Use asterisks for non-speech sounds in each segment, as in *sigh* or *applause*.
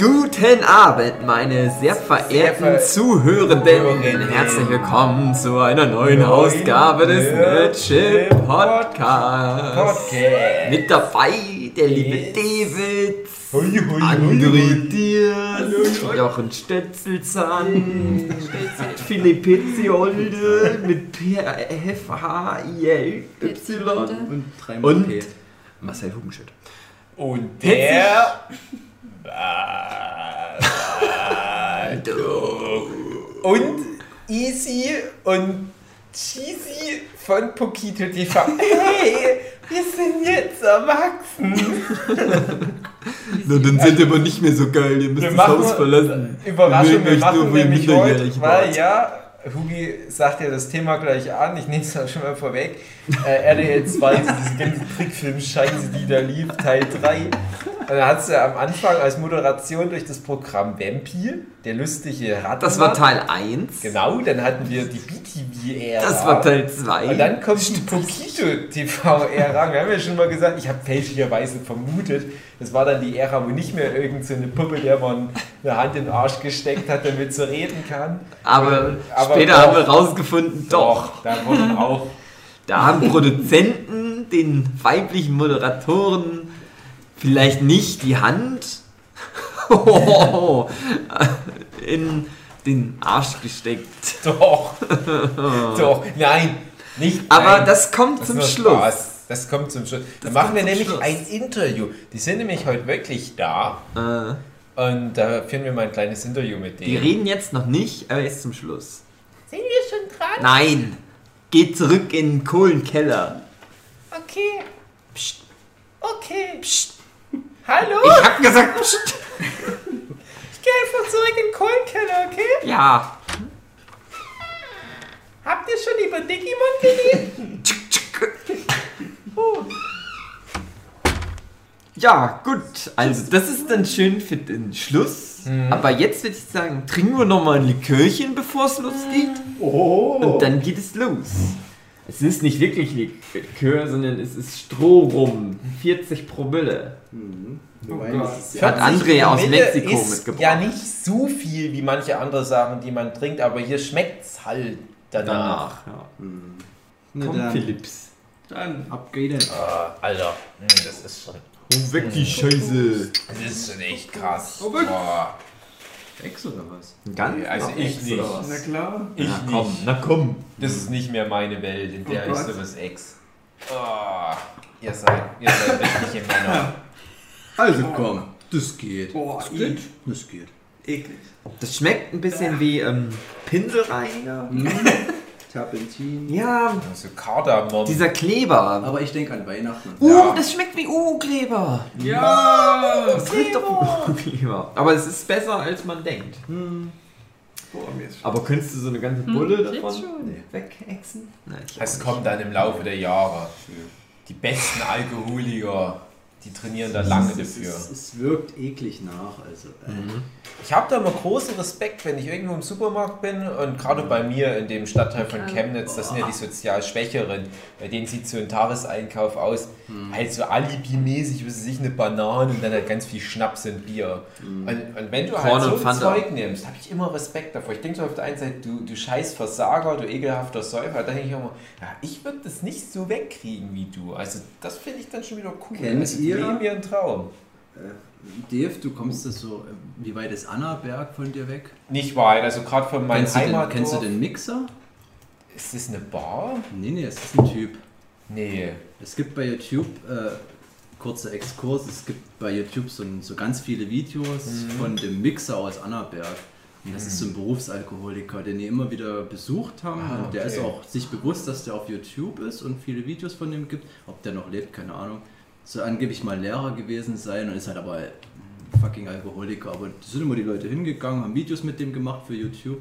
Guten Abend, meine sehr verehrten ver- Zuhörenden. Herzlich willkommen zu einer neuen Neuen Ausgabe des Nerdship Podcasts. Podcast. Mit dabei der liebe Yes. David, hui, hui, André. Diers, Jochen Stötzelzahn, Philipp Petziolde mit P-F-H-I-L-Y Und dreimal P. Marcel Hugenschütt. Und der. *laughs* und Easy und Cheesy von Pokito TV. Hey, wir sind jetzt erwachsen. *laughs* Na, dann sind wir aber nicht mehr so geil, ihr müsst Wir das machen Haus verlassen. Überraschung, wir nur, machen nämlich heute, weil ja, Hugi sagt ja das Thema gleich an, ich nehme es ja schon mal vorweg. Äh, RDL 2, diese ganze Trickfilm-Scheiße, die da lief, Teil 3. Und dann hat sie am Anfang als Moderation durch das Programm Vampir, der lustige Rattenmann. Das war Teil 1. Genau, dann hatten wir die BTV-Ära. Das war Teil 2. Und dann kommt die Pokito TV-Ära. Wir haben ja schon mal gesagt, ich habe fälschlicherweise vermutet, das war dann die Ära, wo nicht mehr irgend so eine Puppe, der man eine Hand in den Arsch gesteckt hat, damit sie reden kann. aber, Aber später doch. haben wir rausgefunden, doch. Da wurden auch. Da haben Produzenten den weiblichen Moderatoren vielleicht nicht die Hand *laughs* in den Arsch gesteckt. Doch. Doch. Nein. Nicht. Aber nein. das kommt Das zum Schluss. Spaß. Das kommt zum Schluss. Dann Das machen kommt wir nämlich Schluss. ein Interview. Die sind nämlich heute wirklich da. Äh, Und da führen wir mal ein kleines Interview mit denen. die reden jetzt noch nicht, aber erst zum Schluss. Sind wir schon dran? Nein! Geht zurück in den Kohlenkeller. Okay. Psst, Okay. psst. Hallo? Ich hab gesagt, psst. Ich gehe einfach zurück in den Kohlenkeller, okay? Ja. Habt ihr schon über Digimon gelesen? *laughs* Ja, gut. Also, das ist dann schön für den Schluss. Mhm. Aber jetzt würde ich sagen, trinken wir nochmal ein Likörchen, bevor es losgeht. Oh. Und dann geht es los. Es ist nicht wirklich Likör, sondern es ist Strohrum. 40 Promille. Ist ja- Hat André aus Mexiko ist mitgebracht. Ja, nicht so viel wie manche andere Sachen, die man trinkt, aber hier schmeckt es halt danach. Danach. Ja. Na Komm, dann, Philips. dann ab geht. Ah, Alter, das ist schon. Oh, weg die Scheiße. Das ist schon echt krass. Oh, wirklich? Boah. Ex oder was? Ganz Also nach ich Ex, nicht. Na klar. Ich na nicht. komm, na komm. Das ist nicht mehr meine Welt, in der Oh ich Gott. sowas ex. Oh, ihr seid, ihr seid richtige Männer. *laughs* Also komm, das geht. Boah, das geht. Das geht. Eklig. Das schmeckt ein bisschen wie ähm, Pinselreiniger. Terpentin. Ja, So Kardamom. dieser Kleber. Aber ich denke an Weihnachten. Uh, Ja. das schmeckt wie U-Kleber. Ja! Das riecht doch wie U-Kleber. Aber es ist besser, als man denkt. Boah, mir ist Aber könntest du so eine ganze Bulle davon Nee. wegexen? Nein, ich Es kommt dann im Laufe der Jahre. Die besten Alkoholiker, die trainieren da lange dafür. Es, es wirkt eklig nach. Also, äh, Ich habe da immer großen Respekt, wenn ich irgendwo im Supermarkt bin und gerade bei mir in dem Stadtteil von Chemnitz, das sind ja die sozial Schwächeren, bei denen sieht so ein Tageseinkauf aus, halt so alibimäßig, was weiß ich, eine Banane und dann halt ganz viel Schnaps und Bier. Und, und wenn du Korn halt so ein. Zeug nimmst, habe ich immer Respekt davor. Ich denke so auf der einen Seite, du, du scheiß Versager, du ekelhafter Säufer, da denke ich immer, ja, ich würde das nicht so wegkriegen wie du. Also das finde ich dann schon wieder cool. Kennt also, ihr- leben ihren Traum. Dave, du kommst das so. äh, Wie weit ist Annaberg von dir weg? Nicht weit, also gerade von meinem Kennst den, kennst du den Mixer? Ist das eine Bar? Nee, nee, es ist ein Typ. Nee. Es gibt bei YouTube, äh, kurzer Exkurs, es gibt bei YouTube so, so ganz viele Videos Mhm. von dem Mixer aus Annaberg. Und das ist so ein Berufsalkoholiker, den die immer wieder besucht haben. Ah, und der ist auch sich bewusst, dass der auf YouTube ist und viele Videos von dem gibt. Ob der noch lebt, keine Ahnung. Soll angeblich mal Lehrer gewesen sein und ist halt aber ein fucking Alkoholiker. Aber da sind immer die Leute hingegangen, haben Videos mit dem gemacht für YouTube.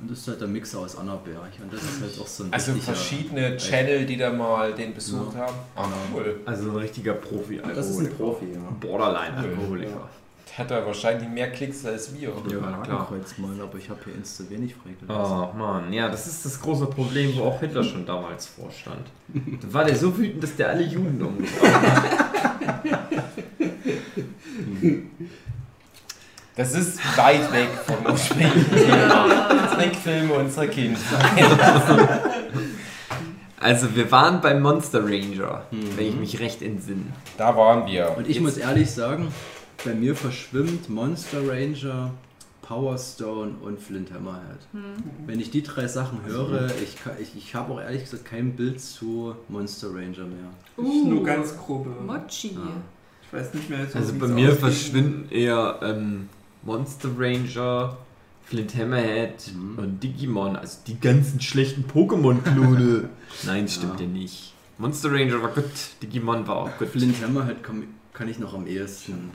Und das ist halt der Mixer aus Annaberg. Und das ist halt auch so ein Also verschiedene Channel, die da mal den besucht haben. Ah, cool. Also ein richtiger profi Das ist ein Profi, ja. Borderline-Alkoholiker. Hat er wahrscheinlich mehr Klicks als wir. Ja, Ja, klar. Mal, aber ich habe hier Insta wenig freigelassen. Oh Mann, ja, das ist das große Problem, wo auch Hitler schon damals vorstand. Da war der so wütend, dass der alle Juden umgebracht hat. *laughs* *laughs* Das ist weit weg vom ursprünglichen *laughs* Thema. Trickfilme unserer Kindheit. *laughs* Also wir waren beim Monster Ranger, wenn ich mich recht entsinne. Da waren wir. Und ich muss ehrlich sagen, bei mir verschwimmt Monster Ranger, Power Stone und Flint Hammerhead. Wenn ich die drei Sachen höre, ich, ich, ich habe auch ehrlich gesagt kein Bild zu Monster Ranger mehr. Ich nur ganz grobe. Mochi. Ah. Ich weiß nicht mehr so Also bei mir verschwinden eher ähm, Monster Ranger, Flint Hammerhead Mhm. und Digimon, also die ganzen schlechten Pokémon-Klone. *laughs* Nein, stimmt Ja. ja nicht. Monster Ranger war gut, Digimon war auch gut. Flint Hammerhead kann, kann ich noch am ehesten.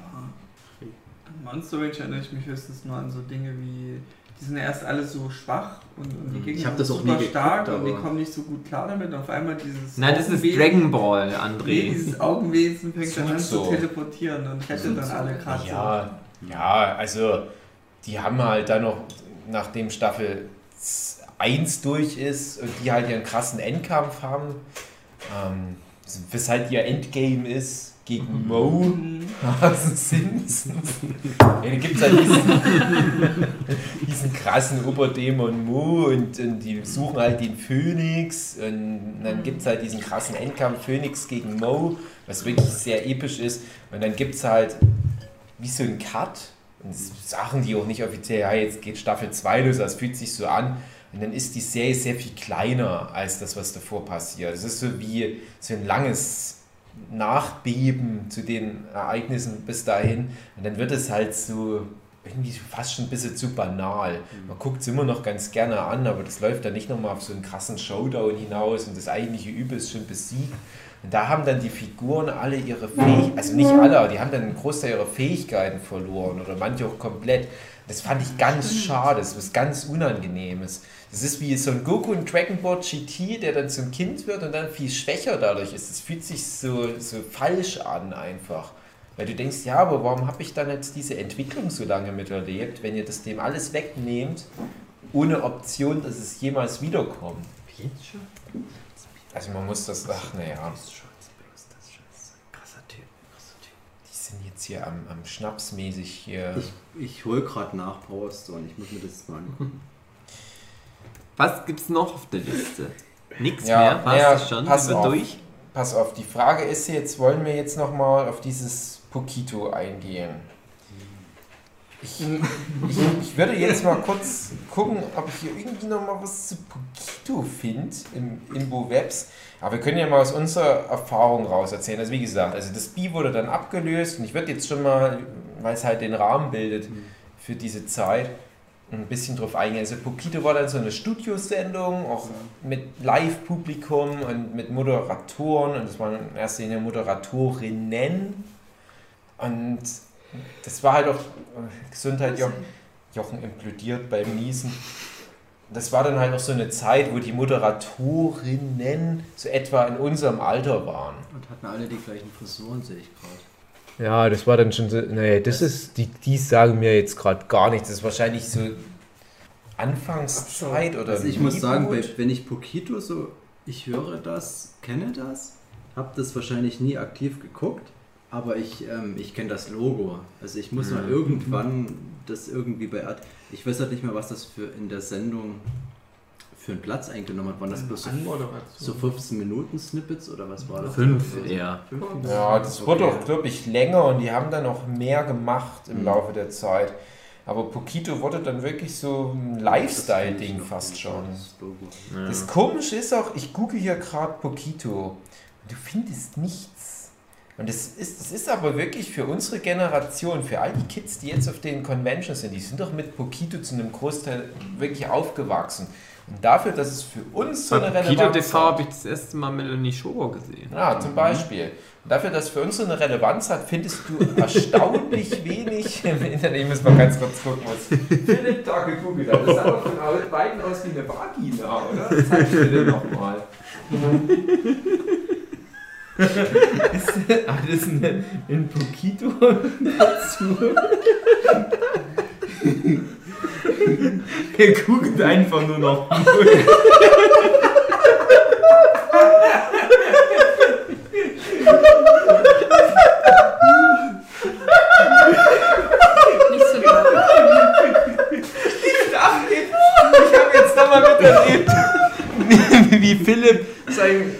Monster Range erinnere ich mich höchstens nur an so Dinge wie, die sind erst alle so schwach und, und die Mhm. Gegner Ich hab sind super nie geguckt, stark und die kommen nicht so gut klar damit. Und auf einmal dieses Nein, das ist Dragon Ball, Nee, André. dieses Augenwesen fängt dann an zu So. teleportieren und rettet dann alle gerade Ja, ja, also die haben halt dann noch, nachdem Staffel 1 durch ist und die halt ihren krassen Endkampf haben, ähm, weshalb ihr Endgame ist gegen Mo aus den Simpsons. Ja, da gibt es halt diesen, *laughs* diesen krassen Oberdämon Mo und, und die suchen halt den Phönix und dann gibt es halt diesen krassen Endkampf Phönix gegen Mo, was wirklich sehr episch ist und dann gibt es halt wie so ein Cut. Und das sagen die auch nicht offiziell, ja, jetzt geht Staffel 2 los, das fühlt sich so an. Und dann ist die Serie sehr viel kleiner als das, was davor passiert. Es ist so wie so ein langes Nachbeben zu den Ereignissen bis dahin. Und dann wird es halt so irgendwie fast schon ein bisschen zu banal. Man guckt es immer noch ganz gerne an, aber das läuft dann nicht nochmal auf so einen krassen Showdown hinaus und das eigentliche Übel ist schon besiegt. Und da haben dann die Figuren alle ihre Fähigkeiten, also nicht alle, aber die haben dann einen Großteil ihrer Fähigkeiten verloren oder manche auch komplett. Das fand ich ganz schade, das ist was ganz Unangenehmes. Das ist wie so ein Goku in Dragon Ball GT, der dann zum Kind wird und dann viel schwächer dadurch ist. Das fühlt sich so, so falsch an einfach. Weil du denkst, ja, aber warum habe ich dann jetzt diese Entwicklung so lange miterlebt, wenn ihr das dem alles wegnehmt, ohne Option, dass es jemals wiederkommt? Also man muss das, ach naja, Krasser Typ, krasser Typ. die sind jetzt hier am, am Schnapsmäßig hier. Ich, ich hol gerade nach Power Stone, ich muss mir das jetzt mal angucken. Was gibt's noch auf der Liste? Nix Ja, mehr? Passt ja, das schon? pass Sind wir auf. durch? Pass auf, die Frage ist jetzt, wollen wir jetzt nochmal auf dieses Pokito eingehen? Ich, ich, ich würde jetzt mal kurz gucken, ob ich hier irgendwie nochmal was zu Pokito finde im Imbo-Webs. Aber wir können ja mal aus unserer Erfahrung raus erzählen. Also wie gesagt, also das Bi wurde dann abgelöst und ich würde jetzt schon mal, weil es halt den Rahmen bildet für diese Zeit, ein bisschen drauf eingehen. Also Pokito war dann so eine Studiosendung, auch mit Live-Publikum und mit Moderatoren und das waren in erster Linie Moderatorinnen. Und das war halt auch äh, Gesundheit, Jochen, Jochen implodiert beim Niesen. Das war dann halt auch so eine Zeit, wo die Moderatorinnen so etwa in unserem Alter waren. Und hatten alle die gleichen Frisuren, sehe ich gerade. Ja, das war dann schon so. Nee, das ist. Die, die sagen mir jetzt gerade gar nichts. Das ist wahrscheinlich so Anfangszeit oder. Also ich muss sagen, bei, wenn ich Pokito so, ich höre das, kenne das, habe das wahrscheinlich nie aktiv geguckt, aber ich, ähm, ich kenne das Logo. Also ich muss mal irgendwann das irgendwie bei Art. Ich weiß halt nicht mehr, was das für in der Sendung für einen Platz eingenommen hat. Waren das bloß so, so 15 Minuten Snippets oder was war das? Fünf eher. Ja, das Okay. wurde auch, glaube ich, länger und die haben dann auch mehr gemacht im Mhm. Laufe der Zeit. Aber Pokito wurde dann wirklich so ein Lifestyle-Ding fast schon. Das. Ja. Das Komische ist auch, ich google hier gerade Pokito und du findest nichts. Und das ist, das ist aber wirklich für unsere Generation, für all die Kids, die jetzt auf den Conventions sind, die sind doch mit Pokito zu einem Großteil wirklich aufgewachsen. Und dafür, dass es für uns so eine Relevanz TV hat. habe ich das erste Mal Melanie Schober gesehen. Ja, zum Beispiel. Und dafür, dass es für uns so eine Relevanz hat, findest du erstaunlich *laughs* wenig im Internet. Ich muss mal ganz kurz gucken, was Philipp da gegoogelt hat. Das sah doch von beiden aus wie eine Vagina, oder? Zeig mir den nochmal. *laughs* ist alles eine, ein Pokito dazu? Er guckt einfach nur noch. Ich hab jetzt nochmal miterlebt, wie Philipp sein,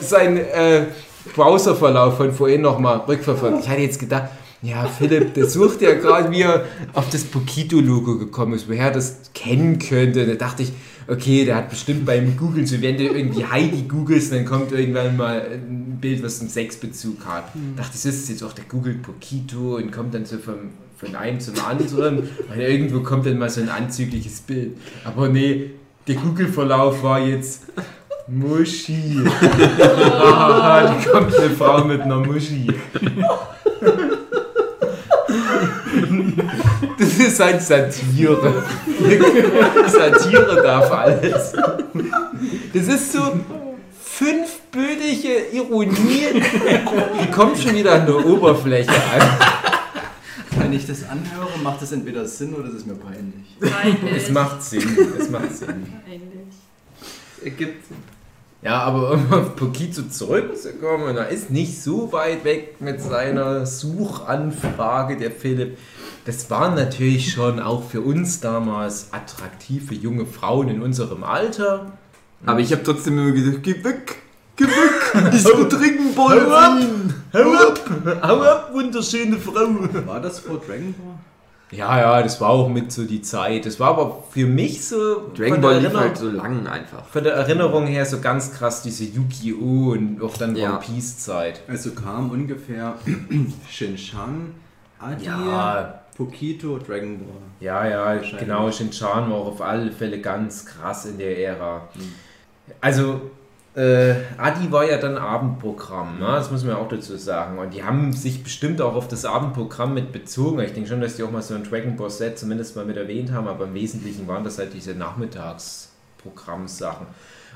sein äh, Browserverlauf von vorhin nochmal rückverfolgt. Ich hatte jetzt gedacht, ja, Philipp, der sucht ja gerade, wie er auf das Pokito-Logo gekommen ist, woher er das kennen könnte. Da dachte ich, okay, der hat bestimmt beim Googlen, so wenn du irgendwie Heidi googelst, dann kommt irgendwann mal ein Bild, was einen Sexbezug hat. Mhm. Dachte ich, das ist jetzt auch der Google Pokito und kommt dann so vom, von einem zum anderen. Und irgendwo kommt dann mal so ein anzügliches Bild. Aber nee, der Google-Verlauf war jetzt Muschi. Ah, da kommt eine Frau mit einer Muschi. Das ist ein Satire. Satire darf alles. Das ist so fünfbödige Ironie. Die kommt schon wieder an der Oberfläche an. Wenn ich das anhöre, macht das entweder Sinn oder es ist mir peinlich. Peinlich. Es macht Sinn. Es macht Sinn. Peinlich. Ergibt Sinn. Ja, aber um auf Pokito zurückzukommen, er ist nicht so weit weg mit seiner Suchanfrage, der Philipp. Das waren natürlich schon auch für uns damals attraktive junge Frauen in unserem Alter. Aber ich habe trotzdem immer gesagt, geh weg, geh weg, *laughs* ich will trinken, Hau ab! Bäume. Hau ab! Hau ab, wunderschöne Frau! War das vor Dragon Ball? Ja, ja, das war auch mit so die Zeit. Das war aber für mich so Dragon von Ball der lief Erinnerung- halt so lang einfach. von der Erinnerung her so ganz krass diese Yu-Gi-Oh! und auch dann Ja. One Piece Zeit. Also kam ungefähr *clears throat* Shinshan, Adi, Ja, Pokito, Dragon Ball. Ja, ja, genau. Shinchan war auch auf alle Fälle ganz krass in der Ära. Also, äh, Adi war ja dann Abendprogramm, ne? das muss man auch dazu sagen. Und die haben sich bestimmt auch auf das Abendprogramm mit bezogen. Ich denke schon, dass die auch mal so ein Dragon Ball Set zumindest mal mit erwähnt haben, aber im Wesentlichen waren das halt diese Nachmittagsprogrammsachen.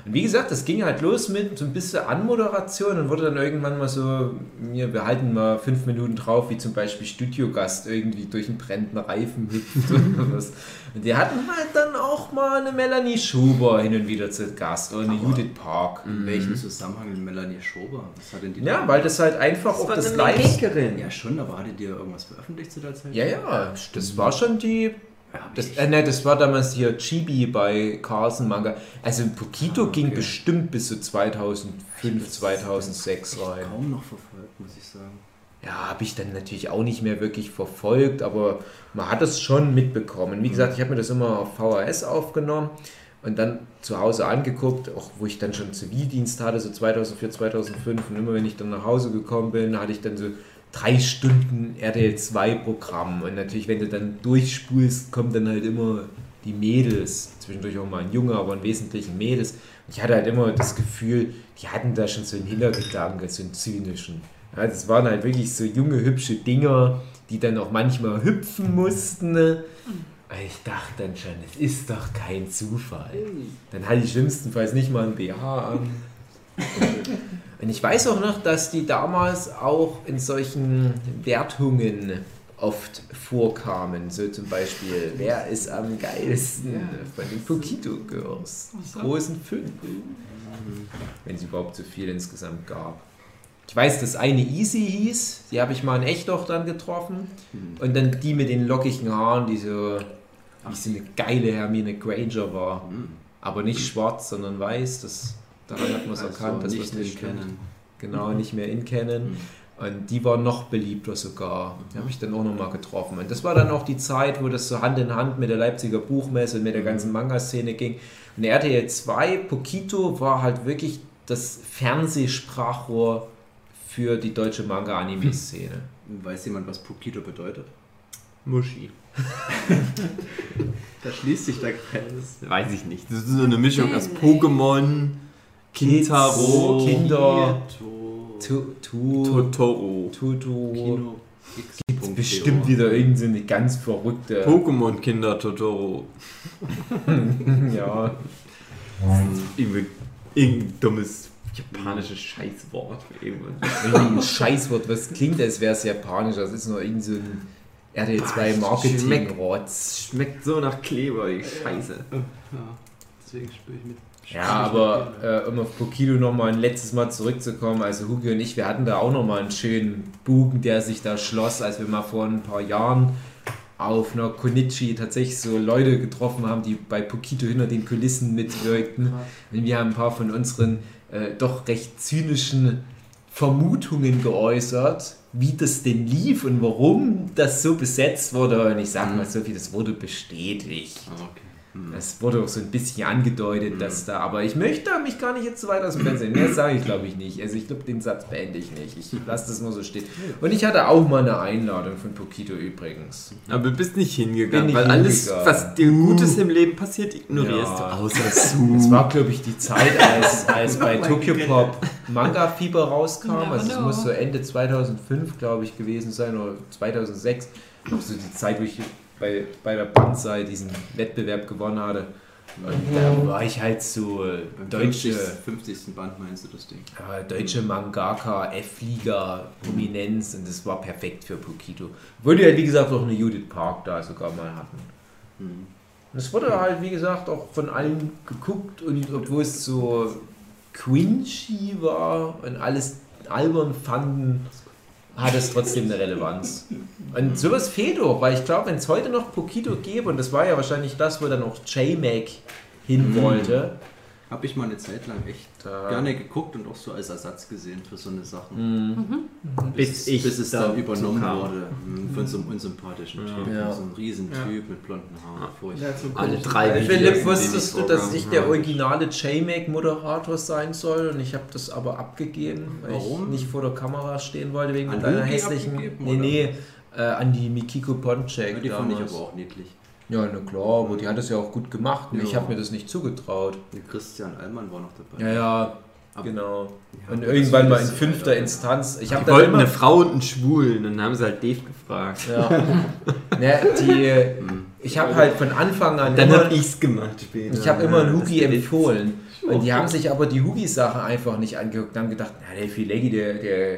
Und wie gesagt, das ging halt los mit so ein bisschen Anmoderation und wurde dann irgendwann mal so, wir behalten mal fünf Minuten drauf, wie zum Beispiel Studiogast irgendwie durch einen brennenden Reifen hüpft oder *laughs* was. Und die hatten halt dann auch mal eine Melanie Schuber hin und wieder zu Gast oder eine Aber- Judith Park. In welchem Zusammenhang mit Melanie Schober? Was hat denn die Ja, weil das halt einfach Das auch war das eine Live... Makerin. Ja, schon, aber hattet ihr irgendwas veröffentlicht zu der Zeit? Ja, ja, das war schon die... Das, äh, ne, das war damals hier Chibi bei Carlsen Manga. Also Pokito Ah, okay. ging bestimmt bis zu 2005, 2006 rein. kaum noch verfolgt, muss ich sagen. Ja, habe ich dann natürlich auch nicht mehr wirklich verfolgt, aber man hat es schon mitbekommen. Wie gesagt, ich habe mir das immer auf VHS aufgenommen und dann zu Hause angeguckt, auch wo ich dann schon Zivildienst hatte, so 2004, 2005. Und immer wenn ich dann nach Hause gekommen bin, hatte ich dann so drei Stunden RTL 2 Programm. Und natürlich, wenn du dann durchspulst, kommen dann halt immer die Mädels, zwischendurch auch mal ein Junge, aber im Wesentlichen Mädels. Und ich hatte halt immer das Gefühl, die hatten da schon so einen Hintergedanke, so einen zynischen. Ja, das waren halt wirklich so junge, hübsche Dinger, die dann auch manchmal hüpfen mussten. ne? Und ich dachte dann schon, es ist doch kein Zufall. Dann hatte ich schlimmstenfalls nicht mal ein BH an. *laughs* Und ich weiß auch noch, dass die damals auch in solchen Wertungen oft vorkamen. So zum Beispiel, wer ist am geilsten von den Pokito Girls? Die großen fünf. Wenn es überhaupt so viel insgesamt gab. Ich weiß, dass eine Easy hieß, die habe ich mal in echt auch dann getroffen. Und dann die mit den lockigen Haaren, die so, wie so eine geile Hermine Granger war. Hm. Aber nicht schwarz, sondern weiß. Das, daran hat man es erkannt, dass nicht was nicht kennen. Genau, nicht mehr in kennen. Und die war noch beliebter sogar. Die habe ich dann auch nochmal getroffen. Und das war dann auch die Zeit, wo das so Hand in Hand mit der Leipziger Buchmesse und mit der ganzen Manga-Szene ging. Und der RTL 2, Pokito, war halt wirklich das Fernsehsprachrohr für die deutsche Manga-Anime-Szene. Weiß jemand, was Pokito bedeutet? Muschi. *laughs* Da schließt sich der Kreis. Weiß ich nicht. Das ist so eine Mischung aus. Pokémon, Kintaro, Kinder, Totoro. X. Punkt Bestimmt wieder irgendeine so eine ganz verrückte. Pokémon Kinder Totoro. *laughs* ja. Irgendwie irgendein dummes japanisches Scheißwort für irgendwas. Irgendwie ein Scheißwort, was klingt, als wäre es japanisch. Das ist nur irgend so ein RTL 2 Marketing-Rotz. Schmeckt so nach Kleber, die Scheiße. Ja, deswegen spüre ich mit. Ja, aber äh, um auf Pokito nochmal ein letztes Mal zurückzukommen, also Hugi und ich, wir hatten da auch nochmal einen schönen Bogen, der sich da schloss, als wir mal vor ein paar Jahren auf einer Konichi tatsächlich so Leute getroffen haben, die bei Pokito hinter den Kulissen mitwirkten. Und wir haben ein paar von unseren äh, doch recht zynischen Vermutungen geäußert, wie das denn lief und warum das so besetzt wurde. Und ich sage mal so viel, das wurde bestätigt. Okay. Das wurde auch so ein bisschen angedeutet, dass da, aber ich möchte mich gar nicht jetzt so weit aus dem Fernsehen. Mehr sage ich glaube ich nicht. Also ich glaube, den Satz beende ich nicht. Ich lasse das nur so stehen. Und ich hatte auch mal eine Einladung von Pokito übrigens. Aber du bist nicht hingegangen, Bin weil nicht alles, hingegangen. was dir Gutes im Leben passiert, ignorierst Ja. du. Außer *laughs* Zoom. Es war, glaube ich, die Zeit, als, *laughs* als bei Tokyo Pop Manga Fieber rauskam. No, Also es no. muss so Ende 2005, glaube ich, gewesen sein oder 2006. Noch so die Zeit, wo ich bei, bei der Banzai diesen Wettbewerb gewonnen hatte. Und da war ich halt so äh, Beim deutsche, 50. 50. Band meinst du das Ding? äh, deutsche Mangaka, F-Liga, Prominenz und das war perfekt für Pokito. Obwohl die halt, wie gesagt, auch eine Judith Park da sogar mal hatten. Hm. Und es wurde halt, wie gesagt, auch von allen geguckt und obwohl es so quinchy war und alles albern fanden, hat es trotzdem eine Relevanz. Und sowas fehlt auch, weil ich glaube, wenn es heute noch Pokito gäbe, und das war ja wahrscheinlich das, wo dann auch J-Mac hin Mhm. wollte, Habe ich mal eine Zeit lang echt da, gerne geguckt und auch so als Ersatz gesehen für so eine Sachen. Mhm. Bis ich bis es da dann übernommen kam. wurde hm, von so einem unsympathischen Ja. Typ, Ja. so einem riesen Ja. Typ mit blonden Haaren. Hat so Alle drei Äh, Philipp, wusstest ich du, dass ich der originale J-Mac-Moderator sein soll und ich habe das aber abgegeben, weil Warum? ich nicht vor der Kamera stehen wollte wegen An deiner hässlichen... Nee, nee, äh, an die Mikiko Ja, Bonczek die fand ich damals. aber auch niedlich. Ja, na klar, aber die hat es ja auch gut gemacht und Ja. ich habe mir das nicht zugetraut. Der Christian Allmann war noch dabei. Ja, ja, Aber- genau. Ja, Und irgendwann mal in fünfter Instanz. Ich Die wollten immer... eine Frau und einen Schwulen und dann haben sie halt Dave gefragt. Ja. *laughs* ne, die, Hm. ich habe halt von Anfang an Dann habe ich's gemacht später. ich habe immer einen Hugi empfohlen. Und die haben sich aber die Hugi-Sachen einfach nicht angeguckt und haben gedacht, na, der Fileggi, der, der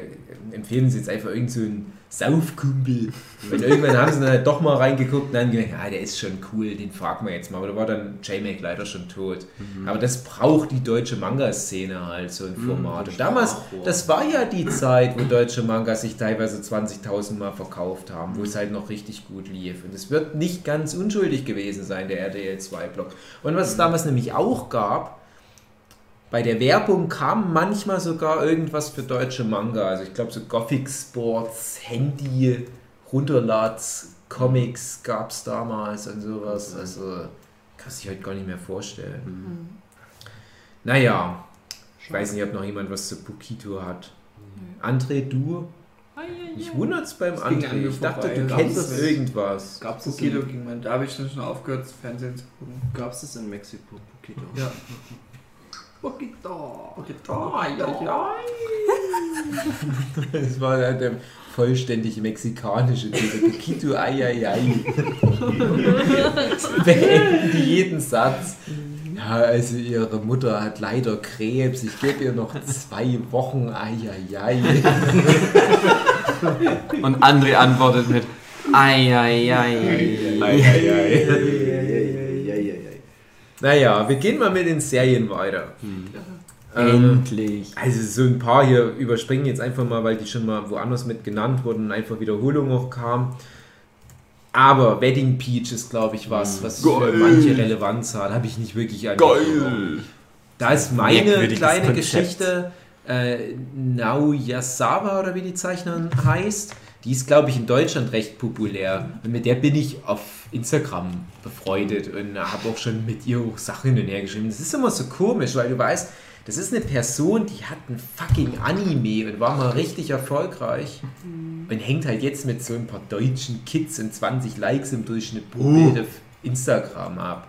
empfehlen sie jetzt einfach irgend so einen Saufkumpel. Und irgendwann haben sie dann halt doch mal reingeguckt und dann gedacht, ja, der ist schon cool, den fragen wir jetzt mal. Aber da war dann J-Mac leider schon tot. Aber das braucht die deutsche Manga-Szene halt, so ein Format. Und damals, das war ja die Zeit, wo deutsche Mangas sich teilweise 20.000 Mal verkauft haben, wo es halt noch richtig gut lief. Und es wird nicht ganz unschuldig gewesen sein, der RTL 2-Block. Und was es damals nämlich auch gab, bei der Werbung kam manchmal sogar irgendwas für deutsche Manga. Also ich glaube so Gothic Sports, Handy, Runterlads, Comics gab es damals und sowas. Also kann sich heute gar nicht mehr vorstellen. Hm. Naja, ich weiß nicht, ob noch jemand was zu Pukito hat. André, du? Mich wundert's beim Das André. Ich dachte, du Gab's kennst das? irgendwas. Gab es das, Pokito in- ging man. Da habe ich dann schon aufgehört, das Fernsehen zu gucken. gab's das in Mexiko? Pokito? Ja. Pokito. Pokito, ai, ai, ai. Das war halt der vollständig mexikanische Titel. Pukito, ai, ai, ai. *laughs* Beenden die jeden Satz. Ja, also ihre Mutter hat leider Krebs. Ich gebe ihr noch zwei Wochen. Ai, ai, ai. Und André antwortet mit Ei, ei, ei. Ei, ei, ei. Naja, wir gehen mal mit den Serien weiter. Ähm, Endlich. Also so ein paar hier überspringen jetzt einfach mal, weil die schon mal woanders mit genannt wurden und einfach Wiederholung noch kam. Aber Wedding Peach ist, glaube ich, was, was für Geil. manche Relevanz hat. Habe ich nicht wirklich angeguckt. Da ist meine kleine Konzept. Geschichte, äh, Naoyasawa oder wie die Zeichnerin heißt. Die ist, glaube ich, in Deutschland recht populär. Und mit der bin ich auf Instagram befreundet und habe auch schon mit ihr auch Sachen hin und her geschrieben. Das ist immer so komisch, weil du weißt, das ist eine Person, die hat ein fucking Anime und war mal richtig erfolgreich. Und hängt halt jetzt mit so ein paar deutschen Kids und 20 Likes im Durchschnitt pro Bild auf Instagram ab.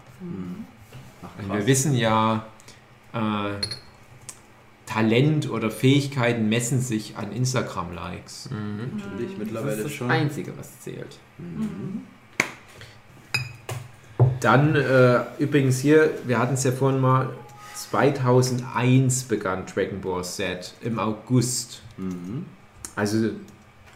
Ach, Und wir wissen ja, äh, Talent oder Fähigkeiten messen sich an Instagram-Likes. Mhm. Natürlich Das mittlerweile ist das schon. Einzige, was zählt. Mhm. Dann äh, übrigens hier, wir hatten es ja vorhin mal, 2001 begann Dragon Ball Z im August. Mhm. Also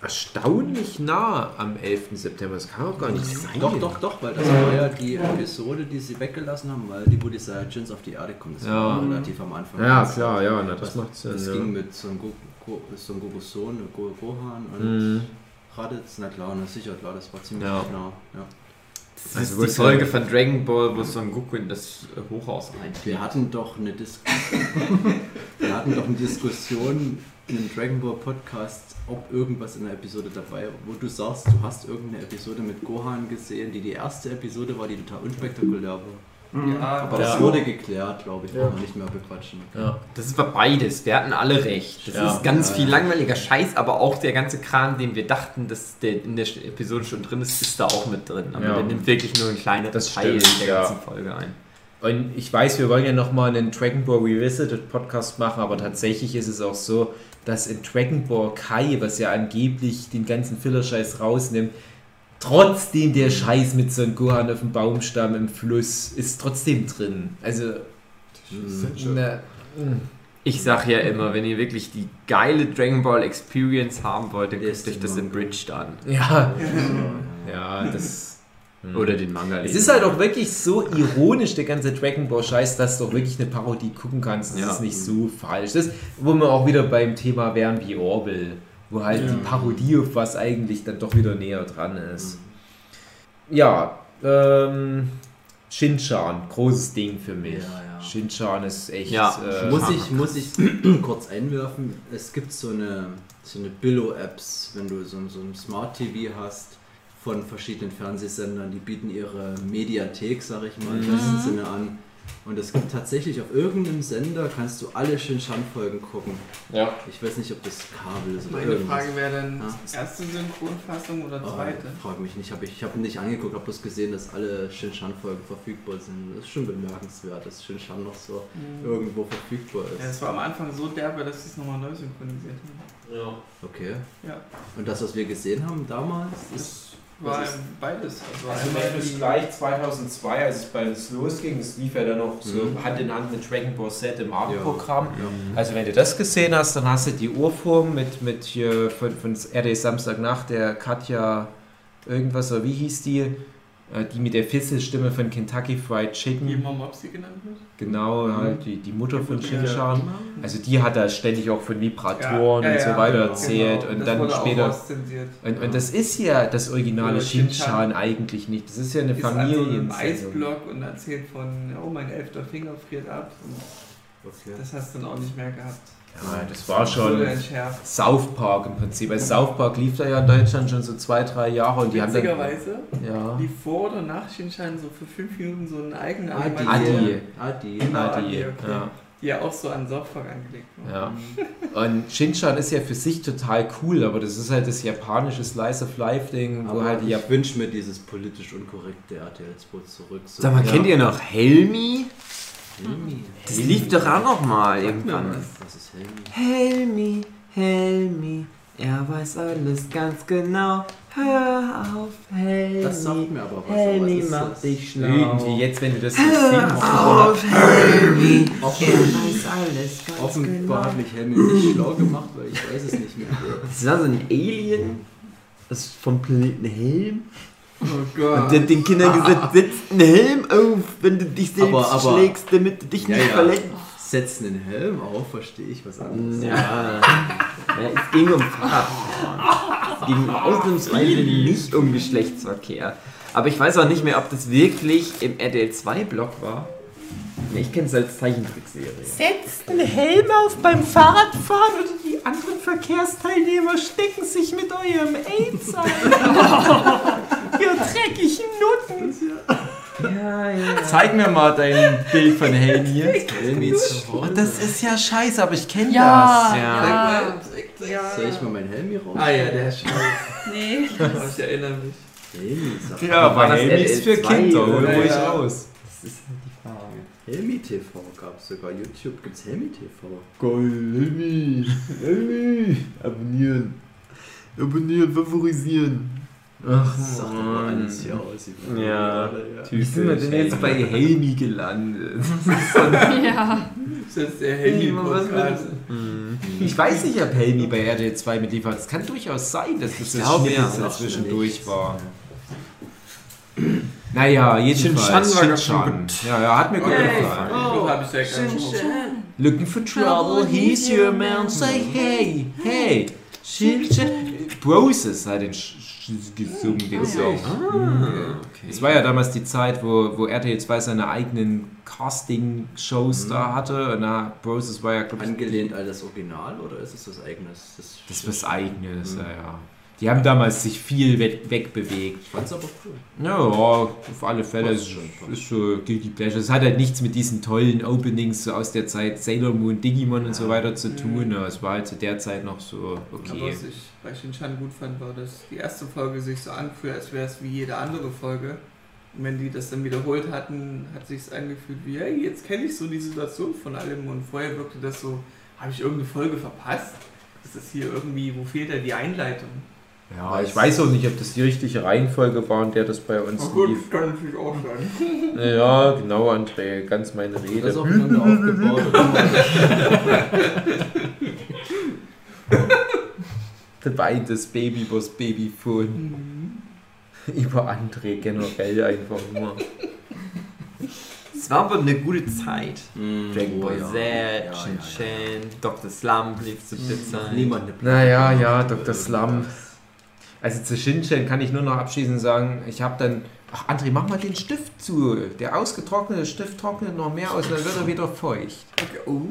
erstaunlich nah am 11. September. Das kann auch gar nicht sein. Doch, doch, doch, weil das war ja die Episode, die sie weggelassen haben, weil die, wo die Saiyajins auf die Erde kommen. Das Ja. war relativ am Anfang. Ja, klar, ja, na, das das, macht Sinn. Das ja. ging mit Son Goku, Son Gokus Sohn, Go Gohan und Mhm. Raditz, na klar, na sicher, klar, das war ziemlich Ja. nah. Ja. Das Also, ist die Folge von Dragon Ball, wo Son Goku in das Hochhaus rein. *laughs* Wir hatten doch eine Diskussion. wir hatten doch eine Diskussion in einem Dragon Ball Podcast, ob irgendwas in der Episode dabei war, wo du sagst, du hast irgendeine Episode mit Gohan gesehen, die die erste Episode war, die total unspektakulär war. Ja, Aber Ja. das wurde geklärt, glaube ich, Ja. wollen wir nicht mehr bequatschen. Ja. Das war beides. Wir hatten alle recht. Das Ja. ist ganz Ja, viel ja. langweiliger Scheiß, aber auch der ganze Kram, den wir dachten, dass der in der Episode schon drin ist, ist da auch mit drin. Aber Ja. der nimmt wirklich nur einen kleinen Das Teil stimmt, der ja. ganzen Folge ein. Und ich weiß, wir wollen ja nochmal einen Dragon Ball Revisited Podcast machen, aber tatsächlich ist es auch so, dass in Dragon Ball Kai, was ja angeblich den ganzen Filler-Scheiß rausnimmt, trotzdem der Scheiß mit Son Gohan auf dem Baumstamm im Fluss ist trotzdem drin. Also, na, mm. Ich sag ja immer, wenn ihr wirklich die geile Dragon Ball Experience haben wollt, dann guckt euch das in Manga. Bridge an. ja, ja, das. Oder den Manga. Es ist halt auch wirklich so ironisch, der ganze Dragon Ball Scheiß, dass du auch wirklich eine Parodie gucken kannst. Das Ja. ist nicht so falsch. Das, wo wir auch wieder beim Thema wären wie Orwell, wo halt die Parodie auf was eigentlich dann doch wieder näher dran ist. Ja, ähm, Shinchan, großes Ding für mich. Ja, ja. Shinchan ist echt. Ja, äh, Muss ich, muss ich *clears throat* kurz einwerfen, es gibt so eine, so eine Billo-Apps, wenn du so, so ein Smart TV hast von verschiedenen Fernsehsendern, die bieten ihre Mediathek, sag ich mal, im besten Sinne an. Und es gibt tatsächlich auf irgendeinem Sender, kannst du alle Shin-Chan-Folgen gucken. ja. Ich weiß nicht, ob das Kabel ist oder Meine irgendwas. Frage wäre dann Ja. erste Synchronfassung oder Oh, zweite? frag mich nicht, hab ich, ich habe nicht angeguckt, habe bloß gesehen, dass alle Shin-Chan-Folgen verfügbar sind. Das ist schon bemerkenswert, dass Shin-Chan noch so Mhm. irgendwo verfügbar Ja, ist. es war am Anfang so derbe, dass sie es nochmal neu synchronisiert haben. ja. Okay. Ja, Und das, was wir gesehen haben damals, ist das war beides. Also, Also wenn gleich 2002, als es bei uns losging, es lief ja dann noch so Mhm. Hand in Hand mit Dragon Ball Z im Abendprogramm. Ja. Also wenn du das gesehen hast, dann hast du die Urform mit, mit hier von, von RD Samstagnacht, der Katja irgendwas, oder wie hieß die? Äh, Die mit der Fisselstimme von Kentucky Fried die Chicken. immer Mopsy genannt wird. Genau, halt die, die Mutter von Mutter, Shinchan. Also die hat da ständig auch von Vibratoren Ja, ja, und so weiter genau. erzählt. Genau. Und das dann später. Und, und das ist ja das originale Shinchan eigentlich nicht. Das ist ja eine Ist an so einem Familiensendung. Eisblock und erzählt von, oh, mein elfter Finger friert ab. Und das hast du dann auch nicht mehr gehabt. Ja, das war schon. South Park im Prinzip. Also South Park lief da ja in Deutschland schon so zwei, drei Jahre und die haben dann, Witzigerweise ja, lief vor oder nach Shinshine so für fünf Minuten so eine eigene Adi. Adi. Adi. Genau, Adi, Adi, okay. ja. Die ja auch so an South Park angelegt war. Ja. Und Shinchan ist ja für sich total cool, aber das ist halt das japanische Slice of Life Ding, wo halt ich wünsche mir dieses politisch unkorrekte RTL 2 zurück. So, Sag mal, Ja. kennt ihr noch Helmi? Helmi. Das lief doch auch noch mal irgendwann. was. Ist Helmi? Helmi, Helmi, er weiß alles ganz genau. Hör auf, Helmi. Das sagt mir aber was. aber Helmi ist macht das? dich schlau. irgendwie jetzt, wenn du das siehst. Hör auf, Helmi, er weiß alles ganz Offenbar genau. hat mich Helmi nicht schlau gemacht, weil ich weiß es nicht mehr. *laughs* Das war so ein Alien, das vom Planeten Helm. Oh Und Gott. der hat den Kindern gesagt, setz einen Helm auf, wenn du dich selbst Aber- aber- schlägst, damit du dich Ja, nicht ja. verletzt. Setzen den Helm auf, verstehe ich was anderes. Ja. ja, es ging um Fahrradfahren. Es ging ausnahmsweise nicht um Geschlechtsverkehr. Aber ich weiß auch nicht mehr, ob das wirklich im RTL 2-Blog war. Ich kenne es als Zeichentrickserie. Setzt einen Helm auf beim Fahrradfahren oder die anderen Verkehrsteilnehmer stecken sich mit eurem AIDS an. *laughs* Ihr dreckigen Nutten. Ja, ja. Zeig mir mal dein Bild von Helm hier. Oh, das ist ja scheiße, aber ich kenne Ja, das. ja. Soll ich mal mein Helmi raus? Ah ja, der ist scheiße. Nee. *laughs* Ich erinnere mich. Helmi, sag Ja, aber Helm ist für RTL2 Kinder, hol ruhig Ja. raus. Das ist. Helmi TV gab es sogar. YouTube gibt es Helmi TV. Geil, Helmi, Helmi. Abonnieren. Abonnieren, favorisieren. Ach, Das sagt aber alles hier aus. Ja. Wie sind wir denn jetzt bei Helmi gelandet? *laughs* Ja. *laughs* Das ist der Handy-Podcast. Ich weiß nicht, ob Helmi bei RTL 2 mitliefert. Es kann durchaus sein, dass das Schnippes ja. dazwischendurch war. *clears throat* *clears throat* Naja, jedenfalls. Shin-Chan war ganz gut. Ja, ja, hat mir gut Hey, gefallen. oh, hab ich direkt angesprochen. Looking for trouble, he's your man. Say hey, hey. Shin-Chan. Broses hat den sch- sch- gesungen, den Song. Ah, okay. Es war ja damals die Zeit, wo, wo RTL 2 seine eigenen Casting-Shows da hatte. Da Broses war ja, glaube ich, Angelehnt an das Original oder ist es was eigenes? Das, das ist was Eigenes, ja, ja. Die haben damals sich viel we wegbewegt. Ich fand's aber cool. Ja, auf alle Fälle ist, schon, ist so Guilty Pleasure. Es hat halt nichts mit diesen tollen Openings so aus der Zeit Sailor Moon, Digimon und so weiter zu tun. Ja, es war halt zu der Zeit noch so Aber okay. was ich bei Shinchan gut fand, war, dass die erste Folge sich so anfühlt, als wäre es wie jede andere Folge. Und wenn die das dann wiederholt hatten, hat sich angefühlt wie, hey, jetzt kenne ich so die Situation von allem. Und vorher wirkte das so, habe ich irgendeine Folge verpasst? Ist das hier irgendwie, wo fehlt da die Einleitung? Ja, ich weiß auch nicht, ob das die richtige Reihenfolge war, in der das bei uns lief. kann natürlich auch sein. Ja, genau, André, ganz meine Das ist Rede. aufeinander aufgebaut. *laughs* Weint das Baby Babyphone. Über André generell einfach nur. Es war aber eine gute Zeit. Mm, Dragon oh Ball ja. Z, Ja, Shin ja, Chan, Dr. Slump lief zu der Zeit. Niemand eine Naja, ja, Dr. Slump. Also zu Shinchan kann ich nur noch abschließend sagen, ich habe dann. Ach, André, mach mal den Stift zu. Der ausgetrocknete Stift trocknet noch mehr aus, dann wird er wieder feucht. Okay. Oh.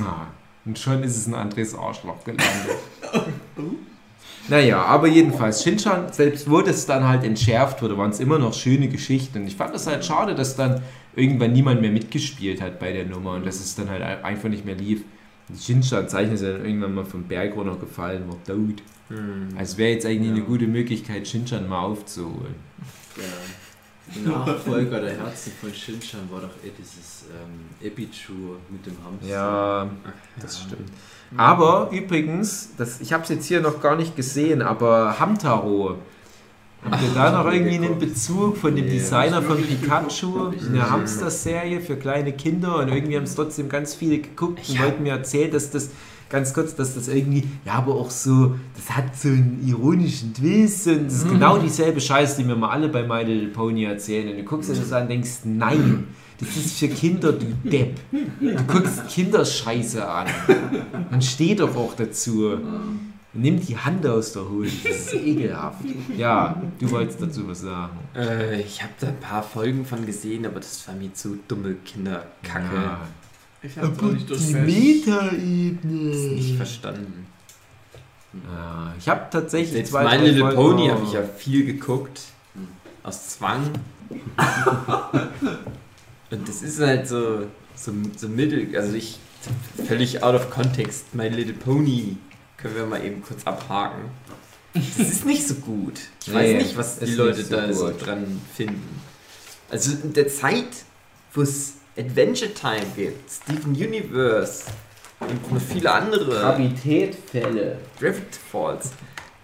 Ah, und schon ist es ein Andres Arschloch gelandet. *laughs* naja, aber jedenfalls, Shinchan, selbst wo das dann halt entschärft wurde, waren es immer noch schöne Geschichten. Und ich fand es halt schade, dass dann irgendwann niemand mehr mitgespielt hat bei der Nummer und dass es dann halt einfach nicht mehr lief. Shinchan zeichnet ist ja dann irgendwann mal vom Berg runtergefallen, war tot. Hm. Also wäre jetzt eigentlich Ja. eine gute Möglichkeit, Shinchan mal aufzuholen. Der Nachfolger der Herzen von Shinchan war doch eh dieses ähm, Epichu mit dem Hamster. Ja, das stimmt. Aber übrigens, das, ich habe es jetzt hier noch gar nicht gesehen, aber Hamtaro. Habt ihr da noch irgendwie einen Bezug von dem Nee, Designer von Pikachu? Eine. Hamster-Serie für kleine Kinder und irgendwie haben es trotzdem ganz viele geguckt und Ja. wollten mir erzählen, dass das ganz kurz, dass das irgendwie, ja, aber auch so, das hat so einen ironischen Twist und das ist genau dieselbe Scheiße, die mir mal alle bei My Little Pony erzählen. Und du guckst dir das an und denkst, nein, das ist für Kinder, du Depp. Du guckst Kinderscheiße an. Und steh doch auch dazu. Nimm die Hand aus der Hose, das ist ekelhaft. Ja, du wolltest dazu was sagen. Äh, ich habe da ein paar Folgen von gesehen, aber das war mir zu dumme Kinderkacke. Ja. Ich habe auch nicht Die durchfällt. Metaebene. Nicht verstanden. Ja, ich habe tatsächlich Jetzt zwei, My Little Pony habe ich ja viel geguckt. Aus Zwang. *laughs* Und das ist halt so, so, so mittel, also ich, völlig out of context, My Little Pony können wir mal eben kurz abhaken. Das ist nicht so gut. Ich weiß Nee, nicht, was die Leute so da so gut. dran finden. Also in der Zeit, wo es Adventure Time gibt, Steven Universe und noch viele andere. Gravitätfälle. Gravity Falls.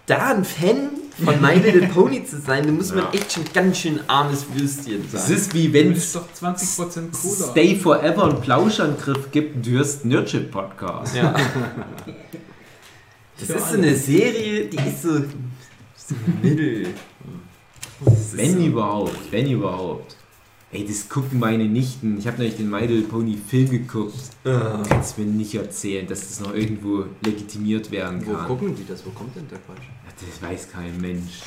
Da ein Fan von My Little *laughs* Pony zu sein, da muss man Ja. echt schon ganz schön armes Würstchen sein. Das ist wie wenn es doch 20% cooler. Stay Forever einen Plauschangriff gibt und du hörst einen Nerdship-Podcast. ja. *laughs* Das ist so eine Serie, die ist so, so mittel. Wenn so, überhaupt, wenn überhaupt. Ey, das gucken meine Nichten. Ich habe nämlich den My Little Pony Film geguckt. Ah. Kannst mir nicht erzählen, dass das noch irgendwo legitimiert werden Wo kann. gucken die das? Wo kommt denn der Quatsch? Das weiß kein Mensch.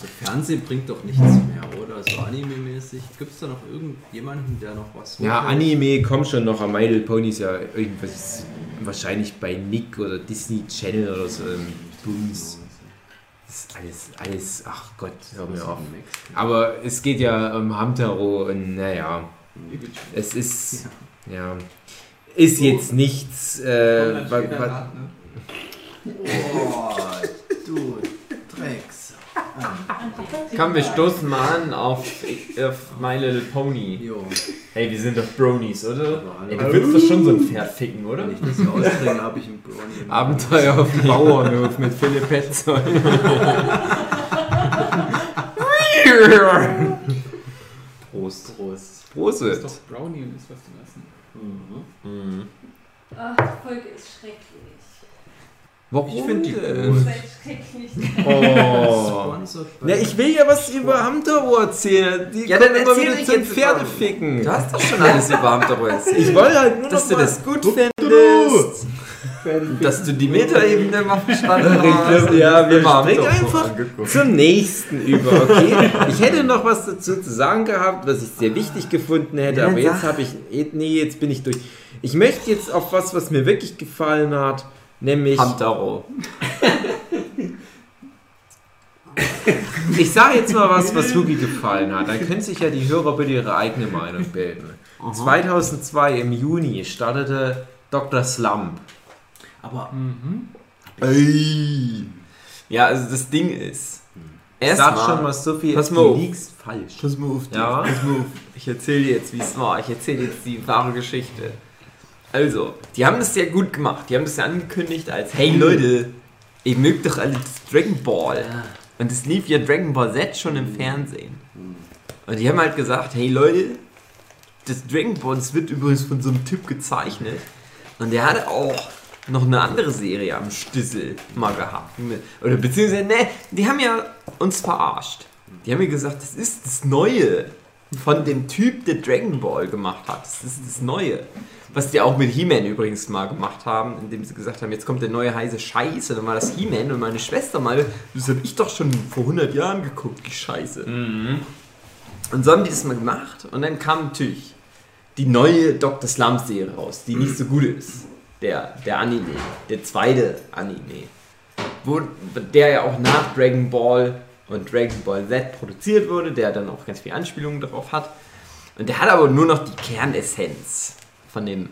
Der Fernsehen bringt doch nichts mehr, oder? So anime-mäßig. Gibt es da noch irgendjemanden, der noch was Ja? Anime kommt schon noch. My Little Pony ist ja irgendwas, wahrscheinlich bei Nick oder Disney Channel oder so. Bums. Das alles, alles, ach Gott, hör mir auf. Aber es geht ja um Hamtaro und naja, es ist, ja, ist jetzt nichts, äh, nach, ne? Oh, du Drecks. *laughs* Komm, wir stoßen mal an auf, auf My Little Pony. Jo, Hey, wir sind doch Bronies, oder? Ey, du willst doch schon so ein Pferd ficken, oder? wenn ich das hier ausbringe, habe ich einen im Abenteuer auf dem Bauernhof mit Philipp Petzold. Prost. Prost. Prost. Das ist doch Brownie und ist was zum Essen. Mhm. Mhm. Ach, die Folge ist schrecklich. Warum Ich find die. Seid schrecklich. Oh. Ja, ich will ja was über Hamtaro erzählen. Die Ja, dann immer erzähl wieder ich zum jetzt Pferde davon. ficken. Du hast doch schon alles über Abenteuer erzählt. Ich wollte halt nur Dass noch du mal- das gut findest. Dass du die Metaebene mal verstanden *laughs* glaub, ja, wir springen einfach angeguckt. zum nächsten über, okay? *laughs* Ich hätte noch was dazu zu sagen gehabt, was ich sehr wichtig gefunden hätte, Ja, aber jetzt habe ich, eh, nee, jetzt bin ich durch. Ich möchte jetzt auf was, was mir wirklich gefallen hat, nämlich, Hamtaro. *laughs* ich sage jetzt mal was, was Hugi gefallen hat, dann können sich ja die Hörer bitte ihre eigene Meinung bilden. 2002 im Juni startete Dr. Slump. Aber Ey. Ja, also das Ding ist. Sag Erstmal, schon mal so viel, pass du mal auf. liegst falsch. Pass mal auf, Ja? pass mal auf. Ich erzähle dir jetzt, wie es war. Ich erzähle jetzt die wahre Geschichte. Also, die haben das sehr gut gemacht. Die haben das ja angekündigt als, hey Leute, ihr mögt doch alle das Dragon Ball. Und es lief ja Dragon Ball Z schon im Fernsehen. Und die haben halt gesagt, hey Leute, das Dragon Ball, das wird übrigens von so einem Typ gezeichnet. Und der hatte auch noch eine andere Serie am Stissel mal gehabt. Oder beziehungsweise, ne, die haben ja uns verarscht. Die haben mir gesagt, das ist das Neue von dem Typ, der Dragon Ball gemacht hat. Das ist das Neue. Was die auch mit He-Man übrigens mal gemacht haben, indem sie gesagt haben, jetzt kommt der neue heiße Scheiß. Und dann war das He-Man und meine Schwester mal, das habe ich doch schon vor 100 Jahren geguckt, die Scheiße. Und so haben die das mal gemacht und dann kam natürlich die neue Dr. Slump Serie raus, die nicht so gut ist. Der, der Anime, der zweite Anime. Wo, der ja auch nach Dragon Ball und Dragon Ball Z produziert wurde, der dann auch ganz viele Anspielungen darauf hat. Und der hat aber nur noch die Kernessenz von dem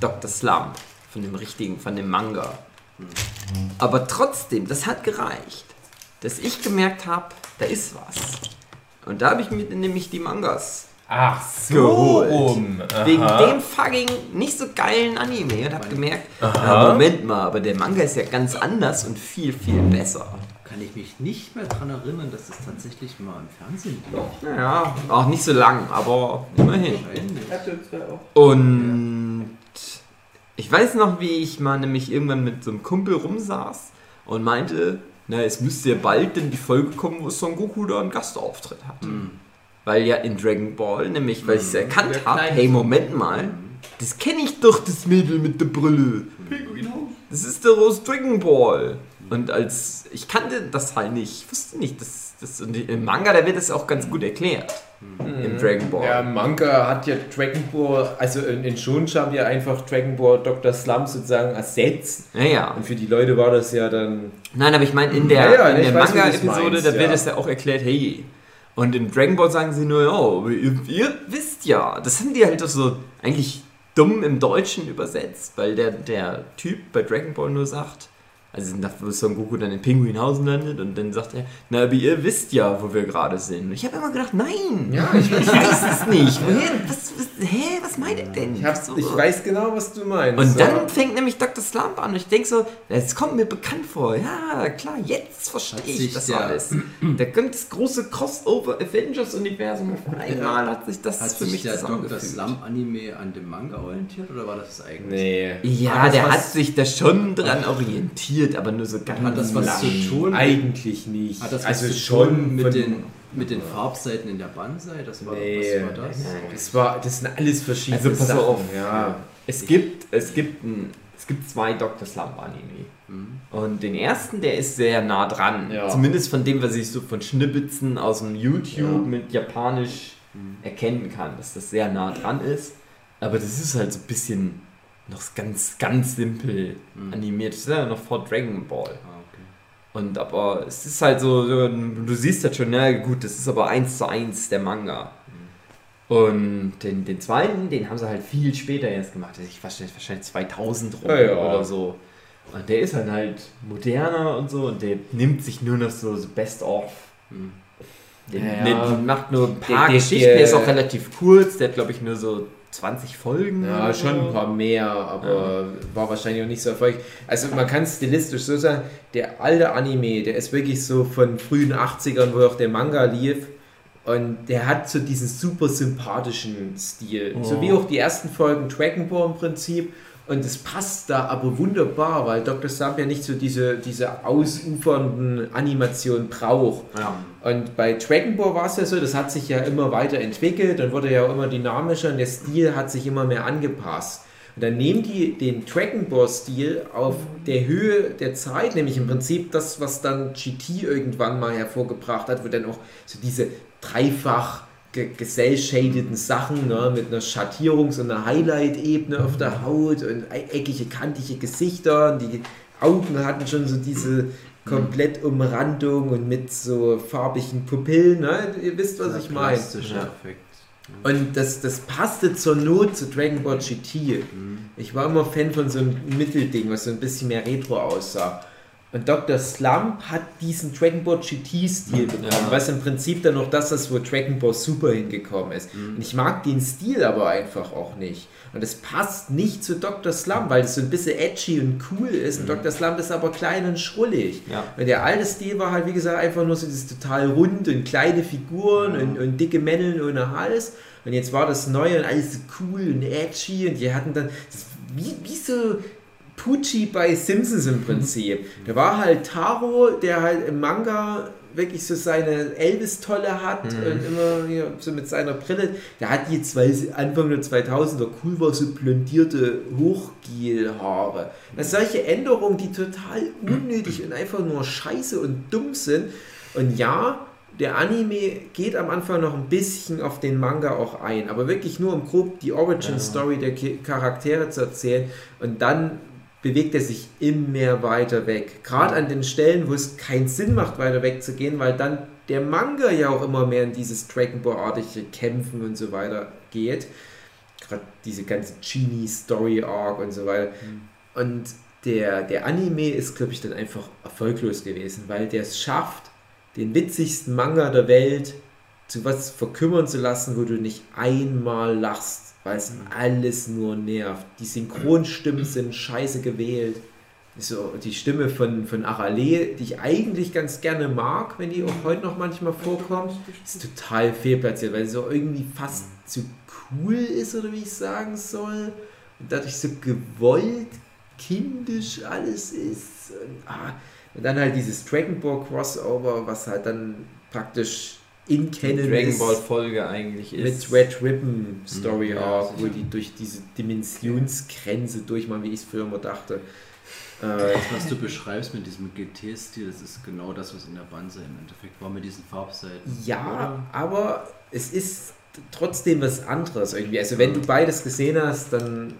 Dr. Slump, von dem richtigen, von dem Manga. Aber trotzdem, das hat gereicht, dass ich gemerkt habe, da ist was. Und da habe ich mir nämlich die Mangas Ach so. Aha. wegen dem fucking nicht so geilen Anime und habe gemerkt, ja, Moment mal, aber der Manga ist ja ganz anders und viel, viel besser. Kann ich mich nicht mehr daran erinnern, dass es tatsächlich mal im Fernsehen lief. Naja, auch nicht so lang, aber immerhin. Und ich weiß noch, wie ich mal nämlich irgendwann mit so einem Kumpel rumsaß und meinte, na, es müsste ja bald denn die Folge kommen, wo Son Goku da einen Gastauftritt hat. Weil ja in Dragon Ball, nämlich weil ich es erkannt Der habe, hey, Moment mal, das kenne ich doch, das Mädel mit der Brille. Das ist doch aus Dragon Ball. Und als ich kannte das halt nicht, ich wusste nicht, dass das und im Manga, da wird es auch ganz gut erklärt. Im Dragon Ball. Ja, Manga hat ja Dragon Ball, also in, in Shoujo haben ja einfach Dragon Ball Dr. Slump sozusagen ersetzt. Ja, ja. Und für die Leute war das ja dann. Nein, aber ich meine, in der, Ja, ja, in ich der Manga-Episode, da wird ja. es ja auch erklärt, hey. Und in Dragon Ball sagen sie nur, ja, aber ihr, ihr wisst ja. Das haben die halt auch so eigentlich dumm im Deutschen übersetzt, weil der, der Typ bei Dragon Ball nur sagt, also nach wo Son Goku dann in Pinguinhausen landet und dann sagt er, na, aber ihr wisst ja, wo wir gerade sind. Und ich habe immer gedacht, nein, Ja, ich weiß, ich weiß es nicht. Woher, was, was, hä, was meint ihr denn? ich, hab, So. ich weiß genau, was du meinst. Und dann ja. fängt nämlich Dr. Slump an und ich denke so, das kommt mir bekannt vor. Ja, klar, jetzt verstehe Hat ich sich das der- alles. Da kommt das große Crossover Avengers-Universum auf einmal, hat sich das Hat für sich mich der Dr. zusammengefügt. Slump Anime an dem Manga orientiert oder war das das eigentlich? Nee. Ja, der hat sich da schon dran orientiert, aber nur so ganz Hat das was lang. zu tun? Eigentlich nicht. Hat das also was zu schon tun mit den, mit den Farbseiten in der Banzai? Das war, Nee. was war das? Nein. Das, war, das sind alles verschiedene Also pass Sachen. auf. Ja. Es gibt, es gibt ein, es gibt zwei Dr. Slump Anime. Und den ersten, der ist sehr nah dran. Ja. Zumindest von dem, was ich so von Schnippitzen aus dem YouTube mit Japanisch erkennen kann, dass das sehr nah dran ist. Aber das ist halt so ein bisschen noch ganz, ganz simpel animiert. Das ist ja noch vor Dragon Ball. Ah, okay. Und aber es ist halt so, du siehst halt schon, na gut, das ist aber eins zu eins der Manga. Und den, den zweiten, den haben sie halt viel später erst gemacht. Ich wahrscheinlich, wahrscheinlich 2000 rum Ja, ja. oder so. Und der ist dann halt moderner und so und der nimmt sich nur noch so, so Best of. Der, Ja, ja. der macht nur ein paar der- Geschichten, der, der- ist auch relativ kurz, der hat glaube ich nur so 20 Folgen. Ja, schon ein paar mehr, aber war wahrscheinlich auch nicht so erfolgreich. Also man kann es stilistisch so sagen, der alte Anime, der ist wirklich so von frühen 80ern, wo auch der Manga lief. Und der hat so diesen super sympathischen Stil. So wie auch die ersten Folgen Dragon Ball im Prinzip. Und es passt da aber wunderbar, weil Dr. Slump ja nicht so diese, diese ausufernden Animationen braucht. Ja. Und bei Dragon Ball war es ja so, das hat sich ja immer weiterentwickelt und wurde ja auch immer dynamischer und der Stil hat sich immer mehr angepasst. Und dann nehmen die den Dragon Ball Stil auf der Höhe der Zeit, nämlich im Prinzip das, was dann GT irgendwann mal hervorgebracht hat, wo dann auch so diese dreifach ge- gesellschadeten Sachen ne, mit einer Schattierungs- und einer Highlight-Ebene auf der Haut und ei- eckige, kantige Gesichter. Und die Augen hatten schon so diese Komplettumrandung und mit so farbigen Pupillen. Ne? Ihr wisst, was ich meine. Ja. Effekt. Und das, das passte zur Not zu Dragon Ball GT. Ich war immer Fan von so einem Mittelding, was so ein bisschen mehr Retro aussah. Und Dr. Slump hat diesen Dragon Ball GT-Stil bekommen, Ja. was im Prinzip dann noch das ist, wo Dragon Ball Super hingekommen ist. Und ich mag den Stil aber einfach auch nicht. Und es passt nicht zu Dr. Slump, weil es so ein bisschen edgy und cool ist. Und Dr. Slump ist aber klein und schrullig. Ja. Und der alte Stil war halt, wie gesagt, einfach nur so dieses total rund und kleine Figuren und, und dicke Männeln ohne Hals. Und jetzt war das Neue und alles so cool und edgy und die hatten dann, wie, wie so Pucci bei Simpsons im Prinzip. Da war halt Taro, der halt im Manga wirklich so seine Elvis-Tolle hat und immer so mit seiner Brille. Der hat jetzt, weil Anfang der 2000er cool war, so blondierte Hochgel-Haare. Das sind solche Änderungen, die total unnötig und einfach nur scheiße und dumm sind. Und ja, der Anime geht am Anfang noch ein bisschen auf den Manga auch ein, aber wirklich nur um grob die Origin-Story der Charaktere zu erzählen und dann bewegt er sich immer mehr weiter weg. Gerade an den Stellen, wo es keinen Sinn macht, weiter wegzugehen, weil dann der Manga ja auch immer mehr in dieses Dragon Ball-artige Kämpfen und so weiter geht. Gerade diese ganze Genie-Story-Arc und so weiter. Und der, der Anime ist, glaube ich, dann einfach erfolglos gewesen, weil der es schafft, den witzigsten Manga der Welt zu was verkümmern zu lassen, wo du nicht einmal lachst, weil es alles nur nervt. Die Synchronstimmen sind scheiße gewählt. So, die Stimme von, von Arale, die ich eigentlich ganz gerne mag, wenn die auch heute noch manchmal vorkommt, ist total fehlplatziert, weil sie so irgendwie fast zu cool ist, oder wie ich sagen soll. Und dadurch so gewollt, kindisch alles ist. Und, ah, und dann halt dieses Dragon Ball Crossover, was halt dann praktisch in Canon Dragon. Ball Folge eigentlich ist. Mit Red Ribbon Story Mhm, ja, Arc, wo die durch diese Dimensionsgrenze durchmachen, wie ich es früher immer dachte. Äh, Das, was du beschreibst mit diesem GT-Stil, das ist genau das, was in der Banse im Endeffekt war mit diesen Farbseiten. ja, aber es ist trotzdem was anderes irgendwie. Also wenn du beides gesehen hast, dann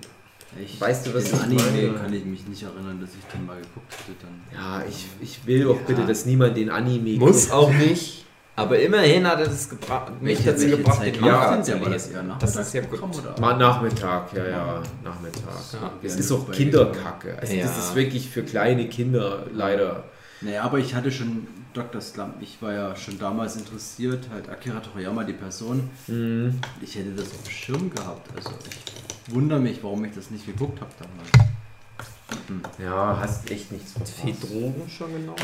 Ich, Weißt du, was ich Anime meine? kann ich mich nicht erinnern, dass ich den mal geguckt hätte. Dann. ja, ich, ich will auch Ja. bitte, dass niemand den Anime Muss guckt. auch nicht. Aber immerhin hat er das gebra mich Welche- dazu welche gebracht, Zeit den war Manga das zu denn? War das lesen. eher Das ist ja gut. Mal Nachmittag, ja, ja, Nachmittag. Ja. es ist auch Kinderkacke. Also Ja. das ist wirklich für kleine Kinder leider. Naja, aber ich hatte schon Dr. Slump. Ich war ja schon damals interessiert, halt Akira Toriyama, die Person. Mhm. Ich hätte das auf dem Schirm gehabt. Also ich wundere mich, warum ich das nicht geguckt habe damals. Ja, hast echt nichts Viel Drogen schon genommen?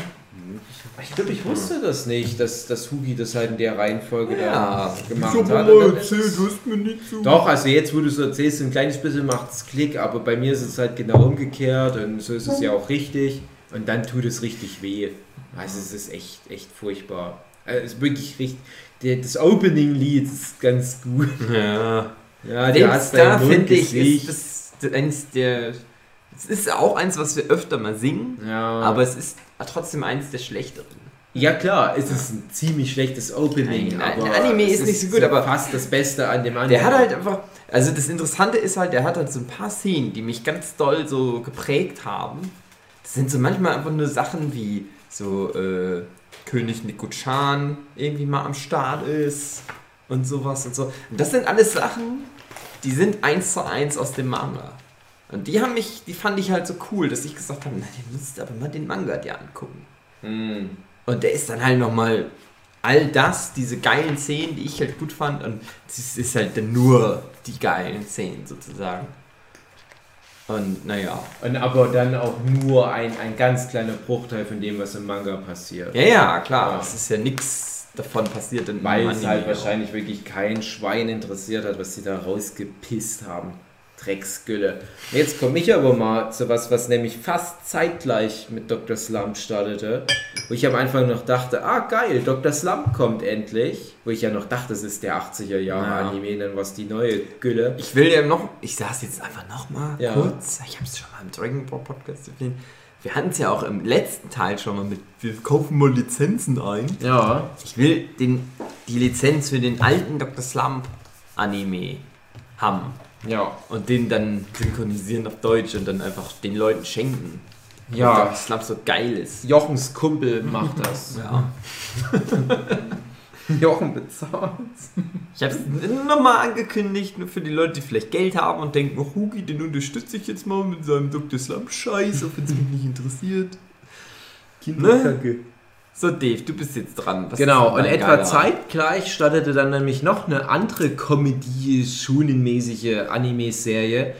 Ich glaube, ich wusste das nicht, dass, dass Hugi das halt in der Reihenfolge Ja. da gemacht hat. Und dann ist es- hast mir nicht so. Doch, also jetzt, wo du so erzählst, ein kleines bisschen macht es Klick, aber bei mir ist es halt genau umgekehrt und so ist es ja auch richtig. Und dann tut es richtig weh. Also es ist echt, echt furchtbar. Also es ist wirklich richtig. Der, das Opening-Lied ist ganz gut. Ja. Ja, du Selbst hast da dein finde ich, ist das eins der. Es ist auch eins, was wir öfter mal singen, Ja. aber es ist trotzdem eins der schlechteren. ja klar, es ist ein ziemlich schlechtes Opening. Nein, aber der Anime es ist nicht so gut, aber- fast das Beste an dem Anime. Der hat halt einfach. Also das Interessante ist halt, der hat halt so ein paar Szenen, die mich ganz doll so geprägt haben. Das sind so manchmal einfach nur Sachen wie so äh, König Niko-chan irgendwie mal am Start ist und sowas und so. Und das sind alles Sachen, die sind eins zu eins aus dem Manga. Und die haben mich, die fand ich halt so cool, dass ich gesagt habe, na, du musst aber mal den Manga dir angucken. Hm. Und der ist dann halt nochmal all das, diese geilen Szenen, die ich halt gut fand. Und das ist halt dann nur die geilen Szenen sozusagen. Und naja. Und aber dann auch nur ein, ein ganz kleiner Bruchteil von dem, was im Manga passiert. Ja, ja, klar. Ja. Es ist ja nichts davon passiert in Weil es halt auch. wahrscheinlich wirklich kein Schwein interessiert hat, was sie da rausgepisst haben. Drecksgülle. Jetzt komme ich aber mal zu was, was nämlich fast zeitgleich mit Dr. Slump startete. Wo ich am Anfang noch dachte, ah geil, Dr. Slump kommt endlich. Wo ich ja noch dachte, das ist der 80er Jahre Ja. Anime, dann war es die neue Gülle. Ich will ja noch, ich sag's jetzt einfach nochmal Ja. kurz. Ich hab's schon mal im Dragon Ball Podcast erwähnt. Wir hatten es ja auch im letzten Teil schon mal mit, wir kaufen mal Lizenzen ein. Ja, Ich will den, die Lizenz für den alten Dr. Slump Anime haben. Ja, Und den dann synchronisieren auf Deutsch und dann einfach den Leuten schenken. Ja. Dr. Slump so geil ist. Jochens Kumpel macht *laughs* das. Ja. *laughs* Jochen bezahlt. Ich habe es nochmal angekündigt, nur für die Leute, die vielleicht Geld haben und denken, oh, Hugi, den unterstütze ich jetzt mal mit seinem Dr. Slump-Scheiß, auch wenn es mich nicht interessiert. Ne? So, Dave, du bist jetzt dran. Was Genau, und etwa geiler- zeitgleich startete dann nämlich noch eine andere Comedy-Schunen-mäßige Anime-Serie, äh,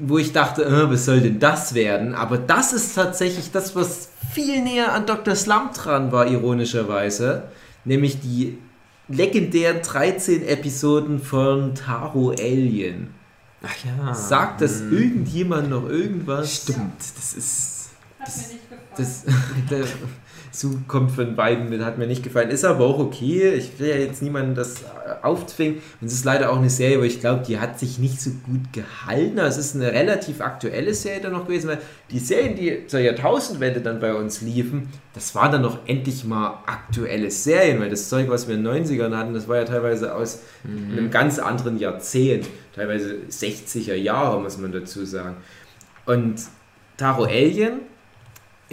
wo ich dachte, äh, was soll denn das werden? Aber das ist tatsächlich das, was viel näher an Dr. Slump dran war, ironischerweise. Nämlich die legendären 13 Episoden von Taro Alien. Ach ja. Sagt das hm. irgendjemand noch irgendwas? Stimmt, das ist. Hat mir nicht gefallen. Das, *laughs* *laughs* der Sue kommt von beiden hat mir nicht gefallen. Ist aber auch okay. Ich will ja jetzt niemanden das äh, aufzwingen. Und es ist leider auch eine Serie, wo ich glaube, die hat sich nicht so gut gehalten. Also Es ist eine relativ aktuelle Serie dann noch gewesen, weil die Serien, die zur Jahrtausendwende dann bei uns liefen, das waren dann noch endlich mal aktuelle Serien, weil das Zeug, was wir in den 90ern hatten, das war ja teilweise aus einem ganz anderen Jahrzehnt, teilweise 60er Jahre, muss man dazu sagen. Und Taro Alien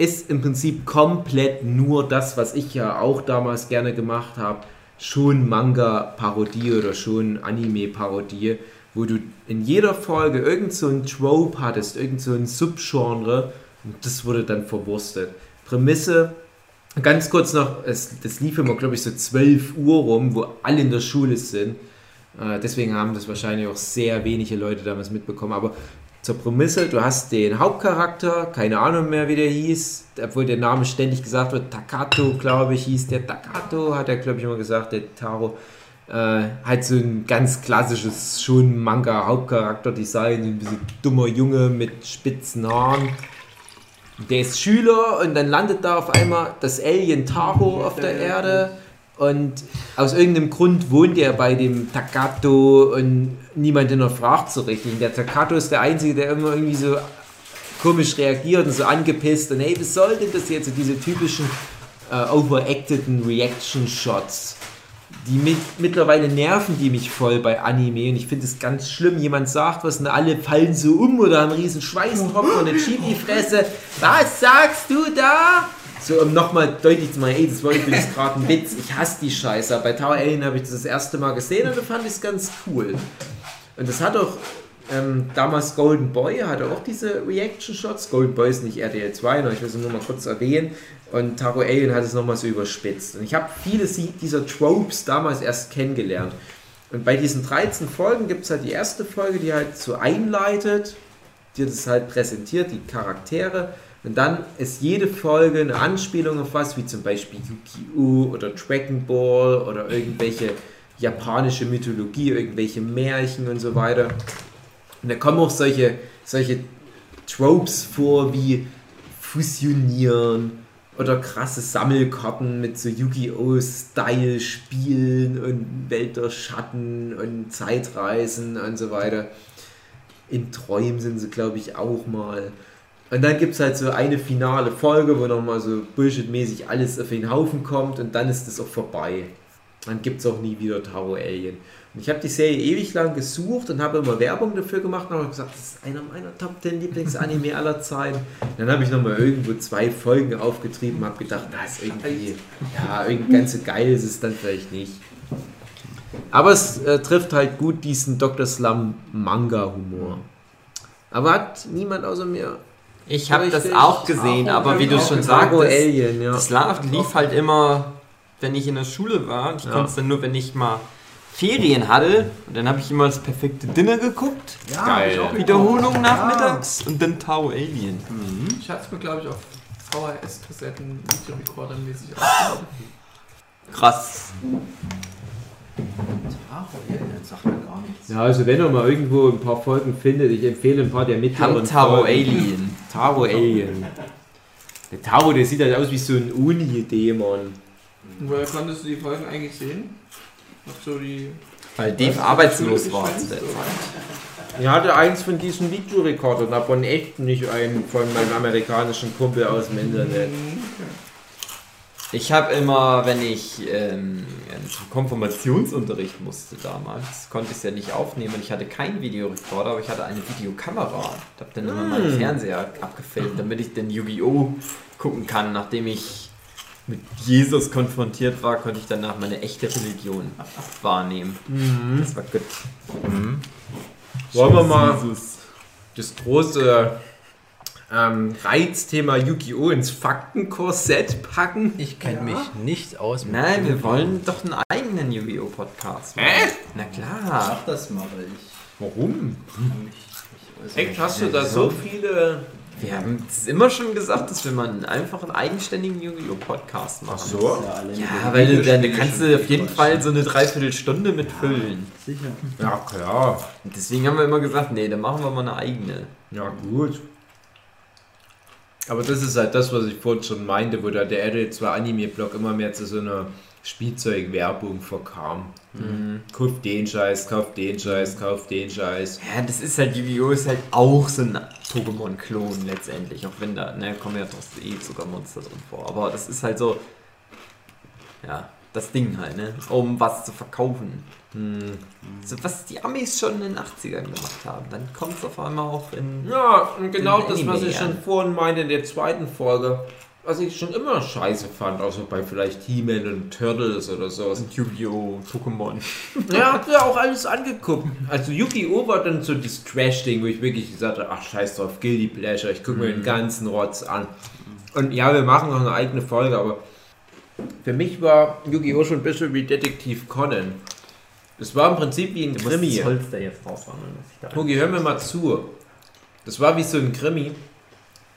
ist im Prinzip komplett nur das, was ich ja auch damals gerne gemacht habe. Schon Manga-Parodie oder schon Anime-Parodie, wo du in jeder Folge irgend so ein Trope hattest, irgend so ein Subgenre und das wurde dann verwurstet. Prämisse, ganz kurz noch, es, das lief immer, glaube ich, so 12 Uhr rum, wo alle in der Schule sind. Äh, deswegen haben das wahrscheinlich auch sehr wenige Leute damals mitbekommen. Aber zur Prämisse, du hast den Hauptcharakter, keine Ahnung mehr, wie der hieß, obwohl der Name ständig gesagt wird, Takato, glaube ich, hieß der Takato, hat er, glaube ich, immer gesagt, der Taro. Äh, halt so ein ganz klassisches schon Manga-Hauptcharakter-Design, so ein bisschen dummer Junge mit spitzen Haaren. Der ist Schüler und dann landet da auf einmal das Alien Taro auf der Erde und aus irgendeinem Grund wohnt er bei dem Takato und niemand hinterfragt so richtig. Und der Takato ist der Einzige, der immer irgendwie so komisch reagiert und so angepisst und hey, was soll denn das jetzt? So diese typischen äh, overacteden Reaction-Shots. Die mit, mittlerweile nerven die mich voll bei Anime und ich finde es ganz schlimm. Jemand sagt was und alle fallen so um oder haben einen riesen Schweißtropfen und eine Chibi-Fresse. Was sagst du da? So, um nochmal deutlich zu machen, ey, das war übrigens gerade ein Witz. Ich hasse die Scheiße. Bei Tower Alien habe ich das das erste Mal gesehen und da fand ich es ganz cool. Und das hat auch ähm, damals Golden Boy hatte auch diese Reaction Shots. Golden Boy ist nicht RTL 2, noch, ich will es nur mal kurz erwähnen. Und Taro Alien hat es nochmal so überspitzt. Und ich habe viele dieser Tropes damals erst kennengelernt. Und bei diesen 13 Folgen gibt es halt die erste Folge, die halt so einleitet, die das halt präsentiert, die Charaktere. Und dann ist jede Folge eine Anspielung auf was, wie zum Beispiel Yu-Gi-Oh! oder Dragon Ball oder irgendwelche japanische Mythologie, irgendwelche Märchen und so weiter. Und da kommen auch solche, solche Tropes vor wie Fusionieren oder krasse Sammelkarten mit so Yu-Gi-Oh! Style-Spielen und Welt der Schatten und Zeitreisen und so weiter. In Träumen sind sie, glaube ich, auch mal. Und dann gibt es halt so eine finale Folge, wo nochmal so Bullshit-mäßig alles auf den Haufen kommt und dann ist es auch vorbei. Dann gibt es auch nie wieder Taro Alien. Und ich habe die Serie ewig lang gesucht und habe immer Werbung dafür gemacht und habe gesagt, das ist einer meiner Top 10 Lieblingsanime aller Zeiten. Dann habe ich nochmal irgendwo zwei Folgen aufgetrieben und habe gedacht, na, ist irgendwie, ja, irgendwie ganz so geil ist es dann vielleicht nicht. Aber es äh, trifft halt gut diesen Dr. Slum Manga-Humor. Aber hat niemand außer mir. Ich habe das auch gesehen, Auch, aber wie du schon sagtest, Alien, ja. das lief halt immer, wenn ich in der Schule war. Ich Ja. konnte es dann nur, wenn ich mal Ferien hatte. Und dann habe ich immer das perfekte Dinner geguckt. Ja, Geil. hab ich auch Wiederholung nachmittags und dann Tau Alien. Ich hatte es mir, glaube ich, auf VHS-Kassetten, Videorekorder mäßig aufgenommen. Krass. Taro Alien, sagt mir gar nichts. Ja, also wenn ihr mal irgendwo ein paar Folgen findet, ich empfehle ein paar der mittleren Taro Folgen. Alien. Taro Alien. Der Taro, der sieht halt aus wie so ein Uni-Dämon. Woher konntest du die Folgen eigentlich sehen? Ach so, die. Weil Dave arbeitslos war zu der? Zeit. Ich hatte eins von diesen Videorekordern, aber einen echten, nicht einen von meinem amerikanischen Kumpel aus dem Internet. Ich habe immer, wenn ich ähm, zum Konfirmationsunterricht musste damals, konnte ich es ja nicht aufnehmen. Ich hatte keinen Videorekorder, aber ich hatte eine Videokamera. Ich habe dann immer meinen Fernseher abgefilmt, damit ich den Yu-Gi-Oh! gucken kann. Nachdem ich mit Jesus konfrontiert war, konnte ich danach meine echte Religion wahrnehmen. Das war gut. Wollen wir mal Jesus. das große ähm, Reizthema Yu-Gi-Oh! ins Faktenkorsett packen? Ich kenne mich nicht aus mit Nein, wir wollen doch einen eigenen Yu-Gi-Oh! Podcast. machen. Hä? Na klar. Mach das mal, weil ich Warum? Echt, hast du nicht. da so viele... Wir haben es immer schon gesagt, dass wir mal einen einfach einen eigenständigen Yu-Gi-Oh! Podcast machen. Ach so? Ja, Ja, weil du, dann kannst du auf jeden Fall so eine Dreiviertelstunde mitfüllen. Sicher. Ja, klar. Und deswegen haben wir immer gesagt, nee, dann machen wir mal eine eigene. Ja, gut. Aber das ist halt das, was ich vorhin schon meinte, wo da der RTL 2 Anime-Blog immer mehr zu so einer Spielzeugwerbung verkam. Kauf den Scheiß, kauf den Scheiß, kauf den Scheiß. Ja, das ist halt, Yu-Gi-Oh! ist halt auch so ein Pokémon-Klon letztendlich. Auch wenn da, ne, kommen ja trotzdem eh sogar Monster drin vor. Aber das ist halt so, ja, das Ding halt, ne? Um was zu verkaufen. So, was die Amis schon in den 80ern gemacht haben. Dann kommt es auf einmal auch in. Ja, und genau das, was Anime, ich ja. schon vorhin meinte in der zweiten Folge, was ich schon immer scheiße fand, außer bei vielleicht He-Man und Turtles oder sowas. Yu-Gi-Oh! Pokémon. *laughs* Ja, hab mir auch alles angeguckt. Also Yu-Gi-Oh! war dann so das Trash-Ding, wo ich wirklich gesagt habe, ach scheiß drauf, Guilty Pleasure, ich gucke mir den ganzen Rotz an. Und ja, wir machen noch eine eigene Folge, aber für mich war Yu-Gi-Oh! schon ein bisschen wie Detektiv Conan. Es war im Prinzip wie ein Du musst Krimi. das Holz da jetzt da Hugi, hör mir mal zu. Das war wie so ein Krimi.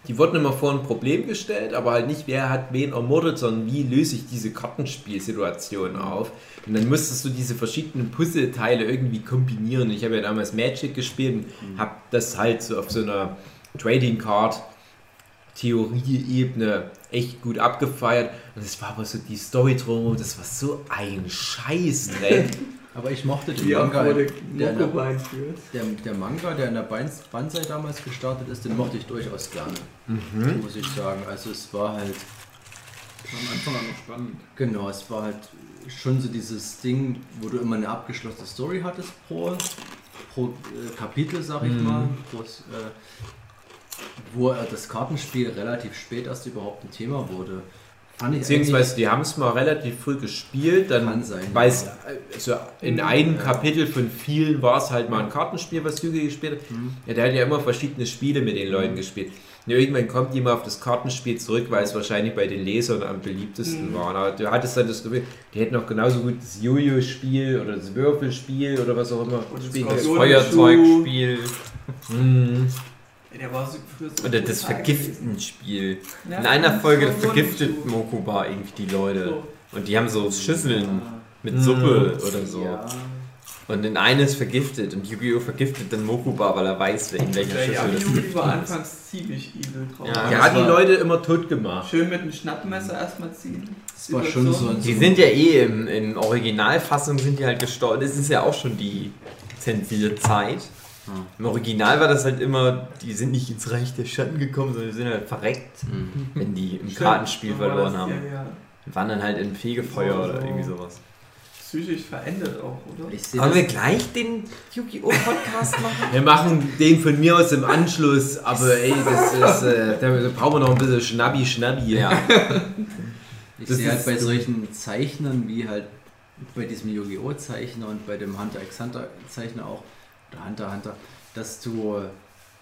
Die wurden immer vor ein Problem gestellt, aber halt nicht, wer hat wen ermordet, sondern wie löse ich diese Kartenspielsituation auf. Und dann musstest du diese verschiedenen Puzzleteile irgendwie kombinieren. Ich habe ja damals Magic gespielt und habe das halt so auf so einer Trading Card Theorieebene echt gut abgefeiert. Und es war aber so die Story drum, das war so ein Scheißdreck. *laughs* Aber ich mochte den Die auch Manga, der, in der, der, der Manga, der in der Ban- Banzai damals gestartet ist, den mochte ich durchaus gerne. Muss ich sagen. Also es war halt, War am Anfang auch noch spannend. genau, es war halt schon so dieses Ding, wo du immer eine abgeschlossene Story hattest pro, pro äh, Kapitel, sag ich mal. Pro, äh, wo äh, das Kartenspiel relativ spät erst überhaupt ein Thema wurde. Beziehungsweise die haben es mal relativ früh gespielt, dann sein, weil es also in einem Kapitel von vielen war es halt mal ein Kartenspiel, was Yugi gespielt hat. Ja, der hat ja immer verschiedene Spiele mit den Leuten gespielt. Und irgendwann kommt die mal auf das Kartenspiel zurück, weil es wahrscheinlich bei den Lesern am beliebtesten war. Aber du hattest dann das Gefühl, die hätten noch genauso gut das Jojo-Spiel oder das Würfelspiel oder was auch immer das Skorpion- können. Feuerzeugspiel *laughs* Mhm. Der war so früher so oder das Vergiften-Spiel. Ja, In einer Folge das vergiftet so. Mokuba irgendwie die Leute. Und die haben so Schüsseln mit Mhm. Suppe oder so. Ja, Und in eines vergiftet. Und Yu-Gi-Oh! vergiftet dann Mokuba, weil er weiß, in welcher Der Schüssel das Yami war anfangs ziemlich evil drauf. Ja. Der hat die Leute immer tot gemacht. Schön mit einem Schnappmesser erstmal ziehen. es war schon so ein Die sind ja eh im, im Originalfassung sind die halt gestorben. Das ist ja auch schon die zensierte Zeit. Hm. Im Original war das halt immer, die sind nicht ins Reich der Schatten gekommen, sondern die sind halt verreckt, Mhm. wenn die im Stimmt, Kartenspiel so verloren das, haben. Ja, ja. Waren dann halt in Fegefeuer So, oder irgendwie sowas. Psychisch verändert auch, oder? Ich sehe Wollen wir gleich den Yu-Gi-Oh! Podcast machen? *laughs* Wir machen den von mir aus im Anschluss, aber ey, das ist, äh, da brauchen wir noch ein bisschen Schnabbi-Schnabbi. Ja. *laughs* Ich Das sehe halt ist- bei solchen Zeichnern wie halt bei diesem Yu-Gi-Oh! Zeichner und bei dem Hunter x Hunter Zeichner auch, oder Hunter Hunter, dass du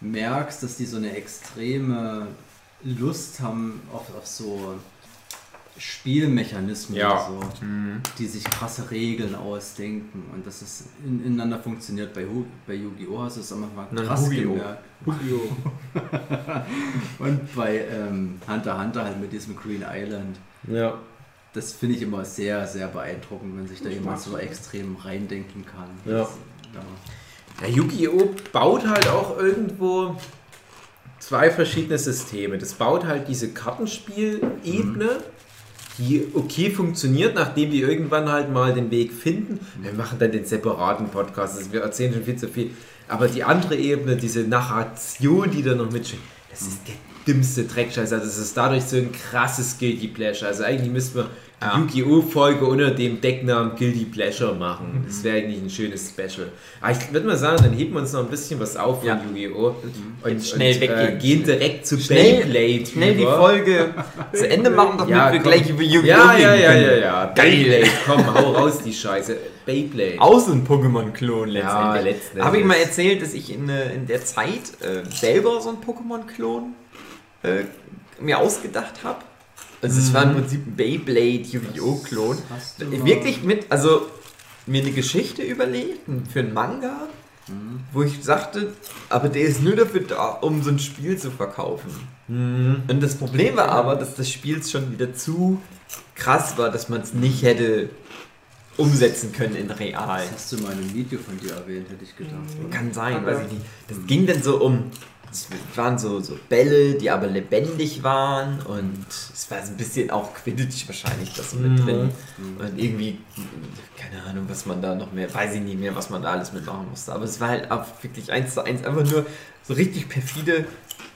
merkst, dass die so eine extreme Lust haben auf, auf so Spielmechanismen, Ja. so, Mhm. die sich krasse Regeln ausdenken und dass es in, ineinander funktioniert. Bei, Hu- bei Yu-Gi-Oh! hast du es am Anfang krass Hu-Gi-Oh! gemerkt. *laughs* Und bei ähm, Hunter Hunter halt mit diesem Green Island. Ja. das finde ich immer sehr, sehr beeindruckend, wenn sich da jemand so extrem reindenken kann. Ja. Das, ja. Ja, Yu-Gi-Oh! baut halt auch irgendwo zwei verschiedene Systeme. Das baut halt diese Kartenspielebene, die okay funktioniert, nachdem die irgendwann halt mal den Weg finden. Wir machen dann den separaten Podcast, also wir erzählen schon viel zu viel. Aber die andere Ebene, diese Narration, die da noch mitschwingt, das ist der dümmste Dreckscheiß. Also es ist dadurch so ein krasses Guilty Pleasure. Also eigentlich müssten wir Ja. Yu-Gi-Oh! Folge unter dem Decknamen Guilty Pleasure machen. Das wäre eigentlich ein schönes Special. Aber ich würde mal sagen, dann heben wir uns noch ein bisschen was auf von Ja. Yu-Gi-Oh! Und, Jetzt schnell und, weggehen. Äh, gehen direkt zu Schnell- Beyblade Schnell die. Folge zu Ende machen, damit Ja, wir komm. gleich über Yu-Gi-Oh! Ja, ja, ja, ja, ja. Beyblade, komm, hau raus die Scheiße. Beyblade. Aus ein Pokémon-Klon Ja, letztendlich. letzten Habe ich mal erzählt, dass ich in, äh, in der Zeit äh, selber so einen Pokémon-Klon äh, mir ausgedacht habe. Also es war im Prinzip ein Beyblade Yu-Gi-Oh! Klon. Hast du mal- Wirklich mit, also mir eine Geschichte überlegt für einen Manga, wo ich sagte, aber der ist nur dafür da, um so ein Spiel zu verkaufen. Und das Problem war aber, dass das Spiel schon wieder zu krass war, dass man es nicht hätte umsetzen können in real. Das hast du mal in einem Video von dir erwähnt, hätte ich gedacht. Oder? Kann sein, weiß ich nicht. Das ging dann so um. Es waren so, so Bälle, die aber lebendig waren und es war so ein bisschen auch Quidditch wahrscheinlich das mit Mhm. drin. Und irgendwie, keine Ahnung, was man da noch mehr, weiß ich nicht mehr, was man da alles mitmachen musste. Aber es war halt auch wirklich eins zu eins einfach nur so richtig perfide.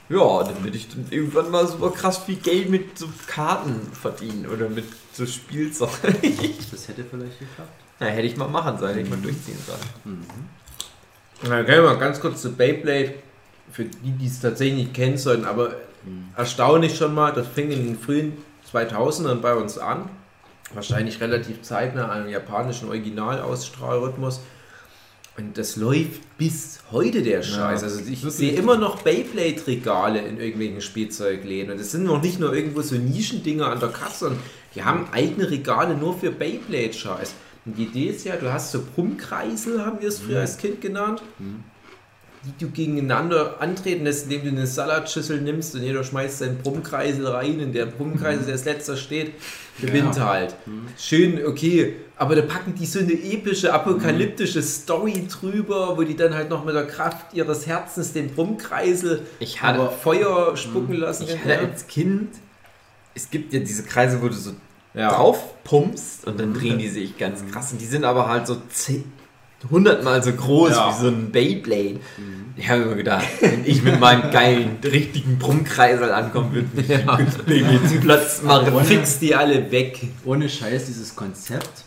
Ja, damit ich dann irgendwann mal super krass viel Geld mit so Karten verdienen oder mit so Spielzeug. *laughs* Das hätte vielleicht geklappt. Na, hätte ich mal machen sollen, hätte ich mal durchziehen sollen. Mhm. Na, gehen wir mal ganz kurz zu Beyblade. Für die, die es tatsächlich nicht kennen sollten, aber erstaunlich schon mal, das fing in den frühen 2000ern bei uns an. Wahrscheinlich relativ zeitnah einem japanischen Originalausstrahlrhythmus. Und das läuft bis heute der Scheiß. Also ich sehe immer noch Beyblade-Regale in irgendwelchen Spielzeugläden. Und das sind noch nicht nur irgendwo so Nischendinger an der Kasse, sondern die haben eigene Regale nur für Beyblade-Scheiß. Und die Idee ist ja, du hast so Brummkreisel, haben wir es früher als Kind genannt, die du gegeneinander antreten lässt, indem du eine Salatschüssel nimmst und jeder schmeißt seinen Brummkreisel rein und der Brummkreisel, der als letzter steht, gewinnt halt. Schön, okay, aber da packen die so eine epische, apokalyptische Story drüber, wo die dann halt noch mit der Kraft ihres Herzens den Brummkreisel Ich aber hatte, Feuer spucken lassen. ich hatte als Kind, es gibt ja diese Kreise, wo du so ja. drauf pumpst und dann drehen die sich ganz krass. Und die sind aber halt so 10, 100 mal so groß Ja. wie so ein Beyblade. Ich habe immer gedacht, wenn ich mit meinem geilen, richtigen Brummkreisel ankommen würde, würde ich ja. Beyblade Platz machen. Fix die alle weg. Ohne Scheiß, dieses Konzept.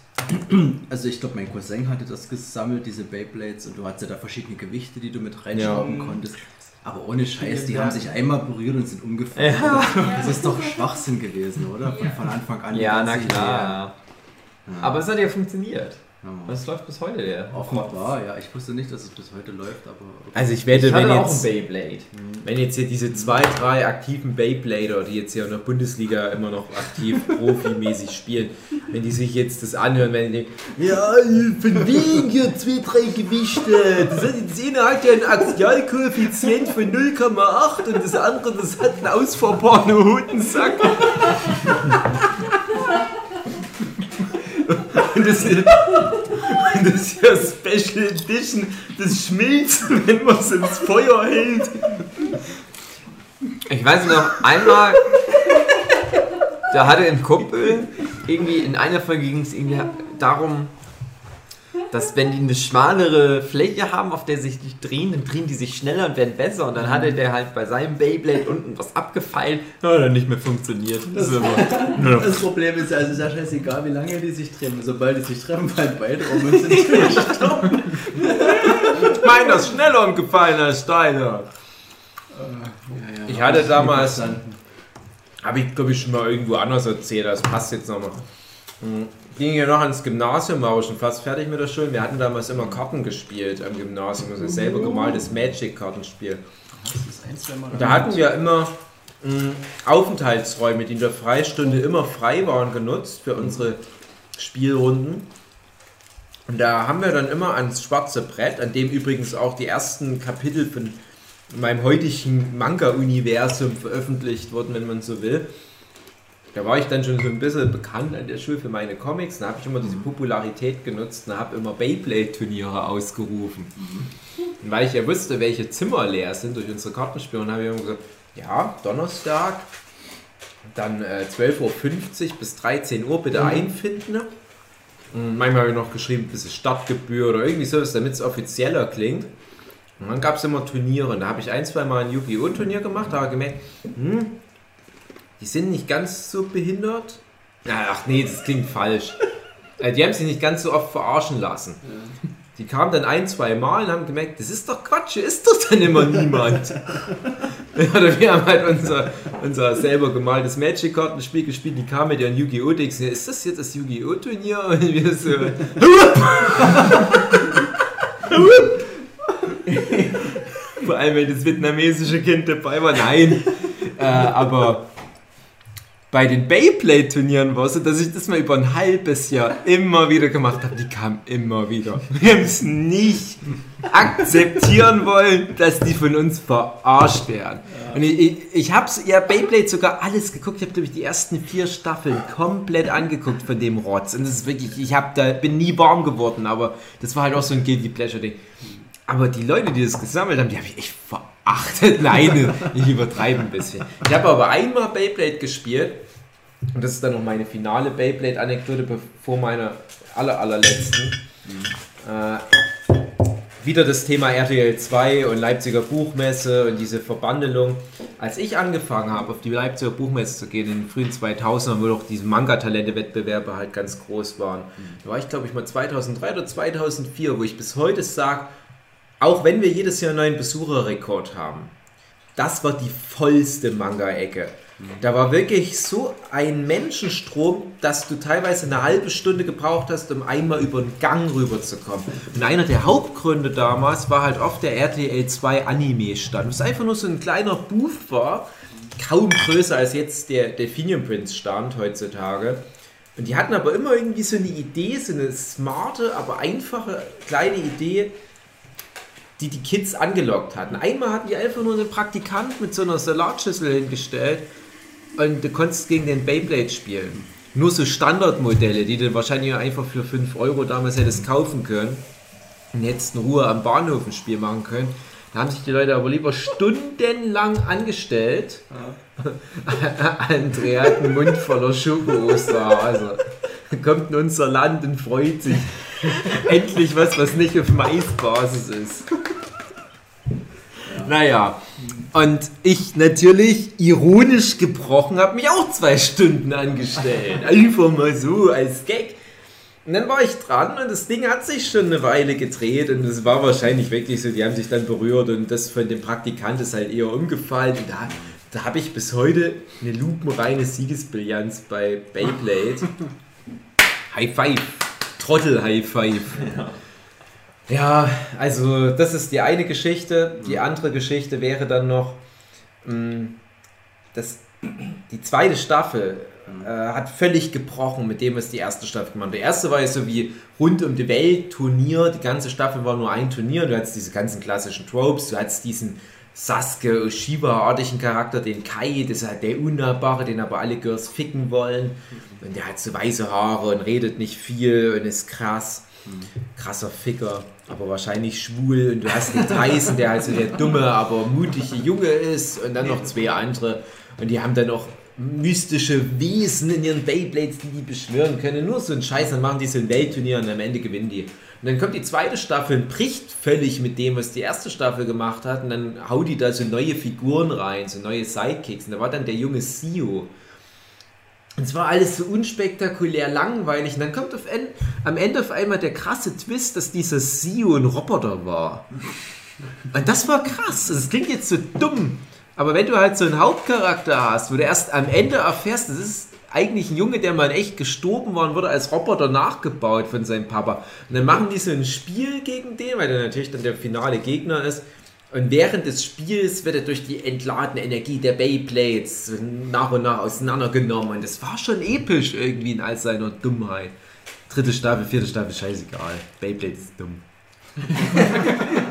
Also ich glaube, mein Cousin hatte das gesammelt, diese Beyblades, und du hattest ja da verschiedene Gewichte, die du mit reinschrauben konntest. Aber ohne Scheiß, die haben sich einmal berührt und sind umgefallen. Das ist doch Schwachsinn gewesen, oder? Von, von Anfang an. Ja, na klar. Aber es hat ja funktioniert. Das läuft bis heute, der. Offenbar, ja. Ich wusste nicht, dass es bis heute läuft, aber. Also ich wette, Ich wenn hatte auch ein jetzt, Beyblade. wenn jetzt hier diese zwei, drei aktiven Beyblader, die jetzt hier in der Bundesliga immer noch aktiv *laughs* profimäßig spielen, wenn die sich jetzt das anhören, wenn die denken, ja, von *laughs* wegen hier zwei, drei Gewichte, das, hat, das eine hat ja einen Axialkoeffizient von 0,8 und das andere, das hat einen ausfahrbaren Hodensack. *laughs* Und das, und das ist ja Special Edition, das schmilzt, wenn man es ins Feuer hält. Ich weiß noch, einmal, da hatte ein Kumpel, irgendwie in einer Folge ging es irgendwie darum, dass wenn die eine schmalere Fläche haben, auf der sich die drehen, dann drehen die sich schneller und werden besser. Und dann hatte der halt bei seinem Beyblade unten was abgefeilt, ja, dann nicht mehr funktioniert. Das ist immer, *laughs* Das Problem ist, also ist ja scheißegal, wie lange die sich treffen. Sobald die sich treffen, fallen beide um und sind gestorben. Meiner *laughs* ist schneller umgefallen als Steiner. Ich hatte damals, habe ich glaube ich schon mal irgendwo anders erzählt, das passt jetzt nochmal. Hm. Ging ja noch ans Gymnasium, war schon fast fertig mit der Schule. Wir hatten damals immer Karten gespielt am Gymnasium, also selber gemaltes Magic-Kartenspiel. Und da hatten wir immer mh, Aufenthaltsräume, die in der Freistunde immer frei waren, genutzt für unsere Spielrunden. Und da haben wir dann immer ans schwarze Brett, an dem übrigens auch die ersten Kapitel von meinem heutigen Manga-Universum veröffentlicht wurden, wenn man so will. Da war ich dann schon so ein bisschen bekannt an der Schule für meine Comics. Da habe ich immer diese Popularität genutzt und habe immer Beyblade-Turniere ausgerufen. Und weil ich ja wusste, welche Zimmer leer sind durch unsere Kartenspiele, habe ich immer gesagt, ja, Donnerstag, dann äh, 12.50 Uhr bis 13 Uhr bitte einfinden. Und manchmal habe ich noch geschrieben, ein bisschen Stadtgebühr oder irgendwie sowas, damit es offizieller klingt. Und dann gab es immer Turniere. Da habe ich ein, zwei Mal ein Yu-Gi-Oh! Turnier gemacht, da habe ich gemerkt, hm, die sind nicht ganz so behindert. Ach nee, das klingt falsch. Äh, Die haben sich nicht ganz so oft verarschen lassen. Die kamen dann ein, zwei Mal und haben gemerkt, das ist doch Quatsch, hier ist doch dann immer niemand. *laughs* Oder wir haben halt unser, unser selber gemaltes Magic-Kartenspiel gespielt, die kamen mit ihren Yu-Gi-Oh! Decks. Ist das jetzt das Yu-Gi-Oh! Turnier? *laughs* Und wir so. *laughs* Vor allem, wenn das vietnamesische Kind dabei war. Nein. äh, aber bei den Beyblade-Turnieren war es so, dass ich das mal über ein halbes Jahr immer wieder gemacht habe. Die kamen immer wieder. *laughs* Wir haben es nicht akzeptieren wollen, dass die von uns verarscht werden. Und ich, ich, ich habe ja Beyblade sogar alles geguckt. Ich habe glaube ich die ersten vier Staffeln komplett angeguckt von dem Rotz. Und das ist wirklich, ich habe da bin nie warm geworden, aber das war halt auch so ein guilty pleasure Ding. Aber die Leute, die das gesammelt haben, die habe ich echt verachtet. *laughs* Nein, ich übertreibe ein bisschen. Ich habe aber einmal Beyblade gespielt. Und das ist dann noch meine finale Beyblade-Anekdote bevor meiner aller, allerletzten. Äh, wieder das Thema RTL 2 und Leipziger Buchmesse und diese Verbandelung. Als ich angefangen habe, auf die Leipziger Buchmesse zu gehen, in den frühen 2000ern, wo doch diese Manga-Talente-Wettbewerbe halt ganz groß waren, da war ich glaube ich mal 2003 oder 2004, wo ich bis heute sage, auch wenn wir jedes Jahr einen neuen Besucherrekord haben, das war die vollste Manga-Ecke. Da war wirklich so ein Menschenstrom, dass du teilweise eine halbe Stunde gebraucht hast, um einmal über den Gang rüberzukommen. Und einer der Hauptgründe damals war halt oft der RTL 2 Anime-Stand. Was einfach nur so ein kleiner Booth war, kaum größer als jetzt der Delphinium Prince Stand heutzutage. Und die hatten aber immer irgendwie so eine Idee, so eine smarte, aber einfache kleine Idee, die die Kids angelockt hatten. Einmal hatten die einfach nur einen Praktikant mit so einer Salatschüssel hingestellt und du konntest gegen den Beyblade spielen. Nur so Standardmodelle, die du wahrscheinlich einfach für 5 Euro damals hättest kaufen können und jetzt in Ruhe am Bahnhof ein Spiel machen können. Da haben sich die Leute aber lieber stundenlang angestellt. *laughs* Andrea hat einen Mund voller Schoko-Oster. Also kommt in unser Land und freut sich. *laughs* Endlich was, was nicht auf Maisbasis ist. Naja, und ich natürlich ironisch gebrochen habe mich auch zwei Stunden angestellt. *laughs* Einfach mal so als Gag. Und dann war ich dran und das Ding hat sich schon eine Weile gedreht und es war wahrscheinlich wirklich so, die haben sich dann berührt und das von dem Praktikant ist halt eher umgefallen. Und da, da habe ich bis heute eine lupenreine Siegesbrillanz bei Beyblade. *laughs* High Five. Trottel High Five. Ja, also das ist die eine Geschichte. Die andere Geschichte wäre dann noch, mh, dass die zweite Staffel äh, hat völlig gebrochen mit dem, was die erste Staffel gemacht hat. Die erste war ja so wie rund um die Welt Turnier. Die ganze Staffel war nur ein Turnier. Du hattest diese ganzen klassischen Tropes. Du hattest diesen Sasuke Oshiba-artigen Charakter, den Kai, das ist halt der Unnahbare, den aber alle Girls ficken wollen. Und der hat so weiße Haare und redet nicht viel und ist krass. Krasser Ficker, aber wahrscheinlich schwul. Und du hast den Tyson, der halt so der dumme, aber mutige Junge ist. Und dann noch zwei andere. Und die haben dann noch mystische Wesen in ihren Beyblades, die die beschwören können. Nur so ein Scheiß, dann machen die so ein Weltturnier und am Ende gewinnen die. Und dann kommt die zweite Staffel und bricht völlig mit dem, was die erste Staffel gemacht hat. Und dann haut die da so neue Figuren rein, so neue Sidekicks. Und da war dann der junge Sio. Und es war alles so unspektakulär langweilig. Und dann kommt en am Ende auf einmal der krasse Twist, dass dieser Sio ein Roboter war. Und das war krass. Das klingt jetzt so dumm. Aber wenn du halt so einen Hauptcharakter hast, wo du erst am Ende erfährst, das ist eigentlich ein Junge, der mal echt gestorben war und wurde als Roboter nachgebaut von seinem Papa. Und dann machen die so ein Spiel gegen den, weil der natürlich dann der finale Gegner ist. Und während des Spiels wird er durch die entladene Energie der Beyblades nach und nach auseinandergenommen. Und das war schon episch irgendwie in all seiner Dummheit. Dritte Staffel, vierte Staffel, scheißegal. Beyblade ist dumm. *laughs*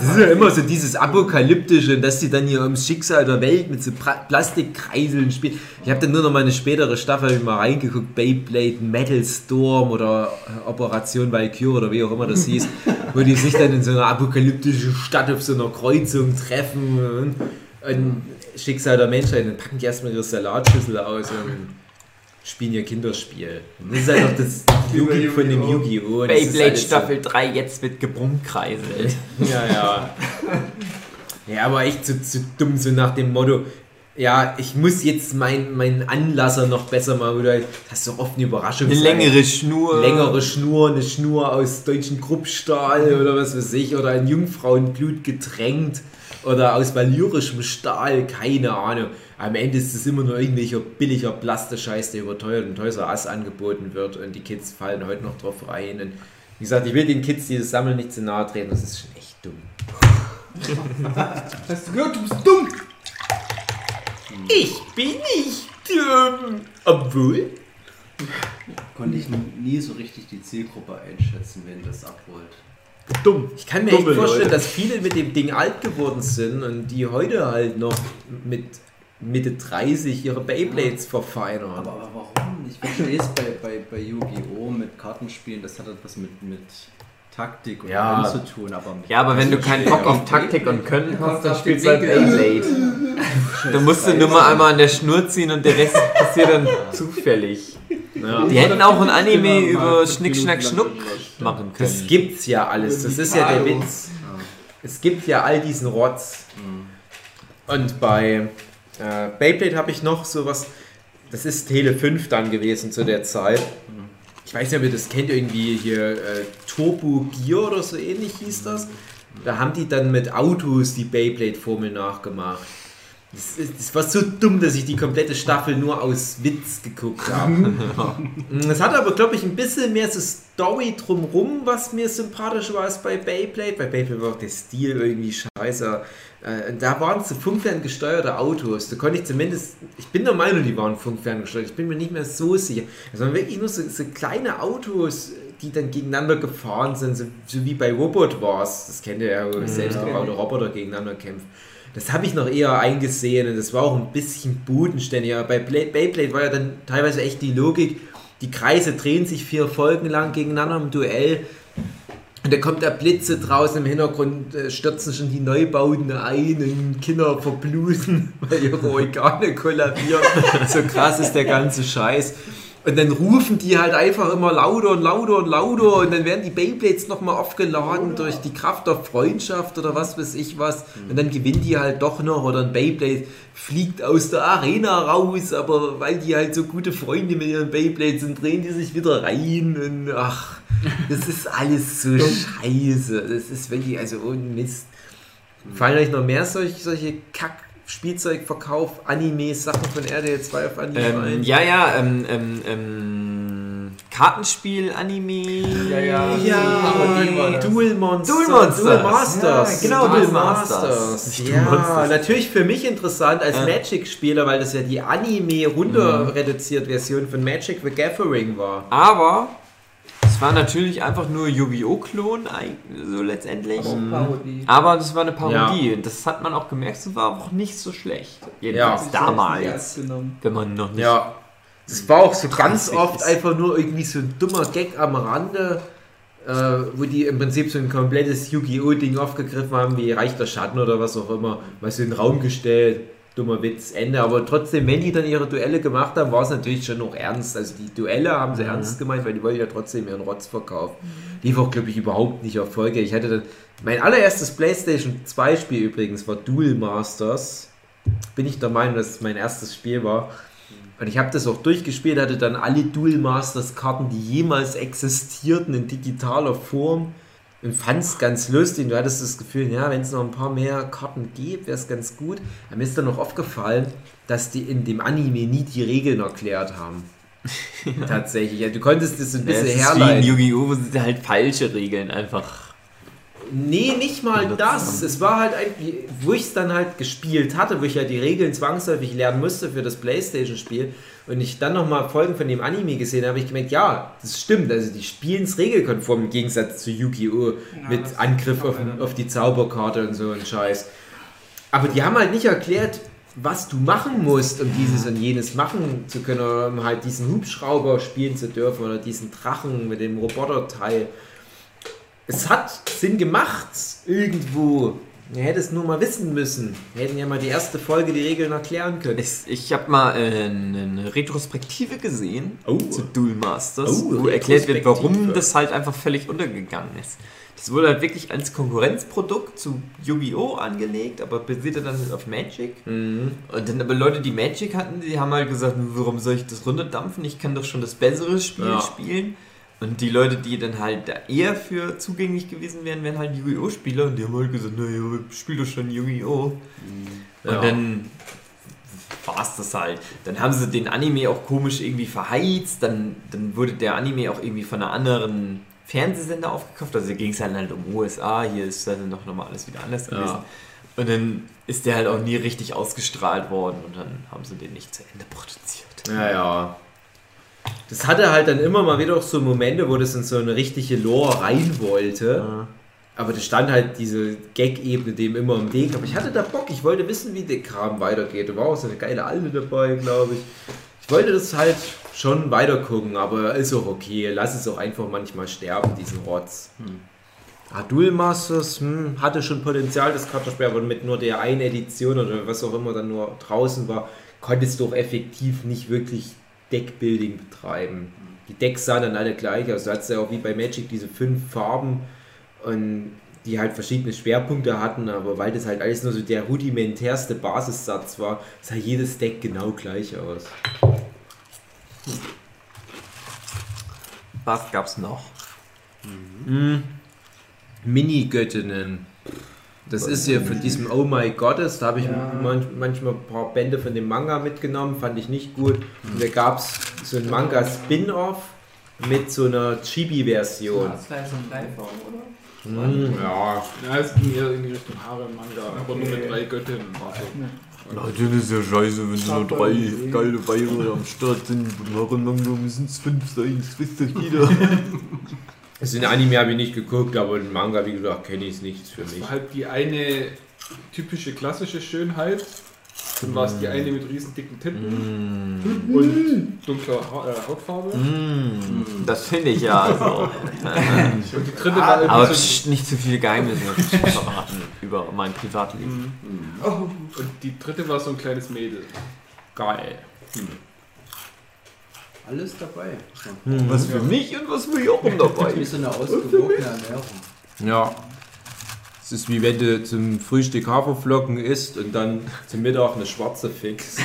Das ist ja immer so dieses Apokalyptische, dass die dann hier ums Schicksal der Welt mit so Plastikkreiseln spielen. Ich habe dann nur noch mal eine spätere Staffel mal reingeguckt, Beyblade, Metal Storm oder Operation Valkyrie oder wie auch immer das hieß, *laughs* wo die sich dann in so einer apokalyptischen Stadt auf so einer Kreuzung treffen und, und Schicksal der Menschheit. Dann packen die erstmal ihre Salatschüssel aus und spielen ihr Kinderspiel. Das ist einfach das *laughs* Logik von dem Yu-Gi-Oh! Und Beyblade alles so- Staffel 3, jetzt wird gebrummkreiselt. ja, ja. *laughs* Ja, aber echt zu, zu dumm, so nach dem Motto, ja, ich muss jetzt meinen mein Anlasser noch besser machen. Oder hast du oft eine Überraschung. Eine längere Schnur. längere Schnur, eine Schnur aus deutschen Kruppstahl oder was weiß ich, oder in Jungfrauenblut getränkt oder aus valyrischem Stahl, keine Ahnung. Am Ende ist es immer nur irgendwelcher billiger Plastescheiß, der überteuert und Toys R Us angeboten wird und die Kids fallen heute noch drauf rein. Und wie gesagt, ich will den Kids dieses Sammeln nicht zu nahe treten, das ist schon echt dumm. *laughs* Hast du gehört, du bist dumm? Ich bin nicht dumm. Obwohl? Konnte ich nie so richtig die Zielgruppe einschätzen, wenn das abholt. Dumm. Ich kann mir Dumme echt vorstellen, Leute. dass viele mit dem Ding alt geworden sind und die heute halt noch mit Mitte 30 ihre Beyblades verfeinern. Aber, aber warum? Ich verstehe es bei, bei, bei Yu-Gi-Oh! mit Kartenspielen, das hat etwas mit, mit Taktik und Ja. Können zu tun. Aber Ja, aber wenn du keinen Bock auf Taktik und Können hast, dann spielst du halt Beyblade. *laughs* Da musst du nur mal einmal an der Schnur ziehen und der Rest *laughs* passiert dann zufällig. Ja. Die hätten auch ein Anime Mal über fünf Schnick, Schnack, Minuten Schnuck machen Das können. gibt's ja alles. Das ist ja der Witz. Es gibt ja all diesen Rotz. Und bei äh, Beyblade habe ich noch sowas. Das ist Tele 5 dann gewesen zu der Zeit. Ich weiß nicht, ob ihr das kennt, irgendwie hier äh, Turbo Gear oder so ähnlich hieß das. Da haben die dann mit Autos die Beyblade-Formel nachgemacht. Das, ist, das war so dumm, dass ich die komplette Staffel nur aus Witz geguckt habe. *laughs* Es hat aber, glaube ich, ein bisschen mehr so Story drumrum, was mir sympathisch war als bei Beyblade. Bei Beyblade war auch der Stil irgendwie scheiße. Äh, da waren es so funkferngesteuerte Autos. Da konnte ich zumindest, ich bin der Meinung, die waren funkferngesteuert. Ich bin mir nicht mehr so sicher. Es waren wirklich nur so, so kleine Autos, die dann gegeneinander gefahren sind, so, so wie bei Robot Wars. Das kennt ihr ja, wo selbstgebaute Roboter gegeneinander kämpfen. Das habe ich noch eher eingesehen und das war auch ein bisschen bodenständiger. Bei Play- Beyblade war ja dann teilweise echt die Logik, die Kreise drehen sich vier Folgen lang gegeneinander im Duell. Und da kommt der Blitze draußen im Hintergrund, äh, stürzen schon die Neubauten ein und Kinder verbluten, *laughs* weil ihre Organe kollabieren. so krass ist der ganze Scheiß. Und dann rufen die halt einfach immer lauter und lauter und lauter und dann werden die Beyblades nochmal aufgeladen durch die Kraft der Freundschaft oder was weiß ich was. Und dann gewinnen die halt doch noch oder ein Beyblade fliegt aus der Arena raus, aber weil die halt so gute Freunde mit ihren Beyblades sind, drehen die sich wieder rein und ach, das ist alles so scheiße. Das ist wirklich, also ohne Mist. Fallen euch noch mehr solche, solche Kack- Spielzeugverkauf, Anime, Sachen von RDL 2 auf Anime Ähm, ein? ja, ja, ähm, ähm, ähm, Kartenspiel, Anime. Ja, ja. Ja, Duel Monsters. Duel Monsters. Duel Masters. Ja, genau, Duel Masters. Masters. Ja, Monsters. natürlich für mich interessant als Ja. Magic-Spieler, weil das ja die Anime runter reduziert Version von Magic the Gathering war. Aber es war natürlich einfach nur Yu-Gi-Oh!-Klon, so letztendlich. Parodie. Aber das war eine Parodie und das hat man auch gemerkt, es war auch nicht so schlecht. Jedenfalls Ja. damals, wenn man noch nicht. Ja. Das war auch so ganz 30 oft ist. einfach nur irgendwie so ein dummer Gag am Rande, äh, wo die im Prinzip so ein komplettes Yu-Gi-Oh! Ding aufgegriffen haben, wie Reich der Schatten oder was auch immer, mal so in den Raum gestellt. Dummer Witz, Ende. Aber trotzdem, wenn die dann ihre Duelle gemacht haben, war es natürlich schon noch ernst. Also die Duelle haben sie ernst gemeint, weil die wollten ja trotzdem ihren Rotz verkaufen. Lief auch, glaube ich, überhaupt nicht Erfolge. Ich hatte dann, mein allererstes PlayStation 2 Spiel übrigens war Duel Masters. Bin ich der Meinung, dass es mein erstes Spiel war. Und ich habe das auch durchgespielt, hatte dann alle Duel Masters Karten, die jemals existierten, in digitaler Form und fand es ganz lustig. Du hattest das Gefühl, ja, wenn es noch ein paar mehr Karten gibt, wäre es ganz gut. Aber mir ist dann noch aufgefallen, dass die in dem Anime nie die Regeln erklärt haben. *laughs* Tatsächlich. Ja, du konntest das so ein Ja, es bisschen ist wie in herleiten. Yu-Gi-Oh! sie halt falsche Regeln einfach Nee, nicht mal das. Es war halt ein, wo ich es dann halt gespielt hatte, wo ich ja die Regeln zwangsläufig lernen musste für das Playstation-Spiel und ich dann nochmal Folgen von dem Anime gesehen habe, habe ich gemerkt, ja, das stimmt. Also die spielen es regelkonform im Gegensatz zu Yu-Gi-Oh! Ja, mit Angriff auf, auf die Zauberkarte und so ein Scheiß. Aber die haben halt nicht erklärt, was du machen musst, um dieses und jenes machen zu können, oder um halt diesen Hubschrauber spielen zu dürfen oder diesen Drachen mit dem Roboterteil. Es hat Sinn gemacht, irgendwo. Wir hätten es nur mal wissen müssen. Wir hätten ja mal die erste Folge die Regeln erklären können. Ich, ich habe mal äh, eine Retrospektive gesehen Oh. zu Duel Masters, Oh, wo erklärt wird, warum das halt einfach völlig untergegangen ist. Das wurde halt wirklich als Konkurrenzprodukt zu Yu-Gi-Oh! angelegt, aber basierte dann halt auf Magic. Mhm. Und dann aber Leute, die Magic hatten, die haben halt gesagt, warum soll ich das runterdampfen? Ich kann doch schon das bessere Spiel Ja. spielen. Und die Leute, die dann halt da eher für zugänglich gewesen wären, wären halt Yu-Gi-Oh! Spieler. Und die haben halt gesagt, naja, spiel doch schon Yu-Gi-Oh! Ja. Und dann war es das halt. Dann haben sie den Anime auch komisch irgendwie verheizt. Dann, dann wurde der Anime auch irgendwie von einer anderen Fernsehsender aufgekauft. Also ging es halt, halt um USA. Hier ist dann noch nochmal alles wieder anders Ja. gewesen. Und dann ist der halt auch nie richtig ausgestrahlt worden. Und dann haben sie den nicht zu Ende produziert. Ja, ja. Das hatte halt dann immer mal wieder auch so Momente, wo das in so eine richtige Lore rein wollte. Ja. Aber da stand halt diese Gag-Ebene dem immer im Weg. Aber ich hatte da Bock, ich wollte wissen, wie der Kram weitergeht. Da war auch so eine geile Alte dabei, glaube ich. Ich wollte das halt schon weiter gucken, aber ist auch okay. Lass es auch einfach manchmal sterben, diesen Rotz. Ah, Duel Masters hm, hatte schon Potenzial, das Kartenspiel, aber mit nur der einen Edition oder was auch immer dann nur draußen war, konntest du auch effektiv nicht wirklich Deckbuilding betreiben. Die Decks sahen dann alle gleich aus. Du hattest ja auch wie bei Magic diese fünf Farben und die halt verschiedene Schwerpunkte hatten, aber weil das halt alles nur so der rudimentärste Basissatz war, sah jedes Deck genau gleich aus. Was gab's noch? Mhm. Mini-Göttinnen. Das ist hier von diesem Oh My Goddess, da habe ich Ja. manch, manchmal ein paar Bände von dem Manga mitgenommen, fand ich nicht gut. Und da gab es so ein Manga-Spin-Off mit so einer Chibi-Version. Slice und Life auch, oder? Mhm, ja, Ja, es ging eher in die Richtung Haare-Manga, aber nur mit drei Göttinnen. Also, Leute, das ist ja scheiße, wenn so nur drei geile Weiber am Start sind. Warum müssen es fünf sein? Das wisst doch jeder. *laughs* das in Anime habe ich nicht geguckt, aber den Manga, wie gesagt, kenne ich es nichts für das mich. war halt die eine typische klassische Schönheit. Dann war es die eine mit riesen dicken Titten Mm. und dunkler ha äh, Hautfarbe. Mm, das finde ich ja. Also. *laughs* Und die dritte war irgendwie Aber so pst, nicht zu viele Geheimnisse verraten über mein Privatleben. und die dritte war so ein kleines Mädel. Geil. Alles dabei. Was für mich und was für Jochen dabei. Wie so eine ausgewogene Ernährung. Ja. Es ist wie wenn du zum Frühstück Haferflocken isst und dann zum Mittag eine schwarze Fix.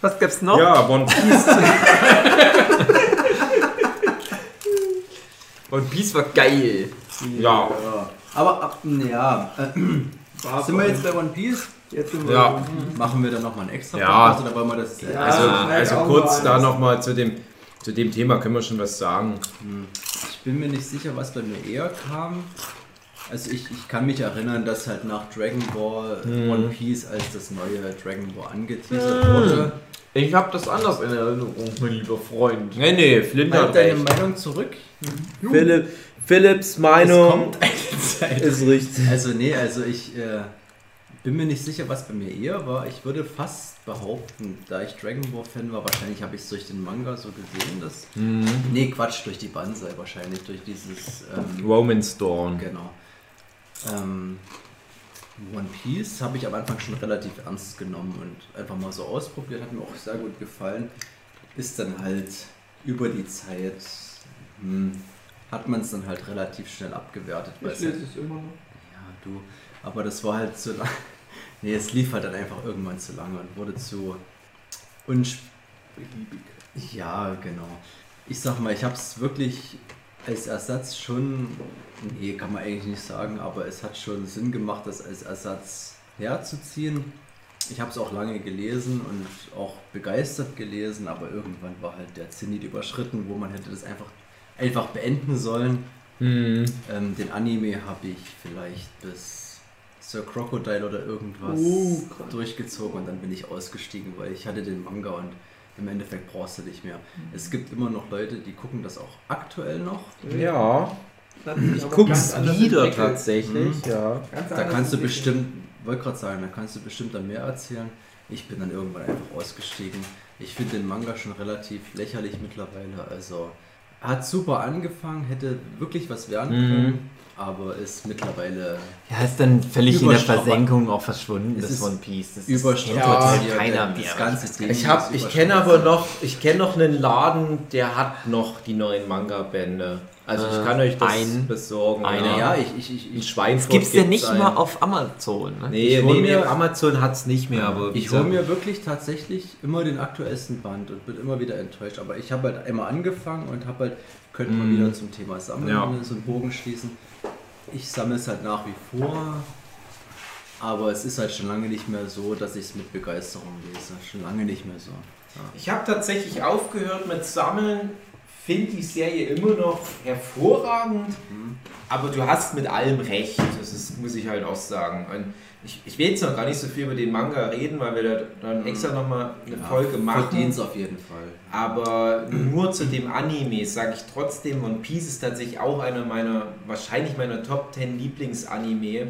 Was gab's noch? Ja, One Piece. *laughs* One Piece war geil. Ja. Ja. Aber ab, ja, äh, sind wir jetzt bei One Piece? Jetzt sind wir, Ja. Machen wir dann nochmal ein extra Ja. Podcast oder wollen wir das? Ja. Also, Ah, also auch kurz da nochmal zu dem, zu dem Thema können wir schon was sagen. Ich bin mir nicht sicher, was bei mir eher kam. Also ich, ich kann mich erinnern, dass halt nach Dragon Ball Mhm. One Piece als das neue Dragon Ball angeteasert wurde. Ich habe das anders in Erinnerung, mein lieber Freund. Nee, nee, Flint Halt hat deine recht. Meinung zurück. Philipp, Philipps Es Meinung kommt eine Zeit. ist richtig. Also nee, also ich äh, bin mir nicht sicher, was bei mir eher war. Ich würde fast behaupten, da ich Dragon Ball Fan war, wahrscheinlich habe ich es durch den Manga so gesehen, dass... Mhm. Nee, Quatsch, durch die Banzai wahrscheinlich, durch dieses... Ähm, Roman's Dawn. Genau. Ähm, One Piece habe ich am Anfang schon relativ ernst genommen und einfach mal so ausprobiert, hat mir auch sehr gut gefallen. Ist dann halt über die Zeit, hm, hat man es dann halt relativ schnell abgewertet. Ich es lese es immer noch. ja, du, aber das war halt zu lang. *laughs* Nee, es lief halt dann einfach irgendwann zu lange und wurde zu unsp Beliebig. ja, genau. Ich sag mal, ich habe es wirklich als Ersatz schon, nee, kann man eigentlich nicht sagen, aber es hat schon Sinn gemacht, das als Ersatz herzuziehen. ich habe es auch lange gelesen und auch begeistert gelesen, aber irgendwann war halt der Zenit überschritten, wo man hätte das einfach, einfach beenden sollen. Hm. Ähm, den Anime habe ich vielleicht bis Sir Crocodile oder irgendwas Uh, durchgezogen und dann bin ich ausgestiegen, weil ich hatte den Manga und im Endeffekt brauchst du nicht mehr. Es gibt immer noch Leute, die gucken das auch aktuell noch. Ja, ich anders wieder tatsächlich, ja. Ganz Da kannst du bestimmt, wollte gerade sagen, da kannst du bestimmt dann mehr erzählen. Ich bin dann irgendwann einfach ausgestiegen. Ich finde den Manga schon relativ lächerlich mittlerweile. Also hat super angefangen, hätte wirklich was werden Mhm. können, aber ist mittlerweile Ja, ist dann völlig in der Versenkung auch verschwunden, das ist One Piece. Das überstrapaziert. kennt keiner mehr. Das ganze Ding Ich, hab, ich kenne aber noch, ich kenne noch einen Laden, der hat noch die neuen Manga-Bände. Also ich Äh, kann euch das ein- besorgen. einer. Ja, ich, ich, ich, In ich, Schweinfurt Gibt's ja nicht einen. mal auf Amazon, ne? Nee, nee, nee, Amazon hat es nicht mehr, aber ich hole mir wirklich tatsächlich immer den aktuellsten Band und bin immer wieder enttäuscht. Aber ich habe halt einmal angefangen und habe halt, könnte man Mhm. wieder zum Thema Sammeln Ja. so einen Bogen schließen. Ich sammle es halt nach wie vor, aber es ist halt schon lange nicht mehr so, dass ich es mit Begeisterung lese. Schon lange nicht mehr so. Ich habe tatsächlich aufgehört mit Sammeln, finde die Serie immer noch hervorragend, aber du hast mit allem recht, das ist, muss ich halt auch sagen. Und ich, ich will jetzt noch gar nicht so viel über den Manga reden, weil wir da dann extra nochmal eine Folge machen. Verdient es auf jeden Fall. Aber nur zu dem Anime sage ich trotzdem, One Piece ist tatsächlich auch einer meiner, wahrscheinlich meiner Top 10 Lieblingsanime,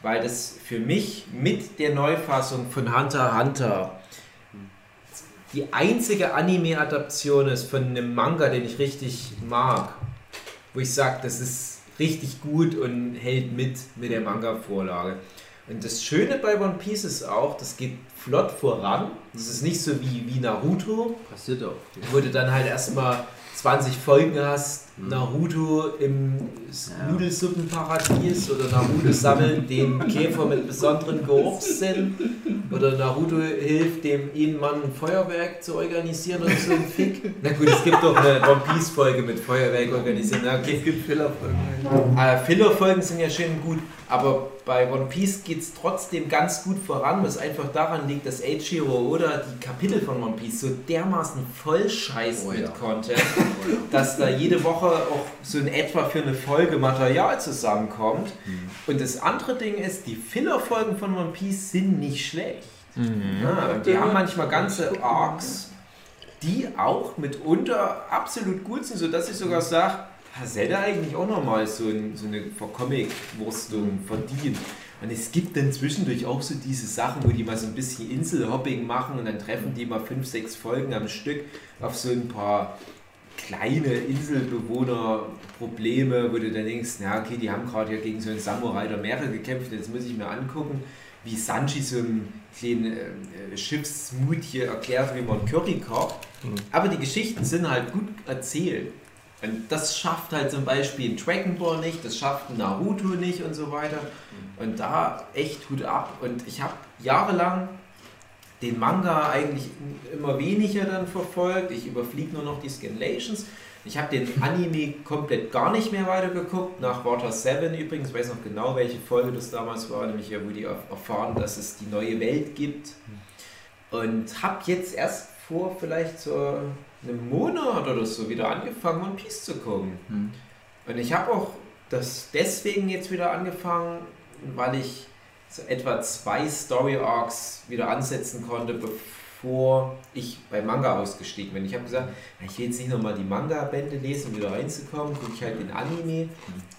weil das für mich mit der Neufassung von Hunter x Hunter die einzige Anime-Adaption ist von einem Manga, den ich richtig mag. Wo ich sage, das ist richtig gut und hält mit mit der Manga-Vorlage. Und das Schöne bei One Piece ist auch, das geht flott voran. Das ist nicht so wie, wie Naruto, Passiert auch. wo du dann halt erstmal 20 Folgen hast, Naruto im Ja. Nudelsuppenparadies oder Naruto sammelt den Käfer mit besonderen Geruchssinn oder Naruto hilft dem einen Mann ein Feuerwerk zu organisieren oder so ein Fick. Na gut, es gibt doch eine One Piece Folge mit Feuerwerk organisieren. Na, okay. Es gibt Fillerfolgen. Äh, Filler-Folgen sind ja schön gut, aber bei One Piece geht es trotzdem ganz gut voran, was einfach daran liegt, dass Eiichiro Oda die Kapitel von One Piece so dermaßen voll scheißt Oh mit ja. Content, dass da jede Woche auch so in etwa für eine Folge Material zusammenkommt. Und das andere Ding ist, die Filler-Folgen von One Piece sind nicht schlecht. Ja, und die haben manchmal ganze Arcs, die auch mitunter absolut gut sind, sodass ich sogar sage, hätte eigentlich auch nochmal so, ein, so eine Comic-Wurstung verdient. Und es gibt dann zwischendurch auch so diese Sachen, wo die mal so ein bisschen Inselhopping machen und dann treffen die mal fünf, sechs Folgen am Stück auf so ein paar kleine Inselbewohner-Probleme, wo du dann denkst, na okay, die haben gerade ja gegen so einen Samurai der Meere gekämpft, jetzt muss ich mir angucken, wie Sanji so einem kleinen äh, Schiffsmut hier erklärt, wie man Curry kocht. Aber die Geschichten sind halt gut erzählt. Und das schafft halt zum Beispiel ein Dragon Ball nicht, das schafft ein Naruto nicht und so weiter. Und da echt Hut ab. Und ich habe jahrelang den Manga eigentlich immer weniger dann verfolgt. Ich überfliege nur noch die Scanlations. Ich habe den Anime komplett gar nicht mehr weitergeguckt. Nach Water 7 übrigens, ich weiß noch genau, welche Folge das damals war, nämlich ja, wo die erf- erfahren, dass es die neue Welt gibt. Und habe jetzt erst vor vielleicht so einem Monat oder so wieder angefangen, One Piece zu gucken. Hm. Und ich habe auch das deswegen jetzt wieder angefangen, weil ich so etwa zwei Story Arcs wieder ansetzen konnte, bevor ich beim Manga ausgestiegen bin. Ich habe gesagt, ich will jetzt nicht nochmal die Manga-Bände lesen, um wieder reinzukommen, gucke ich halt den Anime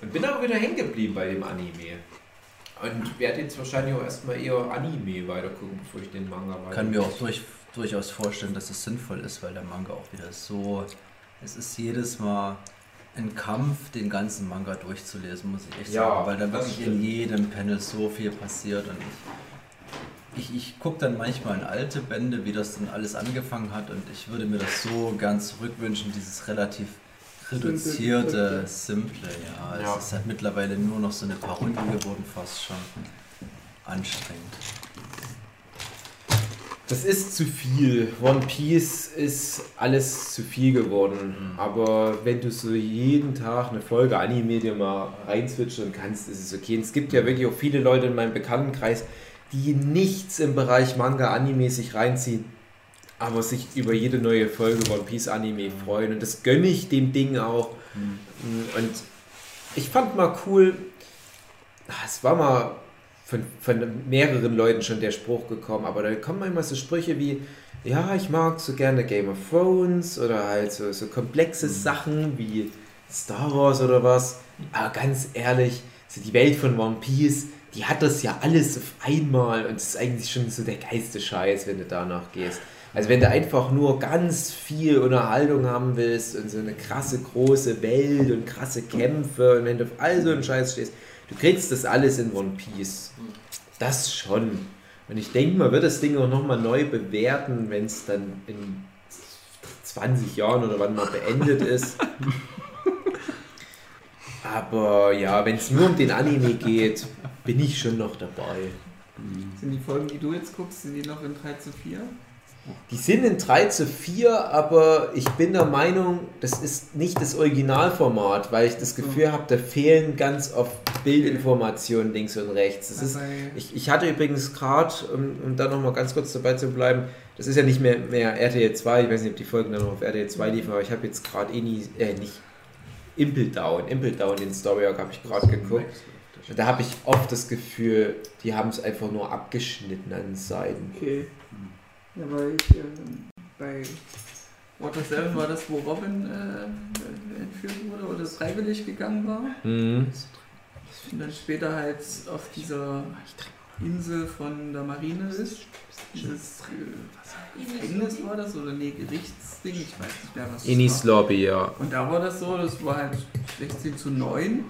und bin aber wieder hängen geblieben bei dem Anime. Und werde jetzt wahrscheinlich auch erstmal eher Anime weitergucken, bevor ich den Manga weiter. kann mir auch durch, durchaus vorstellen, dass es sinnvoll ist, weil der Manga auch wieder so. Es ist jedes Mal ein Kampf, den ganzen Manga durchzulesen, muss ich echt Ja, sagen, weil da wirklich stimmt. in jedem Panel so viel passiert und ich, ich, ich gucke dann manchmal in alte Bände, wie das dann alles angefangen hat und ich würde mir das so gern zurückwünschen, dieses relativ reduzierte, simple, ja. Ja. Es ist halt mittlerweile nur noch so eine Parodie geworden, fast schon anstrengend. Das ist zu viel. One Piece ist alles zu viel geworden. Aber wenn du so jeden Tag eine Folge Anime dir mal reinswitchen kannst, ist es okay. Und es gibt ja wirklich auch viele Leute in meinem Bekanntenkreis, die nichts im Bereich Manga, Anime sich reinziehen, aber sich über jede neue Folge One Piece Anime freuen. Und das gönne ich dem Ding auch. Und ich fand mal cool, ah, es war mal von, von mehreren Leuten schon der Spruch gekommen, aber da kommen manchmal so Sprüche wie, ja, ich mag so gerne Game of Thrones oder halt so, so komplexe Sachen wie Star Wars oder was. Aber ganz ehrlich, so die Welt von One Piece, die hat das ja alles auf einmal und es ist eigentlich schon so der geilste Scheiß, wenn du danach gehst. Also wenn du einfach nur ganz viel Unterhaltung haben willst und so eine krasse große Welt und krasse Kämpfe und wenn du auf all so einen Scheiß stehst, du kriegst das alles in One Piece. Das schon. Und ich denke, man wird das Ding auch nochmal neu bewerten, wenn es dann in 20 Jahren oder wann mal beendet *laughs* ist. Aber ja, wenn es nur um den Anime geht, bin ich schon noch dabei. Sind die Folgen, die du jetzt guckst, sind die noch in 3 zu 4? Die sind in 3 zu 4, aber ich bin der Meinung, das ist nicht das Originalformat, weil ich das Gefühl habe, da fehlen ganz oft Bildinformationen links und rechts. Ist, ich, ich hatte übrigens gerade, um, um da nochmal ganz kurz dabei zu bleiben, das ist ja nicht mehr, mehr RTL 2, ich weiß nicht, ob die Folgen dann noch auf RTL 2 liefen, aber ich habe jetzt gerade eh nie, äh, nicht, Impel Down, Impel Down, den Story Arc habe ich gerade geguckt. Da habe ich oft das Gefühl, die haben es einfach nur abgeschnitten an Seiten. Okay. Ja, weil ich, äh, bei Water 7 war das, wo Robin äh, entführt wurde oder freiwillig gegangen war. Mhm. Und dann später halt auf dieser Insel von der Marine ist. Dieses äh, Gefängnis war das oder nee, Gerichtsding, ich weiß nicht mehr was. es Inis war. Lobby, ja. Und da war das so, das war halt 16 zu 9.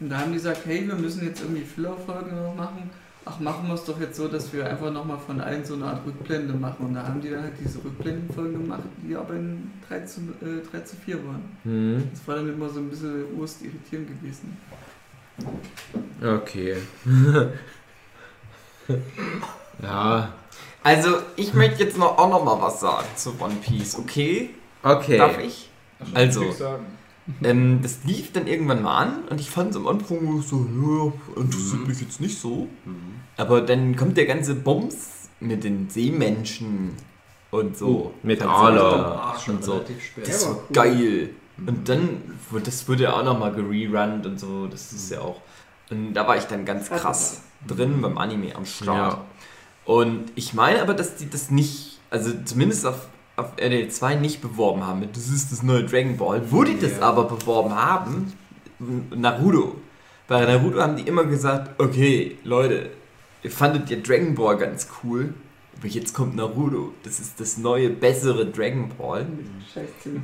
Und da haben die gesagt, hey, wir müssen jetzt irgendwie Filler-Folgen noch machen. Ach, machen wir es doch jetzt so, dass wir einfach nochmal von allen so eine Art Rückblende machen. Und da haben die dann halt diese Rückblendenfolgen gemacht, die aber in 3 zu, äh, 3 zu 4 waren. Mhm. Das war dann immer so ein bisschen urst irritierend gewesen. Okay. *laughs* ja. Also, ich möchte jetzt noch, auch noch mal was sagen zu One Piece, okay? Okay. Darf ich? Also. Sagen. Ähm, das lief dann irgendwann mal an und ich fand es am Anfang so, ja, interessiert mich jetzt nicht so. Aber dann kommt der ganze Bums mit den Seemenschen und so. Oh, mit Arla. so, Und so. relativ spät. Das war cool. geil. Und dann, wurde- das wurde ja auch nochmal gererunnt und so, das ist ja auch. Und da war ich dann ganz krass drin beim Anime am Start. Ja. Und ich meine aber, dass die das nicht, also zumindest auf, auf RDL 2 nicht beworben haben mit, das ist das neue Dragon Ball. Wo die das Ja. aber beworben haben, Naruto. Bei Naruto haben die immer gesagt, okay, Leute, ihr fandet ja Dragon Ball ganz cool, aber jetzt kommt Naruto. Das ist das neue, bessere Dragon Ball.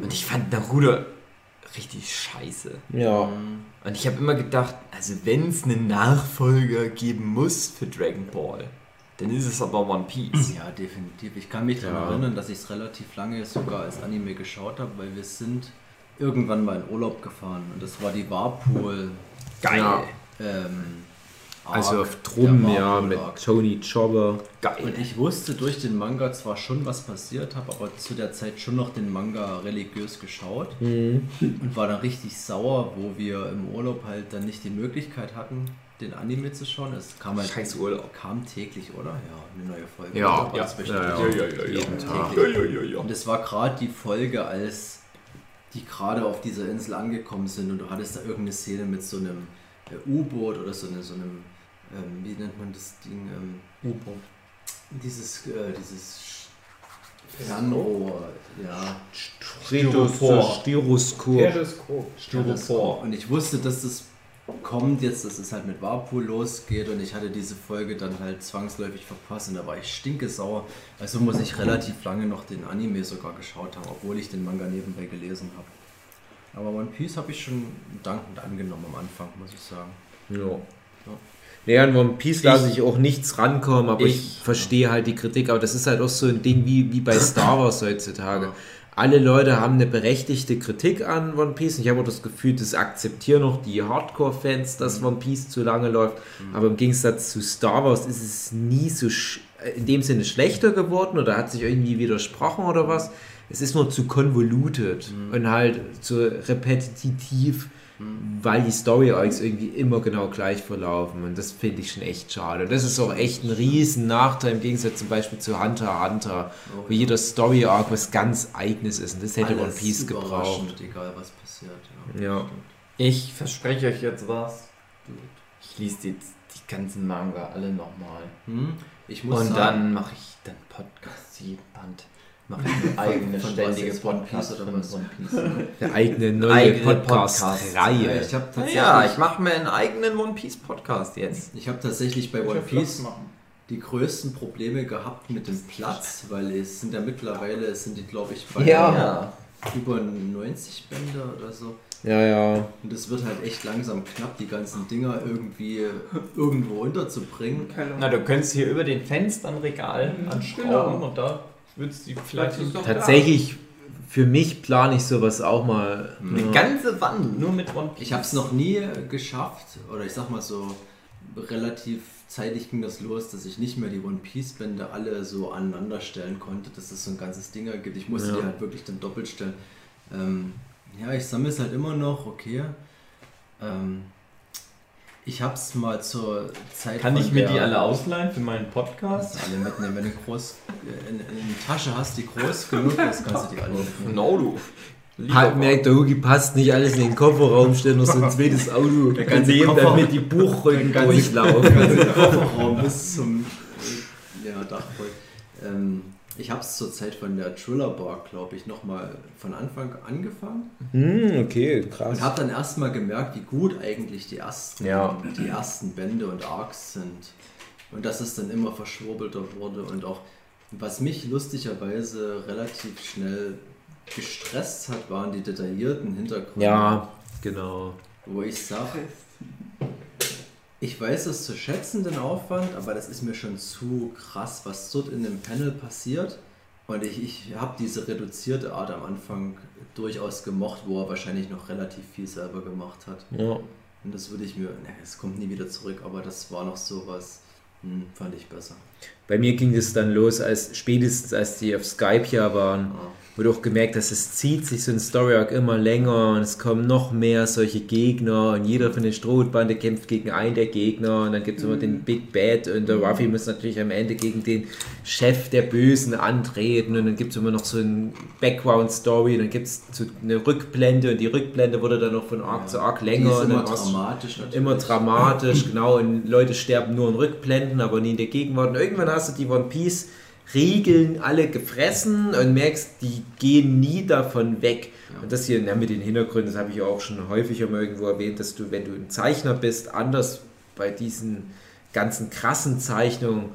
Und ich fand Naruto richtig scheiße. Ja. Und ich habe immer gedacht, also wenn es einen Nachfolger geben muss für Dragon Ball, dann ist es aber One Piece. Ja, definitiv. Ich kann mich daran Ja. erinnern, dass ich es relativ lange sogar als Anime geschaut habe, weil wir sind irgendwann mal in Urlaub gefahren und das war die Warpool. Geil. Ja. Ähm, Also auf Drum, der ja, Warpool mit. Tony Jobber. Geil. Und ich wusste durch den Manga zwar schon, was passiert, habe aber zu der Zeit schon noch den Manga religiös geschaut Mhm. und war dann richtig sauer, wo wir im Urlaub halt dann nicht die Möglichkeit hatten, den Anime zu schauen. Es kam halt Scheiß Urlaub. kam täglich, oder? Ja, eine neue Folge. Ja, ja, ja, ja, ja, ja, jeden ja. Tag. Ja, ja, ja, ja. Und es war gerade die Folge, als die gerade auf dieser Insel angekommen sind und du hattest da irgendeine Szene mit so einem äh, U-Boot oder so, eine, so einem, ähm, wie nennt man das Ding? Ähm, U-Boot. dieses, äh, dieses Fernrohr, ja. Styroskop. Styroskop. Styropor. Und ich wusste, dass das kommt jetzt, dass es halt mit Warpool losgeht und ich hatte diese Folge dann halt zwangsläufig verpasst und da war ich stinkesauer. Also muss ich relativ lange noch den Anime sogar geschaut haben, obwohl ich den Manga nebenbei gelesen habe. Aber One Piece habe ich schon dankend angenommen am Anfang, muss ich sagen. Ja. Naja, an One Piece lasse ich auch nichts rankommen, aber ich, Ich- verstehe halt die Kritik. Aber das ist halt auch so ein Ding wie, wie bei Star Wars heutzutage. Alle Leute haben eine berechtigte Kritik an One Piece. Ich habe auch das Gefühl, das akzeptieren noch die Hardcore-Fans, dass One Piece zu lange läuft. Aber im Gegensatz zu Star Wars ist es nie so sch in dem Sinne schlechter geworden oder hat sich irgendwie widersprochen oder was. Es ist nur zu convoluted und halt zu repetitiv weil die Story Arcs irgendwie immer genau gleich verlaufen und das finde ich schon echt schade. Und das ist auch echt ein riesen Nachteil im Gegensatz zum Beispiel zu Hunter x Hunter, wo jeder Story Arc was ganz eigenes ist und das hätte One Alles Piece gebraucht. Egal was passiert. Ja. Ja. Ich verspreche euch jetzt was. Ich lese jetzt die ganzen Manga alle nochmal. Hm? Ich muss Und sagen, dann mache ich dann Podcast jeden Band. Mache ich eine eigene von ständige jetzt, One Piece Podcast oder was? One Piece. *laughs* Eine eigene neue Eigene Podcast-Reihe. Ja, ich habe tatsächlich, Ja, ich mache mir einen eigenen One Piece Podcast jetzt. ich hab tatsächlich bei One Piece machen. die größten Probleme gehabt mit dem Platz, weil es sind ja mittlerweile, es sind die glaube ich bei Ja. über 90 Bänder oder so. ja, ja. Und es wird halt echt langsam knapp, die ganzen Dinger irgendwie irgendwo unterzubringen. Na, du könntest hier über den Fenstern Regal anschrauben Genau. und da würdest du die vielleicht doch Tatsächlich, für mich plane ich sowas auch mal. eine Ja. ganze Wand nur mit One Piece. Ich habe es noch nie geschafft, oder ich sag mal so, relativ zeitig ging das los, dass ich nicht mehr die One Piece Bände alle so aneinander stellen konnte, dass es so ein ganzes Ding gibt. Ich musste Ja. die halt wirklich dann doppelt stellen. Ähm, ja, ich sammle es halt immer noch, okay. Ähm, ich habe es mal zur Zeit. Kann von ich mir der- die alle ausleihen für meinen Podcast? alle mitnehmen, wenn du groß äh, in, in die Tasche hast, die groß genug ist, kannst du die alle mitnehmen. No, du. Hat merkt, der Hugi passt nicht alles in den Kofferraum, stellen noch so ein zweites Auto Der ganze daneben, Koffer- damit die Buchrücken der ganze- durchlaufen. *laughs* Kofferraum bis zum ja, Dachboy. Ähm, ich habe es zur Zeit von der Thriller Bar, glaube ich, nochmal von Anfang angefangen Hm, okay, krass. und habe dann erstmal gemerkt, wie gut eigentlich die ersten, Ja. die ersten Bände und Arcs sind. Und dass es dann immer verschwurbelter wurde und auch, was mich lustigerweise relativ schnell gestresst hat, waren die detaillierten Hintergründe. Ja, genau. Wo ich sage, ich weiß es zu schätzen, den Aufwand, aber das ist mir schon zu krass, was dort in dem Panel passiert. Und ich, ich habe diese reduzierte Art am Anfang durchaus gemocht, wo er wahrscheinlich noch relativ viel selber gemacht hat. Ja. Und das würde ich mir, ne, es kommt nie wieder zurück, aber das war noch sowas, hm, fand ich besser. Bei mir ging es dann los, als spätestens als die auf Skype ja waren, Ja. Wurde auch gemerkt, dass es zieht sich so ein Story Arc immer länger und es kommen noch mehr solche Gegner und jeder von den Strohbande kämpft gegen einen der Gegner und dann gibt es immer den Big Bad und der Ruffy muss natürlich am Ende gegen den Chef der Bösen antreten und dann gibt es immer noch so ein Background Story und dann gibt es so eine Rückblende und die Rückblende wurde dann noch von Arc zu Arc Die länger ist und immer dramatisch natürlich. Immer dramatisch, genau. Und Leute sterben nur in Rückblenden, aber nie in der Gegenwart. Und irgendwann hast du die One Piece Regeln alle gefressen und merkst, die gehen nie davon weg. Und das hier mit den Hintergründen, das habe ich auch schon häufiger mal irgendwo erwähnt, dass du, wenn du ein Zeichner bist, anders bei diesen ganzen krassen Zeichnungen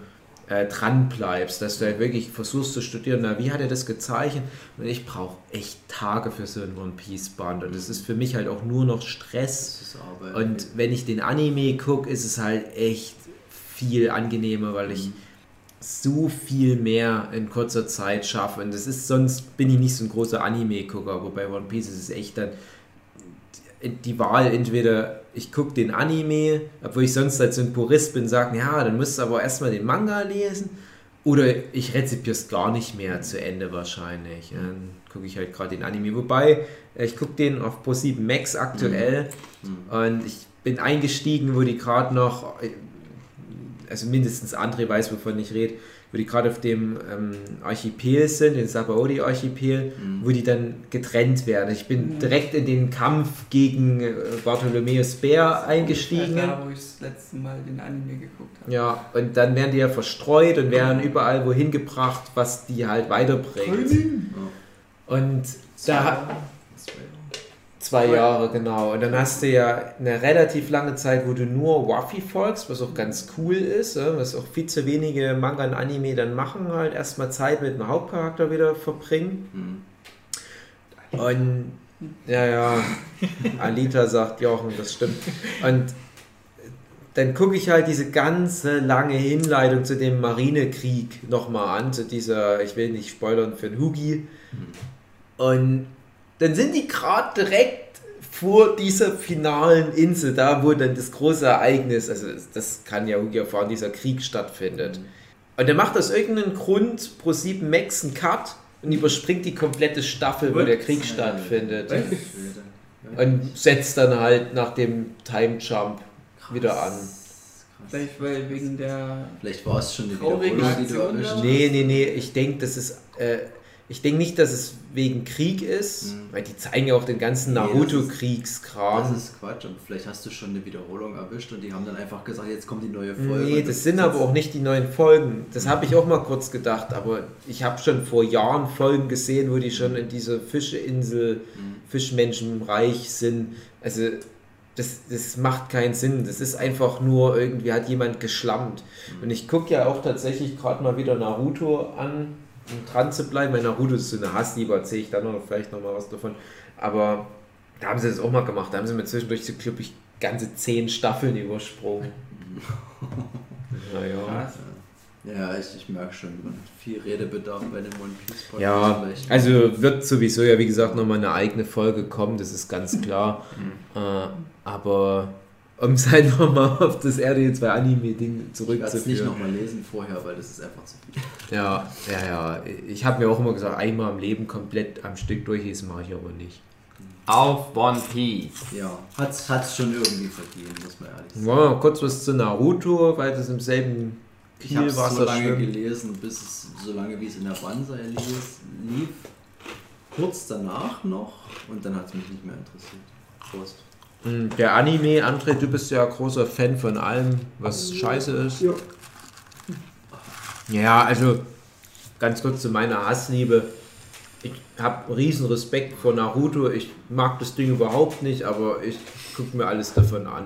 äh, dran bleibst, dass du halt wirklich versuchst zu studieren, na, wie hat er das gezeichnet? Und ich brauche echt Tage für so ein One Piece Band. Und es ist für mich halt auch nur noch Stress. Und wenn ich den Anime gucke, ist es halt echt viel angenehmer, weil ich so viel mehr in kurzer Zeit schaffe. Und das ist sonst bin ich nicht so ein großer Anime-Gucker, aber bei One Piece ist es echt dann die- Wahl, entweder ich gucke den Anime, obwohl ich sonst halt so ein Purist bin, sagen, ja, dann musst du aber erstmal den Manga lesen. Oder ich rezipiere es gar nicht mehr zu Ende wahrscheinlich. Dann gucke ich halt gerade den Anime. Wobei, ich gucke den auf Pro7 Max aktuell. Und ich bin eingestiegen, wo die gerade noch, also mindestens André weiß, wovon ich rede, wo die gerade auf dem ähm, Archipel sind, den Sabaody-Archipel, wo die dann getrennt werden. Ich bin direkt in den Kampf gegen äh, Bartholomäus Bär eingestiegen. Da, wo ich das letzte Mal den Anime geguckt habe. Ja, und dann werden die ja verstreut und werden überall wohin gebracht, was die halt weiterbringt. Und da, Zwei Jahre, genau. Und dann hast du ja eine relativ lange Zeit, wo du nur Waffy folgst, was auch ganz cool ist, ja, was auch viel zu wenige Manga und Anime dann machen, halt erstmal Zeit mit dem Hauptcharakter wieder verbringen. Und ja, ja, *laughs* Alita sagt Jochen, das stimmt. Und dann gucke ich halt diese ganze lange Hinleitung zu dem Marinekrieg nochmal an, zu dieser, ich will nicht spoilern für den Hugi. Und dann sind die gerade direkt vor dieser finalen Insel, da wo dann das große Ereignis, also das- kann ja erfahren, dieser Krieg stattfindet. Und der macht aus irgendeinem Grund pro 7 Max einen Cut und überspringt die komplette Staffel, wo der Krieg stattfindet. und setzt dann halt nach dem Time Jump wieder an. Vielleicht weil wegen der. Vielleicht war es schon eine Wiederholung. Nee, nee, nee, ich denke, das ist. Äh, ich denke nicht, dass es wegen Krieg ist, Mhm. weil die zeigen ja auch den ganzen Nee, das ist- Naruto-Kriegskram. Das ist Quatsch und vielleicht hast du schon eine Wiederholung erwischt und die haben dann einfach gesagt, jetzt kommt die neue Folge. Nee, und das sind aber auch nicht die neuen Folgen. Das habe ich auch mal kurz gedacht, aber ich habe schon vor Jahren Folgen gesehen, wo die schon in dieser Fischeinsel, Mhm. Fischmenschenreich sind. Also das, das macht keinen Sinn. Das ist einfach nur, irgendwie hat jemand geschlammt. Und ich gucke ja auch tatsächlich gerade mal wieder Naruto an, dran zu bleiben. Weil Naruto ist so eine Hassliebe, erzähle ich dann noch vielleicht noch mal was davon. Aber da haben sie das auch mal gemacht. Da haben sie mir zwischendurch so, glaube ich, ganze zehn Staffeln übersprungen. *laughs* Naja. Krass. Ja, ich, ich merke schon, viel Redebedarf bei dem One Piece Podcast. Ja, also wird sowieso ja, wie gesagt, nochmal eine eigene Folge kommen, das ist ganz klar. *laughs* äh, aber um es halt nochmal auf das RDL 2 Anime-Ding ich werde es nicht zurückzuführen. nochmal lesen vorher, weil das ist einfach zu viel. Ja, ja, ja. Ich habe mir auch immer gesagt, einmal im Leben komplett am Stück durchlesen mache ich aber nicht. Auf One Piece. Ja, hat's, hat's schon irgendwie verdient, muss man ehrlich sagen. Wollen wir mal kurz was zu Naruto, weil das im selben Ich habe so lange schwimmt. gelesen, bis es so lange wie es in der Banzai lief, lief. Kurz danach noch und dann hat es mich nicht mehr interessiert. Prost. Mm, Der Anime, André, du bist ja großer Fan von allem, was scheiße ist. Ja. Ja, also ganz kurz zu meiner Hassliebe. Ich habe riesen Respekt vor Naruto. Ich mag das Ding überhaupt nicht, aber ich gucke mir alles davon an.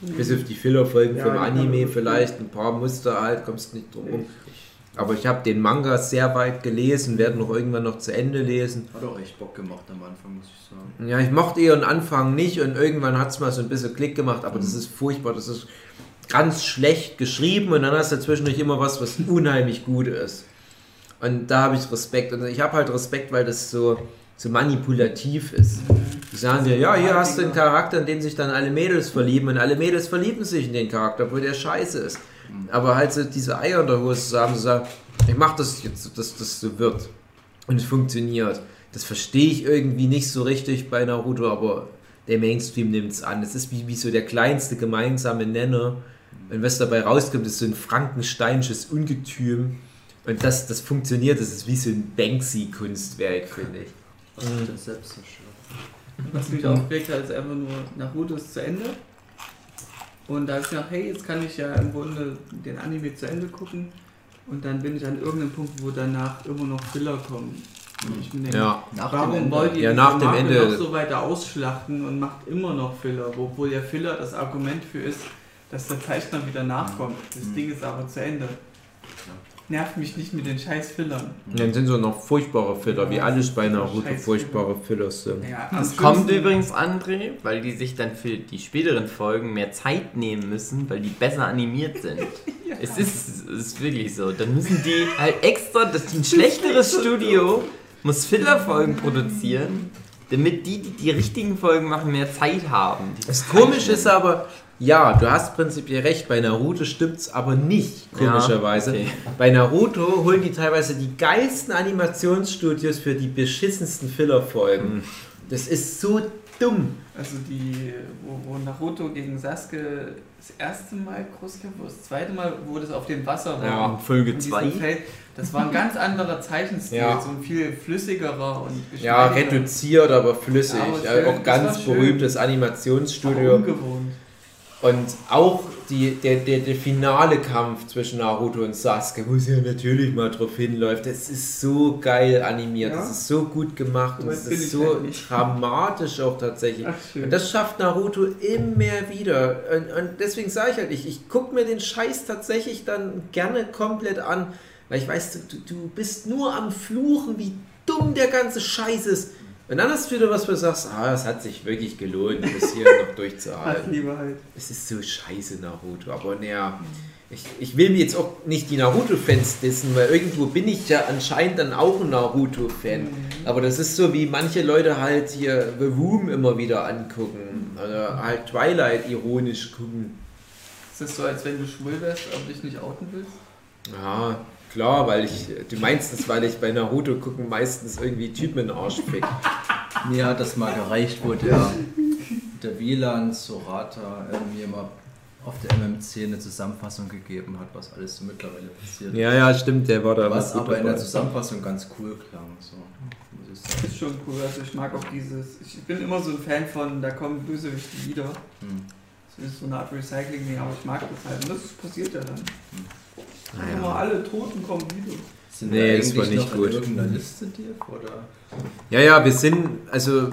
Bis auf die Fillerfolgen Ja, vom kann Anime vielleicht, ein paar Muster halt, kommst nicht drum rum. Aber ich habe den Manga sehr weit gelesen, werde noch irgendwann noch zu Ende lesen. Hat auch echt Bock gemacht am Anfang, muss ich sagen. Ja, ich mochte eher den Anfang nicht und irgendwann hat es mal so ein bisschen Klick gemacht, aber das ist furchtbar, das ist ganz schlecht geschrieben und dann hast du zwischendurch immer was, was *laughs* unheimlich gut ist. Und da habe ich Respekt und ich habe halt Respekt, weil das so, so manipulativ ist. Die sagen dir, ja, hier hast du einen Charakter, in den sich dann alle Mädels verlieben und alle Mädels verlieben sich in den Charakter, obwohl der scheiße ist. Aber halt so diese Eier in der Hose zu haben, zu sagen, ich mache das jetzt, so, dass das so wird. Und es funktioniert. Das verstehe ich irgendwie nicht so richtig bei Naruto, aber der Mainstream nimmt es an. Es ist wie, wie so der kleinste gemeinsame Nenner. Und was dabei rauskommt, ist so ein frankensteinisches Ungetüm. Und das, das funktioniert, das ist wie so ein Banksy-Kunstwerk, finde ich. Was hat denn selbst zerstört? Was mich aufgeregt hat, ist einfach nur, Naruto ist zu Ende. Und da habe ich gedacht, hey, jetzt kann ich ja im Grunde den Anime zu Ende gucken. Und dann bin ich an irgendeinem Punkt, wo danach immer noch Filler kommen. Und ich mir denke, Ja, Nach warum wollt ihr Ja, nach dem Marke Ende- noch so weiter ausschlachten und macht immer noch Filler, obwohl der Filler das Argument für ist, dass der Zeichner wieder nachkommt. Das Mhm. Ding ist aber zu Ende. Nervt mich nicht mit den scheiß Fillern. dann sind so noch furchtbare Filler, wie Ja, alles bei Naruto furchtbare Fillers sind. Ja, Das kommt schlimmsten- übrigens, André, weil die sich dann für die späteren Folgen mehr Zeit nehmen müssen, weil die besser animiert sind. *laughs* Es, ist, es ist wirklich so. Dann müssen die halt extra, das ein *laughs* schlechteres Studio muss Fillerfolgen produzieren, damit die, die die richtigen Folgen machen, mehr Zeit haben. Die Das Komische ist aber, ja, du hast prinzipiell recht, bei Naruto stimmt's aber nicht, Ja, komischerweise. okay. Bei Naruto holen die teilweise die geilsten Animationsstudios für die beschissensten Fillerfolgen. Hm. Das ist so dumm. Also die, wo, wo Naruto gegen Sasuke das erste Mal groß kämpft, das zweite Mal, wo das auf dem Wasser war. Ja, Folge in diesem 2. Feld, das war ein ganz anderer Zeichenstil, Ja. so ein viel flüssigerer und Ja, reduziert, aber flüssig. Ja, aber Ja, schön, auch ganz berühmtes aber Animationsstudio. ungewohnt. Und auch die, der, der, der finale Kampf zwischen Naruto und Sasuke, wo sie ja natürlich mal drauf hinläuft, das ist so geil animiert, Ja? das ist so gut gemacht und es bin ist so nicht. dramatisch auch tatsächlich. Ach. Und das schafft Naruto immer wieder. Und, und deswegen sage ich halt, ich, ich gucke mir den Scheiß tatsächlich dann gerne komplett an, weil ich weiß, du, du bist nur am Fluchen, wie dumm der ganze Scheiß ist. Und dann hast du wieder was, wo du sagst, ah, es hat sich wirklich gelohnt, das hier *laughs* noch durchzuhalten. Hassliebe halt. Es ist so scheiße Naruto, aber naja, ich, ich will mir jetzt auch nicht die Naruto-Fans dissen, weil irgendwo bin ich ja anscheinend dann auch ein Naruto-Fan. Aber das ist so, wie manche Leute halt hier The Room immer wieder angucken oder halt Twilight ironisch gucken. Ist das so, als wenn du schwul wärst, aber dich nicht outen willst? Ja, klar, weil ich, du meinst es, weil ich bei Naruto gucken meistens irgendwie Typen in den Arsch fick. Mir hat das mal gereicht, wo der, der Wieland Sorata mir mal auf der MMC eine Zusammenfassung gegeben hat, was alles so mittlerweile passiert. Ja, ja, stimmt, der war da Was gut aber in der. Zusammenfassung ganz cool klang. So, sagen. ist schon cool. Also ich mag auch dieses. Ich bin immer so ein Fan von, da kommen Bösewichte wieder. Hm. Das ist so eine Art Recycling-Ding, aber ich mag das halt. Und das passiert ja dann. Naja. Immer alle Toten kommen wieder. Sind Nee, wir das war eigentlich nicht noch gut. Liste, Dirk? Oder Ja, ja, wir sind, also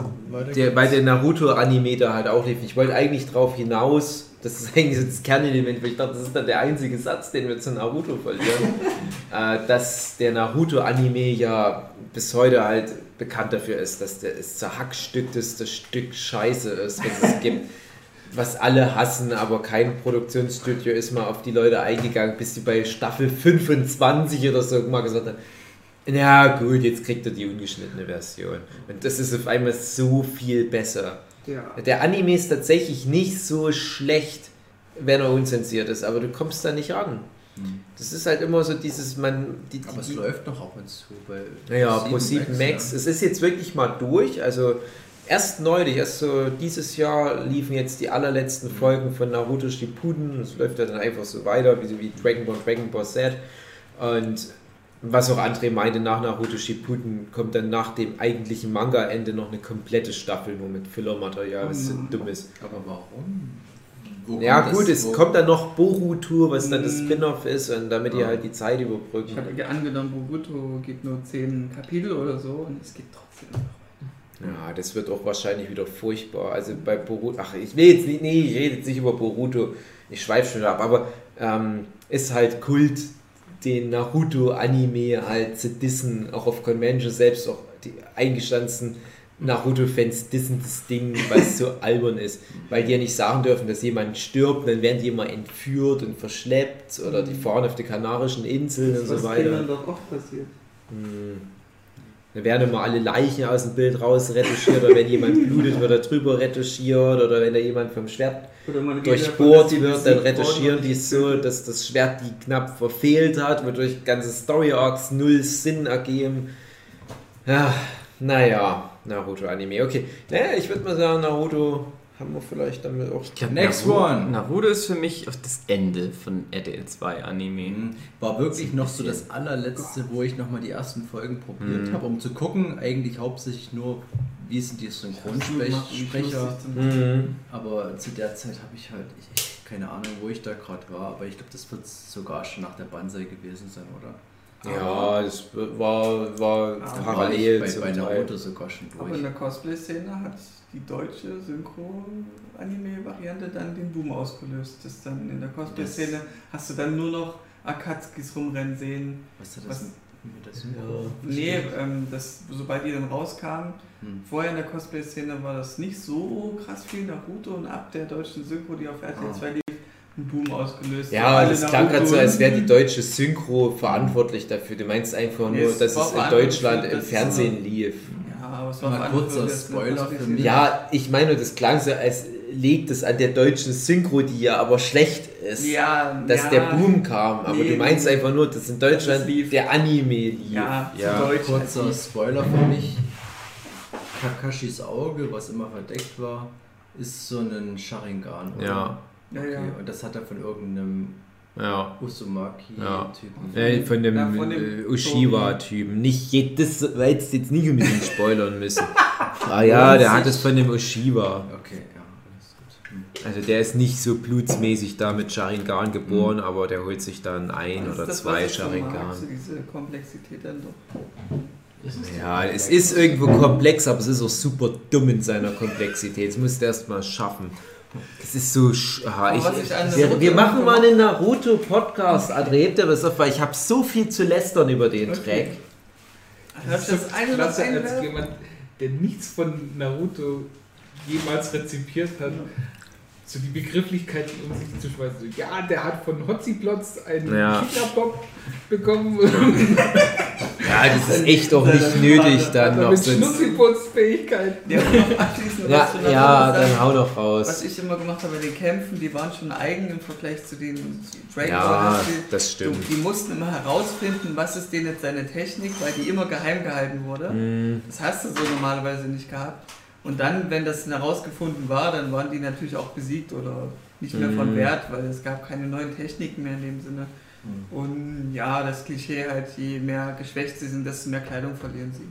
der, bei der Naruto-Anime da halt auch lief. Ich wollte eigentlich drauf hinaus, das ist *laughs* eigentlich so das Kernelement, weil ich dachte, das ist dann der einzige Satz, den wir zu Naruto verlieren, *laughs* äh, dass der Naruto-Anime ja bis heute halt bekannt dafür ist, dass der das zerhackstückteste Stück Scheiße ist, was es gibt. *laughs* Was alle hassen, aber kein Produktionsstudio ist mal auf die Leute eingegangen, bis die bei Staffel 25 oder so mal gesagt haben, ja gut, jetzt kriegt er die ungeschnittene Version. Und das ist auf einmal so viel besser. Ja. Der Anime ist tatsächlich nicht so schlecht, wenn er unzensiert ist, aber du kommst da nicht ran. Hm. Das ist halt immer so dieses, man, die, die, Aber es die, läuft noch ab und zu bei naja, Pro7 Pro 7 Max. ja. Es ist jetzt wirklich mal durch. Also erst neulich, erst so dieses Jahr liefen jetzt die allerletzten Folgen von Naruto Shippuden. Es läuft ja dann einfach so weiter, wie, wie Dragon Ball, Dragon Ball Z. Und was auch André meinte, nach Naruto Shippuden kommt dann nach dem eigentlichen Manga-Ende noch eine komplette Staffel nur mit Filler-Material, was so Mhm. dumm ist. Aber warum? Wo Ja gut, es wo- kommt dann noch Boruto, was dann das Mhm. Spin-off ist und damit ihr Ja. halt die Zeit Ich überbrücken. habe ja angenommen, Boruto gibt nur 10 Kapitel oder so und es gibt trotzdem noch. Ja, das wird auch wahrscheinlich wieder furchtbar. Also bei Boruto, ach, ich will jetzt nicht, nee, ich rede jetzt nicht über Boruto, ich schweife schon ab, aber ähm, ist halt Kult, den Naruto-Anime halt zu dissen, auch auf Convention selbst, auch die eingestanzten Naruto-Fans dissen das Ding, weil es so *laughs* albern ist, weil die ja nicht sagen dürfen, dass jemand stirbt, dann werden die immer entführt und verschleppt oder die fahren auf die Kanarischen Inseln und was so weiter. Kindern doch oft passiert. Hm. Dann werden immer alle Leichen aus dem Bild raus retuschiert oder wenn jemand blutet, wird er drüber retuschiert oder wenn da jemand vom Schwert durchbohrt wird, dann retuschieren die so, dass das Schwert die knapp verfehlt hat, wodurch ganze Story Arcs null Sinn ergeben. Ja, naja, Naruto-Anime, okay. Naja, ich würde mal sagen, Naruto haben wir vielleicht damit auch. glaub, Next one. Naruto ist für mich das Ende von RTL 2 Anime. Mhm. War wirklich noch so das allerletzte, wo ich nochmal die ersten Folgen probiert Mhm. habe, um zu gucken, eigentlich hauptsächlich nur, wie sind die Synchronsprecher. Mhm. Aber zu der Zeit habe ich halt, ich, ich, keine Ahnung, wo ich da gerade war, aber ich glaube, das wird sogar schon nach der Banzai gewesen sein, oder? Ja, das war, war War parallel ich zum bei, bei Teil. Naruto sogar schon Aber in durch. der Cosplay-Szene hat die deutsche Synchro-Anime-Variante dann den Boom ausgelöst. Das dann in der Cosplay-Szene hast du dann nur noch Akatskis rumrennen sehen. Was ist Was- das? Mit der Ja. Nee, ähm, das, sobald die dann rauskamen, Hm. vorher in der Cosplay-Szene war das nicht so krass viel Naruto und ab der deutschen Synchro, die auf RTL Ah. 2 lief, ein Boom ausgelöst. Ja, das klang gerade so, als wäre die deutsche Synchro verantwortlich dafür. Du meinst einfach Nee, nur, es dass es in Deutschland im Fernsehen lief. Ja, aber es war Mal allem kurzer das- Spoiler für mich. Ja, ich meine, das klang so, als liegt es an der deutschen Synchro, die ja aber schlecht ist. Ja, Dass ja, der Boom kam, aber Nee, du meinst nee. einfach nur, dass in Deutschland Das lief. der Anime lief. Ja, ja. Kurzer Spoiler für mich. Kakashis Auge, was immer verdeckt war, ist so ein Sharingan. oder? Ja, Ja, Okay, ja. und das hat er von irgendeinem ja. Usumaki-Typen. Äh, von dem, Ja, von dem äh, Ushiwa-Typen. Nicht jedes, weil jetzt nicht unbedingt *laughs* spoilern müssen. Ah ja, der hat es von dem Ushiwa. Okay, ja, alles gut. Hm. Also der ist nicht so blutsmäßig da mit Sharingan geboren, aber der holt sich dann ein oder das, zwei Sharingan. so diese Komplexität dann doch. Ja, es ist irgendwo komplex, aber es ist auch super dumm in seiner Komplexität. Das musst du erst mal schaffen. Es ist so. sch- Aha, ich, wir, Naruto wir machen mal einen Naruto-Podcast. Auf, weil ich habe so viel zu lästern über den Okay. Track. Darf ich das eine klasse, als jemand, der nichts von Naruto jemals rezipiert hat, so die Begrifflichkeiten um sich zu schmeißen. So, ja, der hat von Hotzi Plotz einen Ja. Kicker-Pop bekommen. Ja, das ist echt doch nicht nötig, dann noch Mit so. Schnuffelputzfähigkeiten. Ja, Ja, was ja, sagen. dann hau doch Was raus. ich immer gemacht habe bei den Kämpfen, die waren schon eigen im Vergleich zu den Dragon Ja. Spielen. das stimmt. Du, die mussten immer herausfinden, was ist denen jetzt seine Technik, weil die immer geheim gehalten wurde. Hm, Das hast du so normalerweise nicht gehabt. Und dann, wenn das herausgefunden war, dann waren die natürlich auch besiegt oder nicht mehr von Mhm. Wert, weil es gab keine neuen Techniken mehr in dem Sinne. Und ja, das Klischee halt, je mehr geschwächt sie sind, desto mehr Kleidung verlieren sie.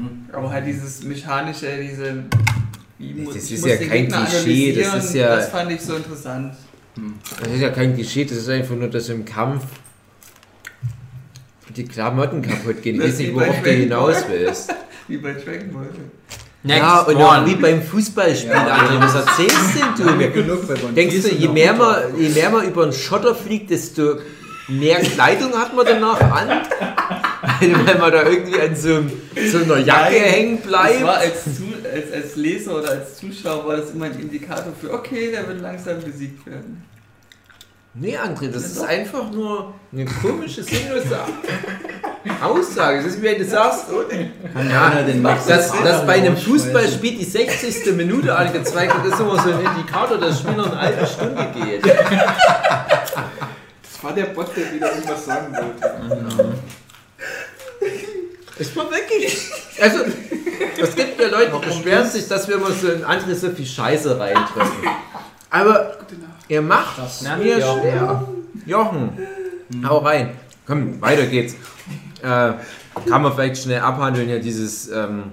Mhm. Aber halt dieses mechanische, diese. Das ist ja kein Gegner Klischee, das ist ja- Das fand ich so interessant. Das ist ja kein Klischee, das ist einfach nur, dass im Kampf die Klamotten kaputt gehen. Ich weiß nicht, worauf du hinaus willst. *laughs* Wie bei Dragon Ball. Ja, und one. auch wie beim Fußballspiel, Ja. André, was erzählst denn du mir? Denkst du, je mehr, man, je mehr man über den Schotter fliegt, desto mehr Kleidung hat man danach an? Weil man da irgendwie an so, so einer Jacke Nein, hängen Das bleibt? war als, Zu als, als Leser oder als Zuschauer war das immer ein Indikator für, okay, der wird langsam besiegt werden. Nee, André, das ist einfach nur eine *laughs* komische, sinnlose Aussage. Das ist, wie wenn du sagst, ja dass, dass bei einem? Fußballspiel die 60. Minute angezeigt wird, ist immer so ein Indikator, dass das Spiel noch eine halbe Stunde geht. Das war der Bot, der wieder irgendwas sagen wollte. *laughs* Es war wirklich. Also, es gibt ja Leute, die beschweren sich, dass wir immer so in andere so viel Scheiße reindrücken. *laughs* Aber ihr macht Na, mir Jochen. schwer. Jochen, hau rein. Komm, weiter geht's. Äh, kann man vielleicht schnell abhandeln, ja, dieses ähm,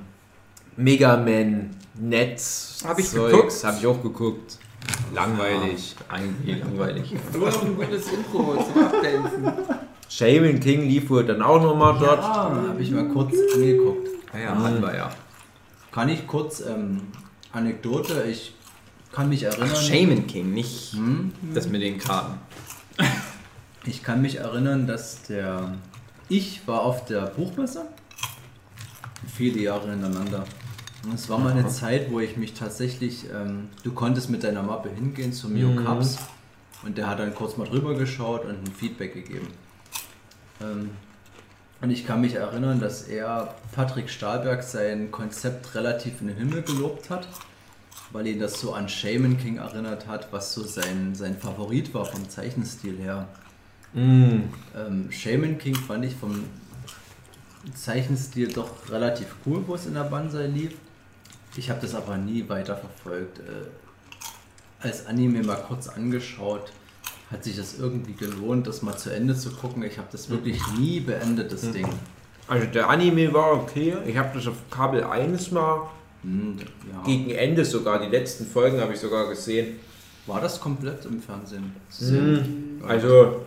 Mega Man Netz. Hab ich Zeugs. geguckt. Hab ich auch geguckt. Langweilig. Eigentlich langweilig. Nur noch ein gutes Intro zum Abdancen. Shaman King lief wohl dann auch nochmal dort. Ah, habe ich mal kurz angeguckt. Ja, hatten wir ja. Kann ich kurz ähm, Anekdote? Ich kann mich erinnern. Ach, Shaman King, nicht Hm? das mit den Karten. *laughs* Ich kann mich erinnern, dass der. Ich war auf der Buchmesse. Viele Jahre hintereinander. Und es war mal eine Zeit, wo ich mich tatsächlich. Ähm, du konntest mit deiner Mappe hingehen zum Mio Mhm. Cups. Und der hat dann kurz mal drüber geschaut und ein Feedback gegeben. Ähm, und ich kann mich erinnern, dass er Patrick Stahlberg sein Konzept relativ in den Himmel gelobt hat, weil ihn das so an Shaman King erinnert hat, was so sein, sein Favorit war vom Zeichenstil her. Mm. Ähm, Shaman King fand ich vom Zeichenstil doch relativ cool, wo es in der Banzai lief. Ich habe das aber nie weiter verfolgt. Äh, als Anime mal kurz angeschaut, hat sich das irgendwie gelohnt, das mal zu Ende zu gucken. Ich habe das wirklich nie beendet, das Ding. Also der Anime war okay. Ich habe das auf Kabel 1 mal Hm, ja. gegen Ende sogar. Die letzten Folgen habe ich sogar gesehen. War das komplett im Fernsehen sehen? Mhm. Also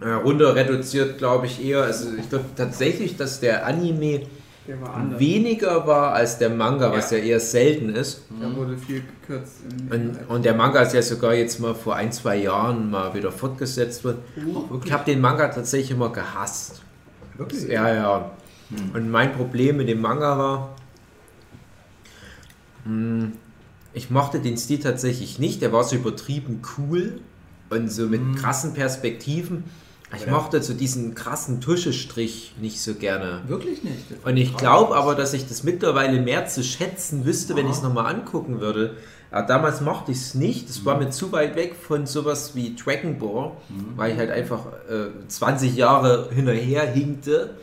äh, runter reduziert glaube ich eher. Also ich glaube tatsächlich, dass der Anime Der war weniger war als der Manga, was ja eher selten ist. Da wurde viel gekürzt. Und, und der Manga ist ja sogar jetzt mal vor ein, zwei Jahren mal wieder fortgesetzt worden. Ich habe den Manga tatsächlich immer gehasst. Wirklich? Ja, ja. Und mein Problem mit dem Manga war, ich mochte den Stil tatsächlich nicht. Der war so übertrieben cool und so mit krassen Perspektiven. Ich Ja. mochte so diesen krassen Tuschestrich nicht so gerne. Wirklich nicht. Und ich glaube aber, dass ich das mittlerweile mehr zu schätzen wüsste, wenn ich es nochmal angucken würde. Aber damals mochte ich es nicht. Es war mir zu weit weg von sowas wie Dragon Ball, weil ich halt einfach äh, 20 Jahre hinterher hinkte,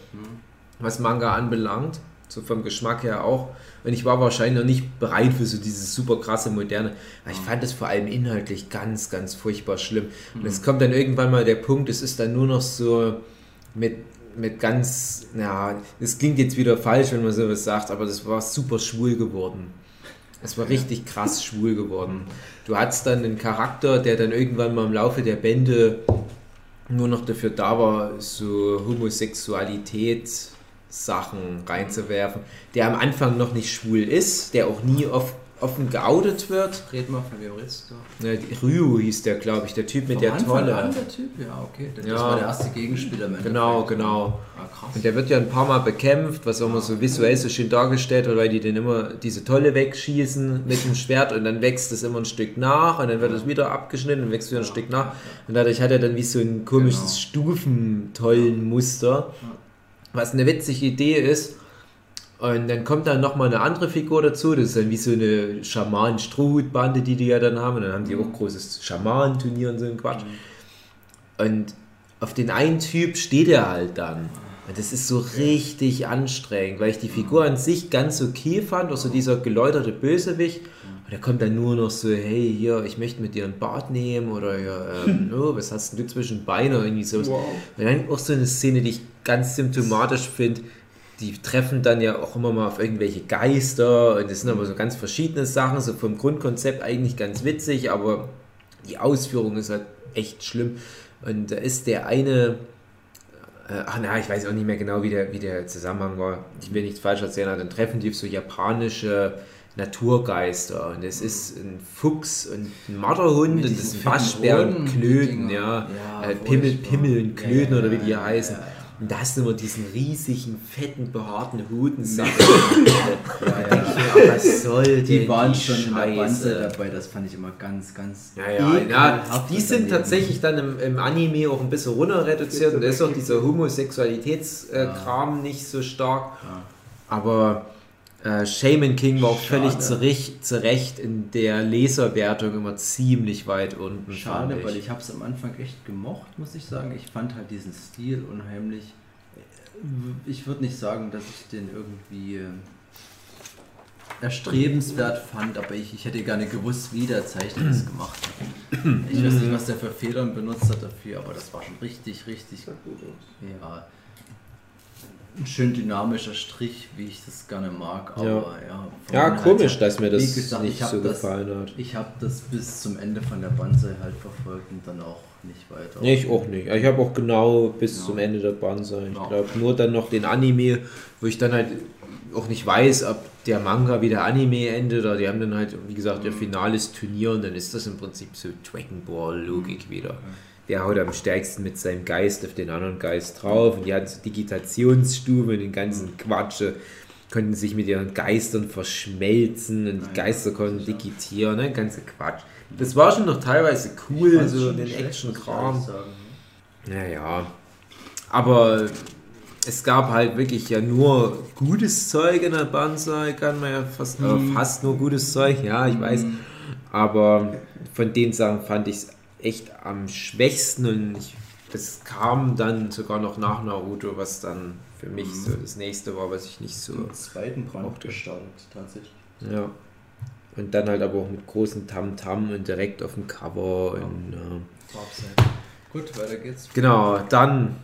was Manga anbelangt. So vom Geschmack her auch. Und ich war wahrscheinlich noch nicht bereit für so dieses super krasse Moderne. Aber ich fand es vor allem inhaltlich ganz, ganz furchtbar schlimm. Und es kommt dann irgendwann mal der Punkt, es ist dann nur noch so mit, mit ganz, ja, das klingt jetzt wieder falsch, wenn man sowas sagt, aber das war super schwul geworden. Es war richtig krass schwul geworden. Du hattest dann einen Charakter, der dann irgendwann mal im Laufe der Bände nur noch dafür da war, so Homosexualität Sachen reinzuwerfen, der am Anfang noch nicht schwul ist, der auch nie off offen geoutet wird. Red mal, von wem redest du? Ne, Ryu hieß der, glaube ich, der Typ mit Vom der Anfang Tolle. an der Typ? Ja, okay. Das Ja. war der erste Gegenspieler Genau, genau. Ah, krass. Und der wird ja ein paar Mal bekämpft, was auch immer so visuell so schön dargestellt wird, weil die den immer diese Tolle wegschießen mit dem Schwert und dann wächst es immer ein Stück nach und dann wird es wieder abgeschnitten und wächst wieder ein Stück nach. Und dadurch hat er dann wie so ein komisches Genau. Stufentollenmuster. Was eine witzige Idee ist. Und dann kommt dann nochmal eine andere Figur dazu, das ist dann wie so eine Schamanen-Strohhut-Bande, die die ja dann haben. Und dann haben die auch großes Schamanenturnier und so ein Quatsch. Und auf den einen Typ steht er halt dann. Und das ist so richtig anstrengend, weil ich die Figur an sich ganz okay fand, auch so dieser geläuterte Bösewicht. Und der kommt dann nur noch so, hey, hier, ich möchte mit dir ein Bad nehmen oder ja, ähm, *laughs* oh, was hast denn du zwischen Beine irgendwie so. Wow. Und dann auch so eine Szene, die ich ganz symptomatisch finde. Die treffen dann ja auch immer mal auf irgendwelche Geister und das sind aber so ganz verschiedene Sachen, so vom Grundkonzept eigentlich ganz witzig, aber die Ausführung ist halt echt schlimm. Und da ist der eine, äh, ach na, ich weiß auch nicht mehr genau, wie der, wie der Zusammenhang war. Ich will nichts falsch erzählen, dann treffen die so japanische Naturgeister und es ist ein Fuchs und ein Marderhund und das fetten Waschbär und Klöten, ja. Ja, äh, Pimmel. Pimmel und Klöten Ja, oder wie die ja, heißen. Und da hast du immer diesen riesigen, fetten, behaarten Hutensack. *laughs* Ja, ja. was soll Die denn waren die schon in der Scheiße? Dabei, das fand ich immer ganz, ganz. Ja, ja, ja. Die sind tatsächlich dann im, im Anime auch ein bisschen runter reduziert und da ist auch dieser Homosexualitätskram nicht so stark. Aber äh, Shaman King war auch völlig Schade. zurecht, zurecht in der Leserwertung immer ziemlich weit unten. Schade, fand weil ich habe es am Anfang echt gemocht, muss ich sagen. Ich fand halt diesen Stil unheimlich. Ich würde nicht sagen, dass ich den irgendwie äh, erstrebenswert fand, aber ich, ich hätte gerne gewusst, wie der Zeichner das *clears throat* gemacht hat. Ich weiß nicht, was der für Federn benutzt hat dafür, aber das war schon richtig, richtig ja, ein schön dynamischer Strich, wie ich das gerne mag. Aber ja, Ja, vorne komisch, halt- dass mir das gesagt, nicht so das- gefallen hat. Ich habe das bis zum Ende von der Banzai halt verfolgt und dann auch nicht weiter. Nee, ich auch nicht. Ich habe auch genau bis Ja. zum Ende der Banzai. Ich Ja. glaube nur dann noch den Anime, wo ich dann halt auch nicht weiß, ob der Manga wie der Anime endet oder die haben dann halt, wie gesagt, ihr finales Turnier und dann ist das im Prinzip so Dragon Ball Logik wieder. Der haut am stärksten mit seinem Geist auf den anderen Geist drauf. Und die hatten so Digitationsstufen, den ganzen Quatsch, äh, konnten sich mit ihren Geistern verschmelzen und die Geister konnten digitieren, ne, ganze Quatsch. Das war schon noch teilweise cool, so den Action-Kram. Naja, aber es gab halt wirklich ja nur gutes Zeug in der Banzai, kann man ja fast, äh, fast nur gutes Zeug, ja, ich weiß. Aber von den Sachen fand ich es echt am schwächsten und ich, es kam dann sogar noch nach Naruto, was dann für mich so das nächste war, was ich nicht so. Im zweiten Brand gestartet, tatsächlich. Ja. Und dann halt aber auch mit großen Tamtam und direkt auf dem Cover und ja. Farbseite. Gut, weiter geht's. Genau, dann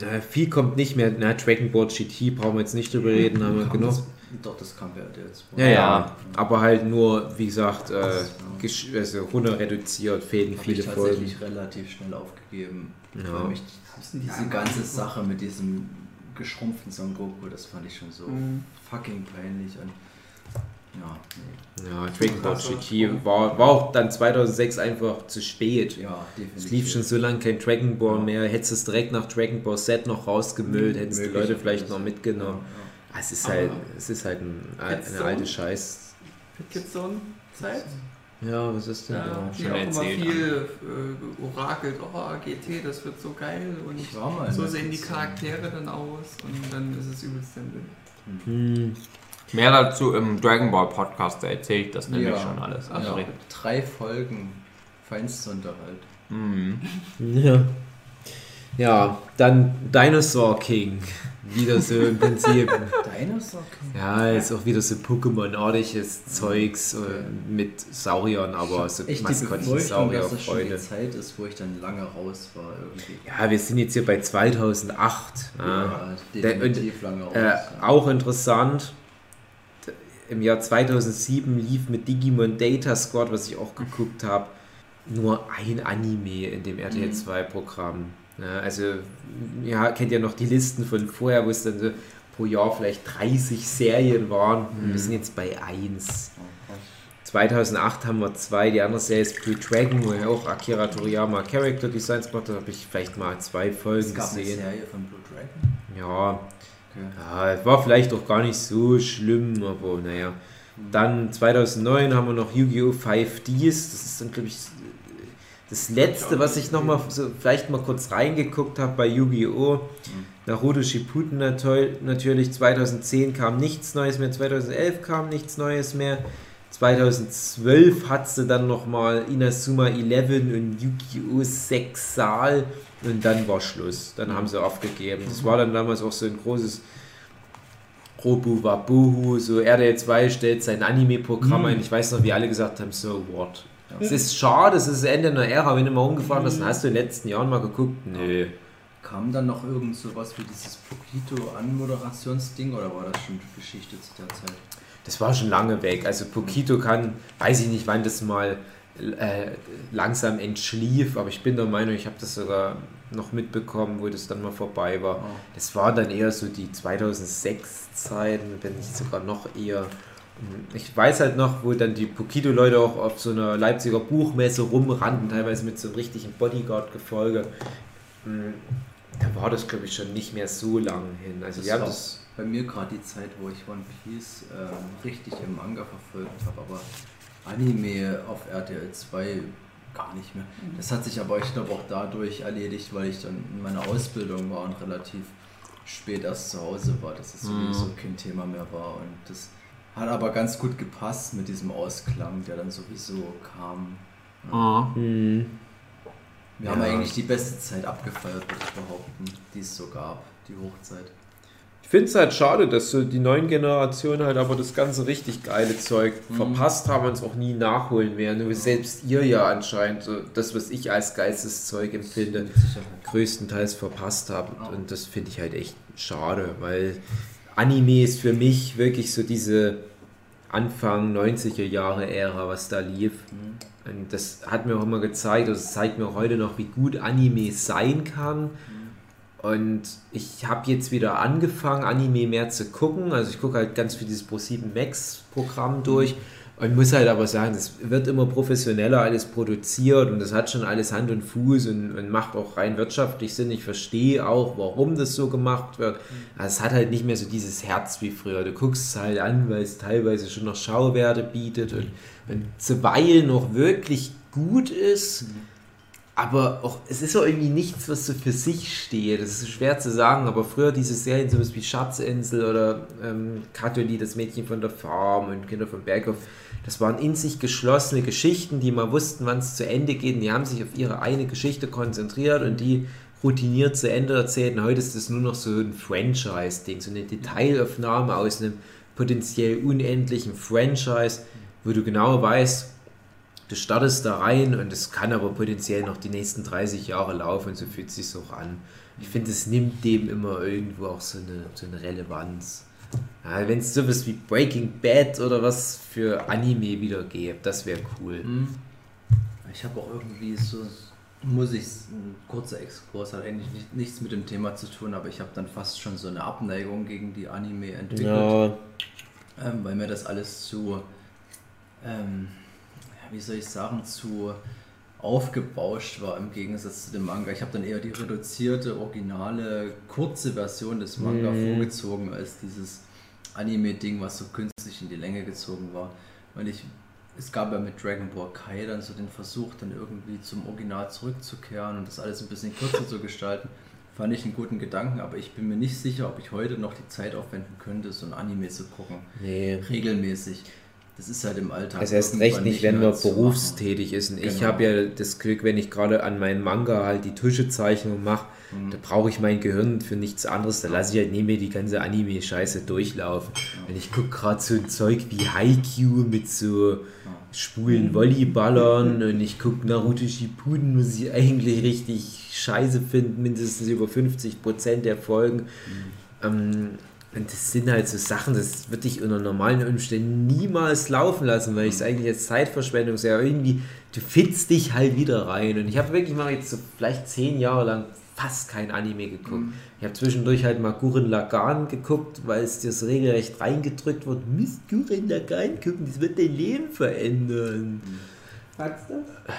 äh, viel kommt nicht mehr. Na, Dragon Ball GT brauchen wir jetzt nicht drüber reden, haben wir genug. Doch, das kam ja jetzt. Ja, ja, aber halt nur, wie gesagt, äh, also runter reduziert, fehlen Habe viele ich Folgen. tatsächlich relativ schnell aufgegeben. Ja. Weil mich diese ganze Sache mit diesem geschrumpften Son Goku, das fand ich schon so Mhm. fucking peinlich und ja, nee. Ja, Dragon Ball GT war, war auch dann 2006 einfach zu spät. ja, definitiv. Es lief schon so lange kein Dragon Ball mehr. Hättest du es direkt nach Dragon Ball Z noch rausgemüllt, hättest du die Leute vielleicht noch mitgenommen. Ah, Es ist halt, es ist halt ein, Jetzt eine so? alte Scheiß. Kidzone-Zeit. Ja, was ist denn Ja, da? die schon auch immer viel äh, orakelt, oh GT, das wird so geil und Ich war mal in so sehen die. Charaktere dann aus und dann ist es übelst simpel. Hm. Mehr dazu im Dragon Ball Podcast, da erzähle ich das nämlich Ja. schon alles. Also, Ja, drei Folgen feinster Unterhalt. mhm. Ja. *laughs* Ja, dann Dinosaur King. Wieder so im Prinzip. Dinosaur King? Ja, ist auch wieder so Pokémon-artiges Zeugs äh, mit Sauriern, aber so die Befürchtung, dass das schon die Saurier-Freunde. Zeit ist, wo ich dann lange raus war irgendwie. Ja, wir sind jetzt hier bei 2008. Ja. Ja, definitiv lange raus. Äh, ja. auch interessant, im Jahr 2007 lief mit Digimon Data Squad, was ich auch geguckt habe, nur ein Anime in dem RTL 2 Programm. Ja, also, ja, kennt ihr noch die Listen von vorher, wo es dann so pro Jahr vielleicht 30 Serien waren. Wir sind jetzt bei 1. 2008 haben wir zwei, die andere Serie ist Blue Dragon, wo er auch Akira Toriyama Character Designs macht. Da habe ich vielleicht mal zwei Folgen Es gab eine gesehen. Serie von Blue Dragon. Ja, Okay. ja, es war vielleicht auch gar nicht so schlimm, aber naja. Dann 2009 haben wir noch Yu-Gi-Oh! 5Ds. Das ist dann, glaube ich, das letzte, was ich nochmal so vielleicht mal kurz reingeguckt habe bei Yu-Gi-Oh! Naruto Shippuden natürlich. 2010 kam nichts Neues mehr. 2011 kam nichts Neues mehr. 2012 hat sie dann nochmal Inazuma 11 und Yu-Gi-Oh! 6 Saal und dann war Schluss. Dann haben sie aufgegeben. Das war dann damals auch so ein großes Robu Wabuhu, so RDL 2 stellt sein Anime-Programm ein. Ich weiß noch, wie alle gesagt haben, so what. Es ist schade, es ist das Ende einer Ära. Wenn du mal umgefragt hast, dann hast du in den letzten Jahren mal geguckt. Nö. Kam dann noch irgend sowas wie dieses Pokito-Anmoderationsding oder war das schon Geschichte zu der Zeit? Das war schon lange weg. Also Pokito kann, weiß ich nicht, wann das mal äh, langsam entschlief, aber ich bin der Meinung, ich habe das sogar noch mitbekommen, wo das dann mal vorbei war. Oh. Das war dann eher so die 2006 Zeit, wenn nicht sogar noch eher. Ich weiß halt noch, wo dann die Pokito-Leute auch auf so einer Leipziger Buchmesse rumrannten, teilweise mit so einem richtigen Bodyguard-Gefolge. Hm, Da war das, glaube ich, schon nicht mehr so lang hin. Also, Das haben das. bei mir gerade die Zeit, wo ich One Piece ähm, richtig im Manga verfolgt habe, aber Anime auf RTL 2 gar nicht mehr. Das hat sich aber, ich glaube, auch dadurch erledigt, weil ich dann in meiner Ausbildung war und relativ spät erst zu Hause war, dass es Mhm. sowieso kein Thema mehr war. Und das hat aber ganz gut gepasst mit diesem Ausklang, der dann sowieso kam. Ah. Hm. Wir haben Ja. eigentlich die beste Zeit abgefeiert, würde ich behaupten, die es so gab, die Hochzeit. Ich finde es halt schade, dass so die neuen Generationen halt aber das ganze richtig geile Zeug Mhm. verpasst haben und es auch nie nachholen werden. Nur selbst ihr ja anscheinend so das, was ich als geistes Zeug empfinde, größtenteils verpasst habt. Ja. Und das finde ich halt echt schade, weil Anime ist für mich wirklich so diese Anfang 90er Jahre Ära, was da lief. Mhm. Und das hat mir auch immer gezeigt, also es zeigt mir auch heute noch, wie gut Anime sein kann. Und ich habe jetzt wieder angefangen, Anime mehr zu gucken. Also ich gucke halt ganz viel dieses Pro7 Max Programm durch. Und muss halt aber sagen, es wird immer professioneller alles produziert und das hat schon alles Hand und Fuß und, und macht auch rein wirtschaftlich Sinn. Ich verstehe auch, warum das so gemacht wird. Also es hat halt nicht mehr so dieses Herz wie früher. Du guckst es halt an, weil es teilweise schon noch Schauwerte bietet und, und zuweilen noch wirklich gut ist. Aber auch, es ist auch irgendwie nichts, was so für sich steht. Das ist schwer zu sagen, aber früher diese Serien, sowas wie Schatzinsel oder ähm, Katholi, das Mädchen von der Farm und Kinder vom Berghof, das waren in sich geschlossene Geschichten, die mal wussten, wann es zu Ende geht. Und die haben sich auf ihre eine Geschichte konzentriert und die routiniert zu Ende erzählt. Und heute ist das nur noch so ein Franchise-Ding, so eine Detailaufnahme aus einem potenziell unendlichen Franchise, wo du genau weißt, du startest da rein und es kann aber potenziell noch die nächsten 30 Jahre laufen und so fühlt es sich auch an. Ich finde, es nimmt dem immer irgendwo auch so eine, so eine Relevanz. Ja, Wenn es sowas wie Breaking Bad oder was für Anime wieder gäbe, das wäre cool. Mhm. Ich habe auch irgendwie so, muss ich, ein kurzer Exkurs, hat eigentlich nicht, nichts mit dem Thema zu tun, aber ich habe dann fast schon so eine Abneigung gegen die Anime entwickelt, Ja, ähm, weil mir das alles zu, ähm, wie soll ich sagen, zu aufgebauscht war im Gegensatz zu dem Manga. Ich habe dann eher die reduzierte, originale, kurze Version des Manga Mhm. vorgezogen als dieses Anime-Ding, was so künstlich in die Länge gezogen war. Und ich, es gab ja mit Dragon Ball Kai dann so den Versuch, dann irgendwie zum Original zurückzukehren und das alles ein bisschen kürzer zu gestalten. Fand ich einen guten Gedanken, aber ich bin mir nicht sicher, ob ich heute noch die Zeit aufwenden könnte, so ein Anime zu gucken. nee. Regelmäßig. Das ist halt im Alltag. Erst irgendwann recht nicht, wenn man berufstätig ist. Und ich Genau. habe ja das Glück, wenn ich gerade an meinen Manga halt die Tuschezeichnung mache, Mhm. da brauche ich mein Gehirn für nichts anderes. Da lasse ich halt neben mir die ganze Anime-Scheiße durchlaufen. Und ich gucke gerade so ein Zeug wie Haikyuu mit so schwulen Volleyballern und ich gucke Naruto Shippuden, muss ich eigentlich richtig scheiße finden, mindestens über 50% der Folgen. Ähm, und das sind halt so Sachen, das würde ich unter normalen Umständen niemals laufen lassen, weil ich es eigentlich als Zeitverschwendung sehe. Aber irgendwie, du fitzt dich halt wieder rein. Und ich habe wirklich mal jetzt so vielleicht zehn Jahre lang fast kein Anime geguckt. Ich habe zwischendurch halt mal Gurren Lagann geguckt, weil es dir so regelrecht reingedrückt wird. Mist, Gurren Lagann gucken, das wird dein Leben verändern. Sagst du das?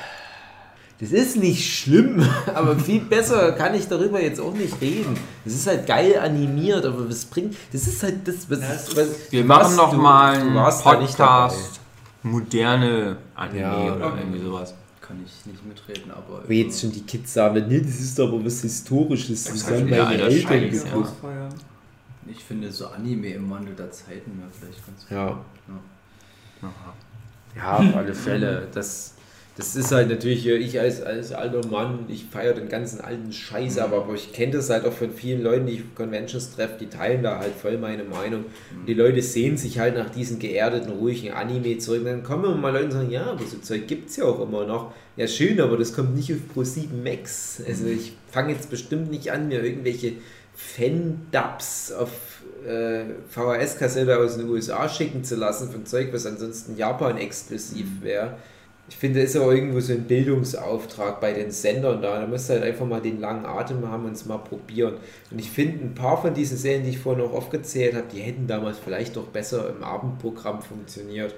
Das ist nicht schlimm, *laughs* aber viel besser kann ich darüber jetzt auch nicht reden. Das ist halt geil animiert, aber was bringt. Das ist halt das, was. Ja, ist- was Wir machen noch du- mal du einen. Podcast moderne Anime Ja, oder okay. irgendwie sowas. kann ich nicht mitreden, aber. Wo jetzt schon die Kids sagen, nee, das ist aber was Historisches, das, ist haben halt meine Eltern Scheiß, ja. geguckt. Ausfeiern. Ich finde so Anime im Wandel der Zeiten wäre vielleicht ganz gut. Ja. Ja, auf alle Fälle. Das, das ist halt natürlich, äh, ich als, als alter Mann, ich feiere den ganzen alten Scheiß, Mhm. aber, ich kenne das halt auch von vielen Leuten, die ich auf Conventions treffe, die teilen da halt voll meine Meinung. Mhm. Die Leute sehen sich halt nach diesen geerdeten, ruhigen Anime zurück. Dann kommen immer mal Leute und sagen, ja, aber so Zeug gibt es ja auch immer noch. Ja, schön, aber das kommt nicht auf Pro7 Max. Also Mhm. ich fange jetzt bestimmt nicht an, mir irgendwelche Fan-Dubs auf äh, VHS-Kassette aus den USA schicken zu lassen von Zeug, was ansonsten Japan-exklusiv wäre. Ich finde, ist aber irgendwo so ein Bildungsauftrag bei den Sendern da. Da musst du halt einfach mal den langen Atem haben und es mal probieren. Und ich finde, ein paar von diesen Serien, die ich vorhin auch aufgezählt habe, die hätten damals vielleicht doch besser im Abendprogramm funktioniert,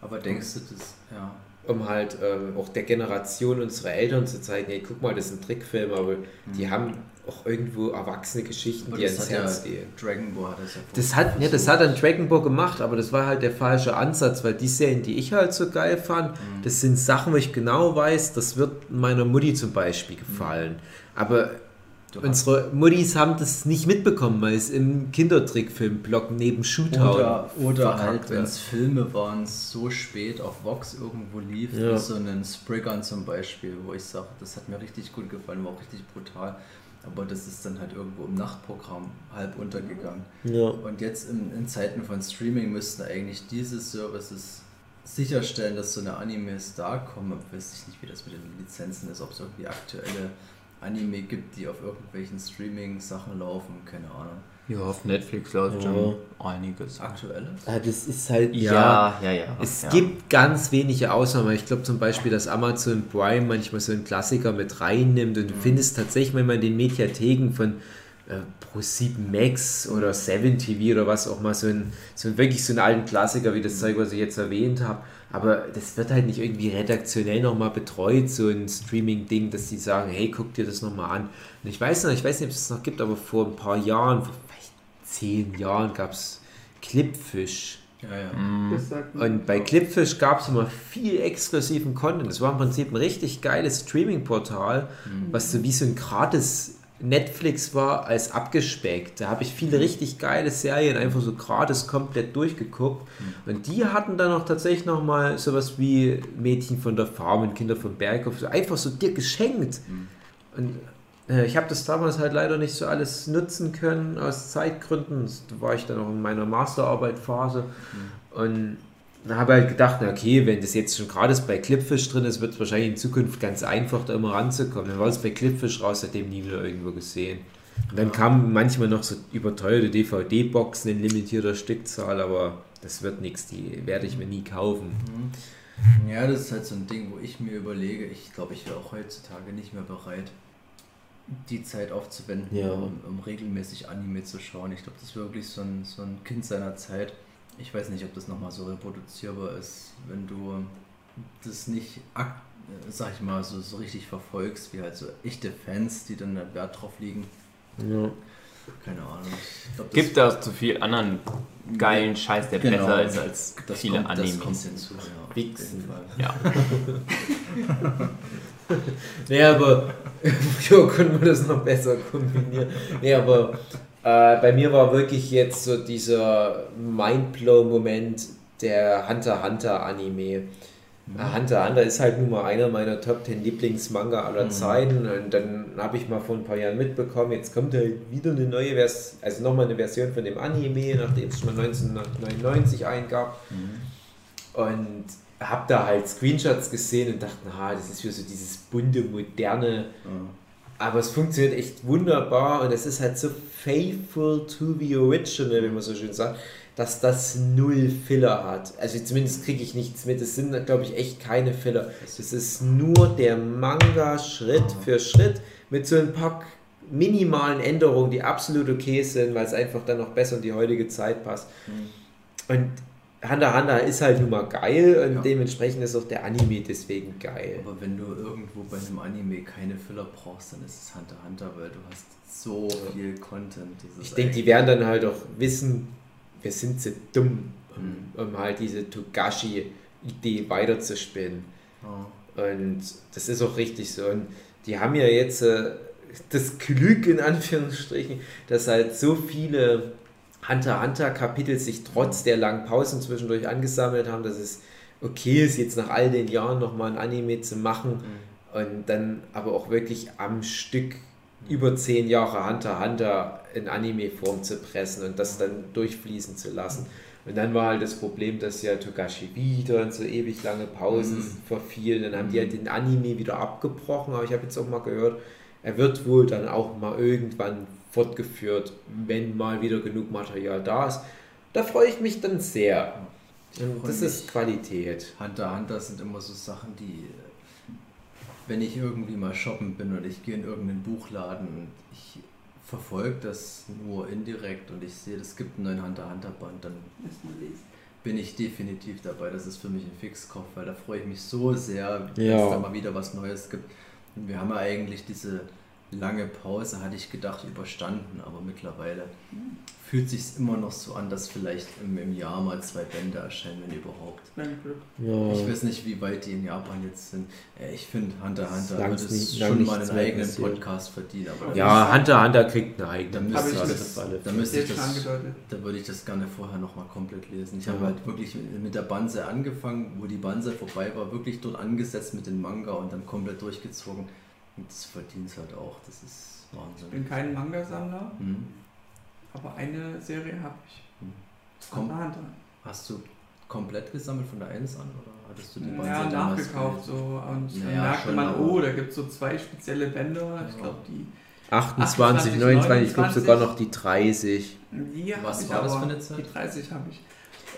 Aber denkst du, das. Ja. um halt ähm, auch der Generation unserer Eltern zu zeigen, hey, guck mal, das sind Trickfilme, aber die haben auch irgendwo erwachsene Geschichten, Aber die ans hat ja Herz gehen. Dragon Ball hat das ja Das hat, ja, das hat dann Dragon Ball gemacht, aber das war halt der falsche Ansatz, weil die Serien, die ich halt so geil fand, das sind Sachen, wo ich genau weiß, das wird meiner Mutti zum Beispiel gefallen. Aber Du unsere Muttis haben das nicht mitbekommen, weil es im Kindertrickfilmblock neben Shootout Oder, oder halt, wenn es Filme waren, so spät auf Vox irgendwo lief, Ja. wie so einen Spriggern zum Beispiel, wo ich sage, das hat mir richtig gut gefallen, war auch richtig brutal. Aber das ist dann halt irgendwo im Nachtprogramm halb untergegangen. Ja. Und jetzt in, in Zeiten von Streaming müssten eigentlich diese Services sicherstellen, dass so eine Animes da kommen. Ich weiß ich nicht, wie das mit den Lizenzen ist, ob es irgendwie aktuelle Anime gibt, die auf irgendwelchen Streaming-Sachen laufen, keine Ahnung. Ja, auf Netflix läuft Ja. schon einiges. Aktuelles? Ah, Das ist halt, Ja, ja, ja. Es ja. gibt ganz wenige Ausnahmen. Ich glaube zum Beispiel, dass Amazon Prime manchmal so einen Klassiker mit reinnimmt und du findest tatsächlich, wenn man in den Mediatheken von äh, Pro7 Max oder 7 TV oder was auch mal so ein, so ein wirklich so einen alten Klassiker wie das Zeug, was ich jetzt erwähnt habe. Aber das wird halt nicht irgendwie redaktionell nochmal betreut, so ein Streaming-Ding, dass die sagen, hey, guck dir das nochmal an. Und ich weiß noch, ich weiß nicht, ob es das noch gibt, aber vor ein paar Jahren, vor zehn Jahren gab es Clipfish. Ja, ja. Mir Und bei Clipfish gab es immer viel exklusiven Content. Das war im Prinzip ein richtig geiles Streaming-Portal, was so wie so ein gratis Netflix war, als abgespeckt. Da habe ich viele richtig geile Serien einfach so gratis komplett durchgeguckt. Und die hatten dann auch tatsächlich nochmal sowas wie Mädchen von der Farm und Kinder vom Berghof, so einfach so dir geschenkt. Und äh, ich habe das damals halt leider nicht so alles nutzen können aus Zeitgründen. Da war ich dann auch in meiner Masterarbeit-Phase. Und da habe ich halt gedacht, na okay, wenn das jetzt schon gratis bei Clipfish drin ist, wird es wahrscheinlich in Zukunft ganz einfach, da immer ranzukommen. Dann war es bei Clipfish raus, seitdem nie wieder irgendwo gesehen. Und dann kamen manchmal noch so überteuerte DVD-Boxen in limitierter Stückzahl, aber das wird nichts, die werde ich mir nie kaufen. Ja, das ist halt so ein Ding, wo ich mir überlege, ich glaube, ich wäre auch heutzutage nicht mehr bereit, die Zeit aufzuwenden, Ja. um, um regelmäßig Anime zu schauen. Ich glaube, das ist wirklich so ein, so ein Kind seiner Zeit. Ich weiß nicht, ob das nochmal so reproduzierbar ist, wenn du das nicht, sag ich mal, so, so richtig verfolgst, wie halt so echte Fans, die dann da Wert drauf legen. Ja. Keine Ahnung. Glaub, Gibt auch zu viel anderen geilen Scheiß, der Genau. besser ist als das viele kommt, Animes. Das kommt hinzu, ja. auf Wichsen. jeden Fall. Ja. *laughs* *laughs* *laughs* Nee, aber früher konnte man das noch besser kombinieren. Nee, aber äh, bei mir war wirklich jetzt so dieser Mindblow-Moment der Hunter Hunter Anime. Äh, Hunter Hunter ist halt nun mal einer meiner Top 10 Lieblingsmanga aller Zeiten und dann habe ich mal vor ein paar Jahren mitbekommen, jetzt kommt halt wieder eine neue Version, also nochmal eine Version von dem Anime, nachdem es schon mal 1999 eingab. Und habe da halt Screenshots gesehen und dachte, na, das ist wieder so dieses bunte, moderne. Aber es funktioniert echt wunderbar und es ist halt so faithful to the original, wie man so schön sagt, dass das null Filler hat. Also zumindest kriege ich nichts mit. Es sind, glaube ich, echt keine Filler. Es ist nur der Manga Schritt für Schritt mit so ein paar minimalen Änderungen, die absolut okay sind, weil es einfach dann noch besser in die heutige Zeit passt. Und Hunter Hunter ist halt nun mal geil und Ja. dementsprechend ist auch der Anime deswegen geil. Aber wenn du irgendwo bei einem Anime keine Filler brauchst, dann ist es Hunter Hunter, weil du hast so viel Content. Ich denke, die werden dann halt auch wissen, wir sind zu dumm, Mhm. um, um halt diese Togashi-Idee weiterzuspinnen. Ja. Und das ist auch richtig so. Und die haben ja jetzt äh, das Glück in Anführungsstrichen, dass halt so viele Hunter Hunter Kapitel sich trotz der langen Pausen zwischendurch angesammelt haben, dass es okay ist, jetzt nach all den Jahren nochmal ein Anime zu machen und dann aber auch wirklich am Stück über zehn Jahre Hunter Hunter in Anime-Form zu pressen und das dann durchfließen zu lassen. Und dann war halt das Problem, dass ja Togashi wieder in so ewig lange Pausen Mhm. verfiel. Dann haben die halt den Anime wieder abgebrochen, aber ich habe jetzt auch mal gehört, er wird wohl dann auch mal irgendwann fortgeführt, wenn mal wieder genug Material da ist. Da freue ich mich dann sehr. Und das ist Qualität. Hunter Hunter sind immer so Sachen, die, wenn ich irgendwie mal shoppen bin und ich gehe in irgendeinen Buchladen und ich verfolge das nur indirekt und ich sehe, es gibt einen neuen Hunter Hunter Band, dann bin ich definitiv dabei. Das ist für mich ein Fixkauf, weil da freue ich mich so sehr, wenn Ja. es da mal wieder was Neues gibt. Und wir haben ja eigentlich diese lange Pause, hatte ich gedacht, überstanden, aber mittlerweile fühlt sich immer noch so an, dass vielleicht im, im Jahr mal zwei Bände erscheinen, wenn überhaupt. Ja. Ich weiß nicht, wie weit die in Japan jetzt sind. Äh, Ich finde, Hunter x Hunter würde es schon mal einen eigenen passiert. Podcast verdienen. Aber ja, Hunter x Hunter kriegt einen da eigenen müsste ich das, da müsste ich das, da würde ich das gerne vorher nochmal komplett lesen. Ich Ja. habe halt wirklich mit der Banse angefangen, wo die Banse vorbei war, wirklich dort angesetzt mit dem Manga und dann komplett durchgezogen. Und das verdient es halt auch. Das ist Ich Wahnsinn. bin kein Manga-Sammler, Mhm. aber eine Serie habe ich. Hm. X Hunter. Hast du komplett gesammelt von der 1 an oder hattest du die Banse Ja, damals nachgekauft so. Und dann Naja, merkte schon, man, oh, da gibt es so zwei spezielle Bänder. Ich Ja. glaube, die, 28, 28, 29, ich glaube 29. sogar noch die 30. die Was ich war das für eine Zeit? Die 30 habe ich.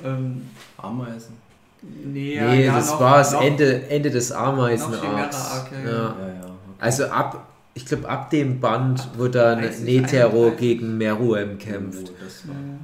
Ähm, Ameisen. nee, nee, ja, das noch- war das noch- Ende, Ende des Noch Ameisen-Arcs. Ja, Ja. ja. Also ab, ich glaube ab dem Band, wo dann 30, Netero 31. gegen Meruem kämpft. Oh.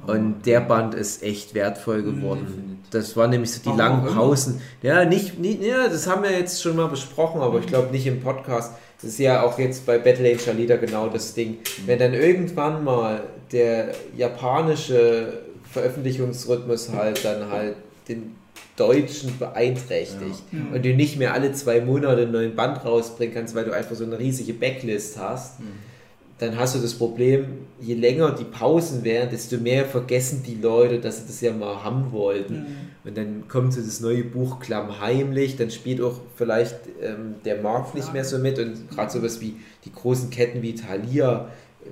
Hammer. Und der Band ist echt wertvoll geworden. Definitiv. Das waren nämlich so die Warum langen. Pausen. Ja, nicht, nicht, ja, das haben wir jetzt schon mal besprochen, aber ich glaube nicht im Podcast. Das ist ja auch jetzt bei Battle Angel Alita genau das Ding. Wenn dann irgendwann mal der japanische Veröffentlichungsrhythmus halt dann halt den deutschen beeinträchtigt Ja. und du nicht mehr alle zwei Monate einen neuen Band rausbringen kannst, weil du einfach so eine riesige Backlist hast, Mhm. dann hast du das Problem, je länger die Pausen wären, desto mehr vergessen die Leute, dass sie das ja mal haben wollten. Mhm. Und dann kommt so das neue Buch klammheimlich, dann spielt auch vielleicht ähm, der Markt nicht mehr so mit und gerade sowas wie die großen Ketten wie Thalia, äh,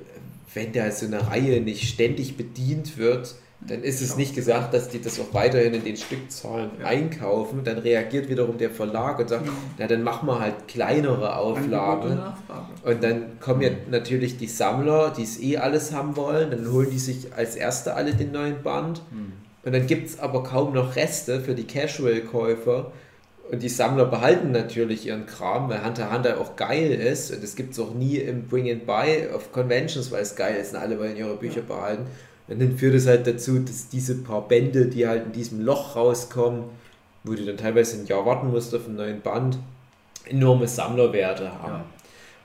wenn da so eine Reihe nicht ständig bedient wird, dann ist es nicht gesagt, dass die das auch weiterhin in den Stückzahlen Ja. einkaufen. Dann reagiert wiederum der Verlag und sagt, Mhm. na dann machen wir halt kleinere Auflagen. Und dann kommen ja natürlich die Sammler, die es eh alles haben wollen, dann holen die sich als Erste alle den neuen Band. Mhm. Und dann gibt es aber kaum noch Reste für die Casual-Käufer. Und die Sammler behalten natürlich ihren Kram, weil Hunter Hunter auch geil ist. Und das gibt es auch nie im Bring and Buy auf Conventions, weil es geil ist und alle wollen ihre Bücher behalten. Und dann führt es halt dazu, dass diese paar Bände, die halt in diesem Loch rauskommen, wo du dann teilweise ein Jahr warten musst auf einen neuen Band, enorme Sammlerwerte haben. Ja.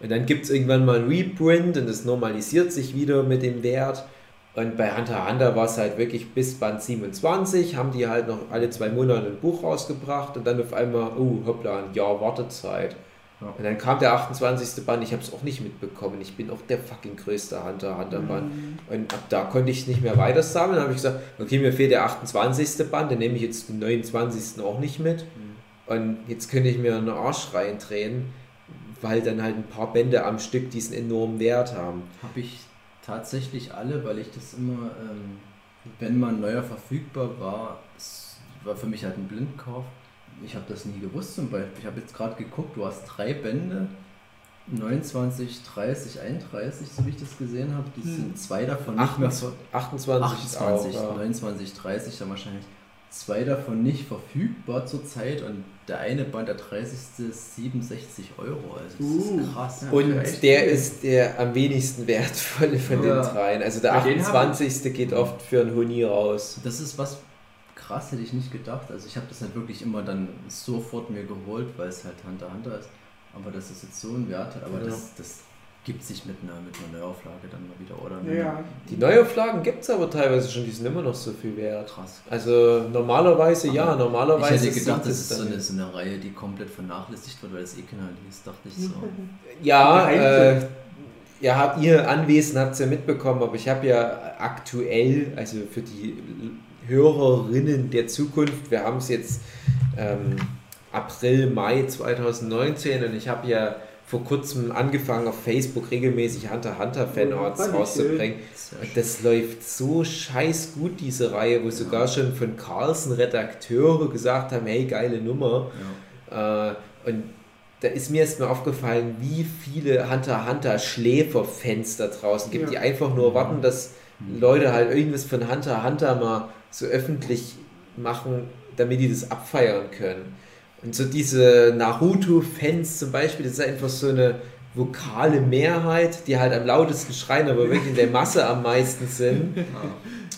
Und dann gibt es irgendwann mal ein Reprint und das normalisiert sich wieder mit dem Wert. Und bei Hunter Hunter war es halt wirklich bis Band 27, haben die halt noch alle zwei Monate ein Buch rausgebracht und dann auf einmal, oh, hoppla, ein Jahr Wartezeit. Ja. Und dann kam der 28. Band, ich habe es auch nicht mitbekommen. Ich bin auch der fucking größte Hunter Hunter Band. Mhm. Und ab da konnte ich es nicht mehr weiter sammeln. Dann habe ich gesagt, okay, mir fehlt der 28. Band, dann nehme ich jetzt den 29. auch nicht mit. Und jetzt könnte ich mir einen Arsch reindrehen, weil dann halt ein paar Bände am Stück diesen enormen Wert haben. Habe ich tatsächlich alle, weil ich das immer, ähm, wenn mal ein neuer verfügbar war, war für mich halt ein Blindkauf. Ich habe das nie gewusst zum Beispiel. Ich habe jetzt gerade geguckt, du hast drei Bände, 29, 30, 31, so wie ich das gesehen habe. Die Hm. sind zwei davon nicht mehr ver 28, ist 28, auch. Ja. 29, 30 dann wahrscheinlich. Zwei davon nicht verfügbar zurzeit und der eine Band, der 30. ist 67 Euro. Also das Uh, ist krass. ja. Und der viel. ist der am wenigsten wertvolle von Ja. den dreien. Also der Bei denen 28. geht oft für einen Huni raus. Das ist was krass, hätte ich nicht gedacht. Also ich habe das halt wirklich immer dann sofort mir geholt, weil es halt Hunter Hunter ist. Aber dass es jetzt so einen Wert hat, aber Ja. das, das gibt sich mit einer, mit einer Neuauflage dann mal wieder, oder? Ja. Die Neuauflagen gibt es aber teilweise schon, die sind immer noch so viel wert. Krass. Also normalerweise ja, Ich normalerweise hätte gedacht, das es ist so eine, so eine Reihe, die komplett vernachlässigt wird, weil es eh keiner liest, dachte ich so. *laughs* Ja, äh, ja, habt ihr Anwesen habt es ja mitbekommen, aber ich habe ja aktuell, also für die Hörerinnen der Zukunft, wir haben es jetzt ähm, April, Mai 2019 und ich habe ja vor kurzem angefangen auf Facebook regelmäßig Hunter Hunter Fanarts Oh, rauszubringen. Das läuft so scheiß gut, diese Reihe, wo sogar schon von Carlsen Redakteure gesagt haben, hey, geile Nummer. Ja. Äh, und da ist mir erst mal aufgefallen, wie viele Hunter x Hunter Schläfer-Fans da draußen gibt, Ja. die einfach nur warten, dass Leute halt irgendwas von Hunter Hunter mal so öffentlich machen, damit die das abfeiern können. Und so diese Naruto-Fans zum Beispiel, das ist einfach so eine vokale Mehrheit, die halt am lautesten schreien, aber wirklich in der Masse am meisten sind.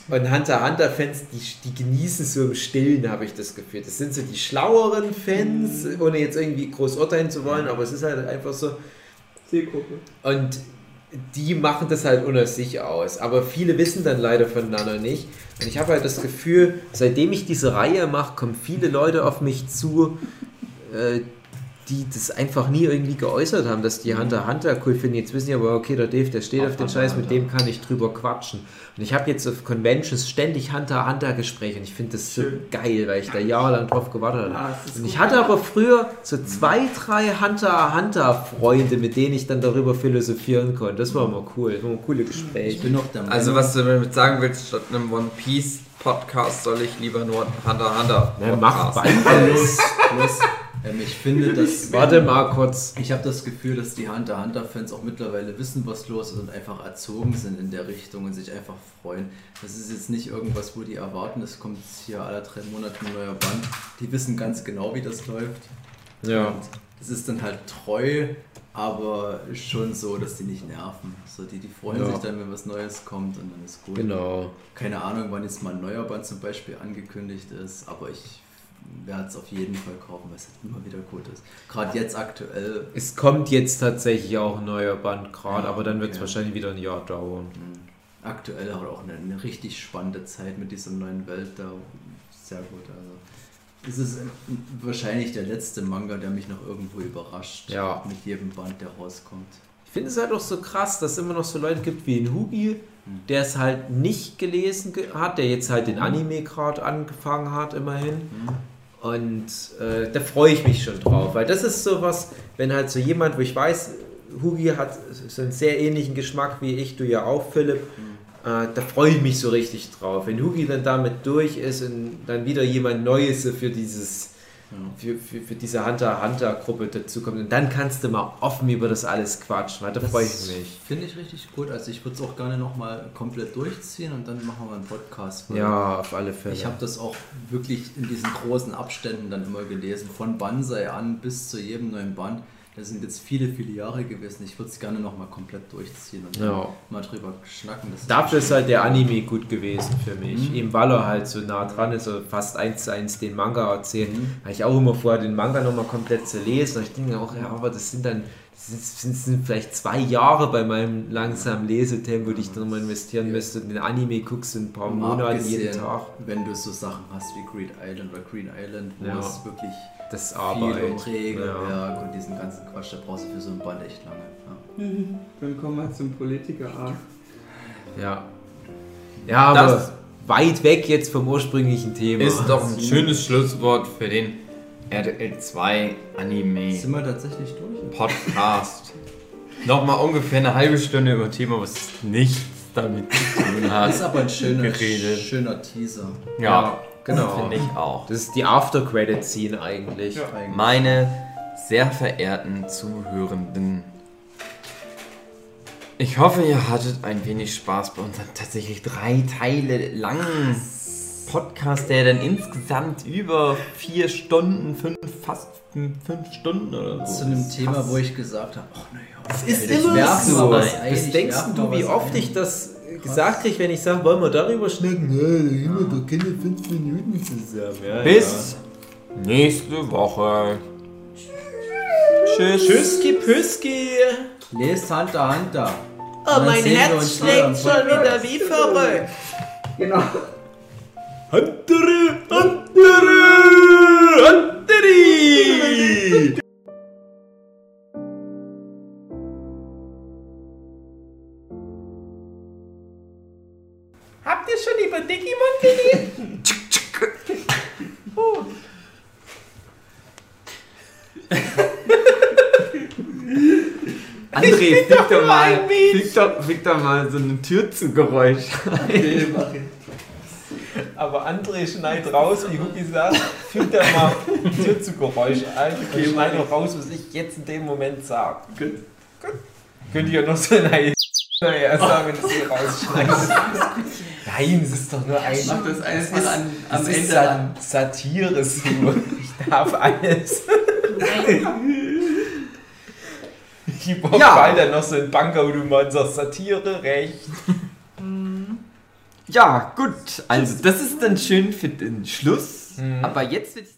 Und Hunter x Hunter Fans, die, die genießen so im Stillen, habe ich das Gefühl. Das sind so die schlaueren Fans, ohne jetzt irgendwie groß urteilen zu wollen, aber es ist halt einfach so. Zielgruppe. Und die machen das halt unter sich aus. Aber viele wissen dann leider voneinander nicht. Und ich habe halt das Gefühl, seitdem ich diese Reihe mache, kommen viele Leute auf mich zu, äh, die das einfach nie irgendwie geäußert haben, dass die Hunter Hunter cool finden. Jetzt wissen die aber, okay, der Dave, der steht auf, Auf den Hunter Scheiß, mit dem kann ich drüber quatschen. Und ich habe jetzt auf Conventions ständig Hunter Hunter Gespräche und ich finde das so Schön. geil, weil ich da jahrelang drauf gewartet habe. Ah, es ist Und ich hatte aber früher so zwei, drei Hunter Hunter Freunde, mit denen ich dann darüber philosophieren konnte. Das war immer cool. Das war immer coole Ich Gespräche. bin noch der Meinung, Also was du damit sagen willst, statt einem One Piece Podcast soll ich lieber nur Hunter Hunter Na, mach Podcast. beides. Ähm, ich finde, dass *laughs* Warte mal kurz. Ich habe das Gefühl, dass die Hunter Hunter-Fans auch mittlerweile wissen, was los ist und einfach erzogen sind in der Richtung und sich einfach freuen. Das ist jetzt nicht irgendwas, wo die erwarten, es kommt hier alle drei Monate ein neuer Band. Die wissen ganz genau, wie das läuft. Ja. Und es ist dann halt treu, aber schon so, dass die nicht nerven. So, die, die freuen Ja. sich dann, wenn was Neues kommt und dann ist gut. Genau. Keine Ahnung, wann jetzt mal ein neuer Band zum Beispiel angekündigt ist, aber ich werde es auf jeden Fall kaufen, weil es halt immer wieder gut ist. Gerade jetzt aktuell Es kommt jetzt tatsächlich auch ein neuer Band gerade, Ja, aber dann wird es okay. wahrscheinlich wieder ein Jahr dauern. Mhm. Aktuell hat auch eine, eine richtig spannende Zeit mit dieser neuen Welt da. Sehr gut. Also es ist ähm, wahrscheinlich der letzte Manga, der mich noch irgendwo überrascht. Ja. Mit jedem Band, der rauskommt. Ich finde es halt auch so krass, dass es immer noch so Leute gibt wie ein Hugi, Mhm. der es halt nicht gelesen ge hat, der jetzt halt den Anime gerade angefangen hat, immerhin. Und äh, da freue ich mich schon drauf, weil das ist sowas, wenn halt so jemand, wo ich weiß, Hugi hat so einen sehr ähnlichen Geschmack wie ich, du ja auch, Philipp, äh, da freue ich mich so richtig drauf. Wenn Hugi dann damit durch ist und dann wieder jemand Neues für dieses. Für, für, für diese Hunter-Hunter-Gruppe dazukommt. Und dann kannst du mal offen über das alles quatschen, weil da freue ich mich. Finde ich richtig gut. Also ich würde es auch gerne nochmal komplett durchziehen und dann machen wir einen Podcast. Ja, auf alle Fälle. Ich habe das auch wirklich in diesen großen Abständen dann immer gelesen, von Banzai an bis zu jedem neuen Band. Das sind jetzt viele, viele Jahre gewesen. Ich würde es gerne nochmal komplett durchziehen und Ja. mal drüber schnacken. Das Dafür ist halt der Anime gut gewesen für mich. Mhm. Eben weil er halt so nah dran ist, so fast eins zu eins den Manga erzählt. Mhm. Habe ich auch immer vorher den Manga nochmal komplett zu lesen. Und ich denke mir auch, ja, aber das sind dann das sind, das sind- vielleicht zwei Jahre bei meinem langsamen Lesetempo, die ich dann nochmal investieren müsste. Den Anime guckst du in ein paar Monate jeden Tag. Wenn du so Sachen hast wie Greed Island oder Green Island, wo Ja. es wirklich Das ist viel Arbeit. um Regelwerk Ja. und diesen ganzen Quatsch, da brauchst du für so ein Band echt lange. Ja. Dann kommen wir zum Politiker-Arc. Ja. Ja, aber Das- weit weg jetzt vom ursprünglichen Thema. Ist doch ein schönes Schlusswort für den RTL 2 Anime Sind wir tatsächlich durch? Podcast. Nochmal ungefähr eine halbe Stunde über ein Thema, was nichts damit zu tun Das hat. ist aber ein schöner, Geredet. schöner Teaser. Ja, genau. Finde ich auch. Das ist die After-Credit-Scene eigentlich. Eigentlich. Meine sehr verehrten Zuhörenden. Ich hoffe, ihr hattet ein wenig Spaß bei unserem tatsächlich drei Teile langen Podcast, der dann insgesamt über vier Stunden, fünf, fast fünf Stunden oder so. Zu einem Thema, Fast. wo ich gesagt habe, ach naja, Das ist immer so. was Was denkst du, wie oft ein. ich das gesagt kriege, wenn ich sage, wollen wir darüber schnacken? Ja, da haben wir doch keine fünf Minuten zusammen. Ja, Bis nächste Woche. Tschüss. Ja. Tschüsski Püski. Lest Hunter Hunter. Oh, mein Herz schlägt schon wieder wie verrückt. Genau. Huntere, Huntere, Huntere! *laughs* Ihr schon über Digimon gelesen? *laughs* André, fick doch nur mal, ein fick doch, fick doch mal so ein Türzugeräusch. Okay, mach ich. Aber André schneidet raus, wie Hugi sagt, fügt da mal Tür zu Geräusch ein und schneidet raus, was ich jetzt in dem Moment sage. Gut. Könnt ihr noch so ein naja, sagen, wenn du sie rausschneidest. *laughs* Nein, es ist doch nur ein. Mach das Es einfach ist, an, es am ist Ende Sa an. Satire so. Ich darf alles. *laughs* Ich Bob Ja. dann noch so ein Bankautomat und sagt Satire, recht. Ja, gut. Also, das ist dann schön für den Schluss. Aber jetzt ich sagen.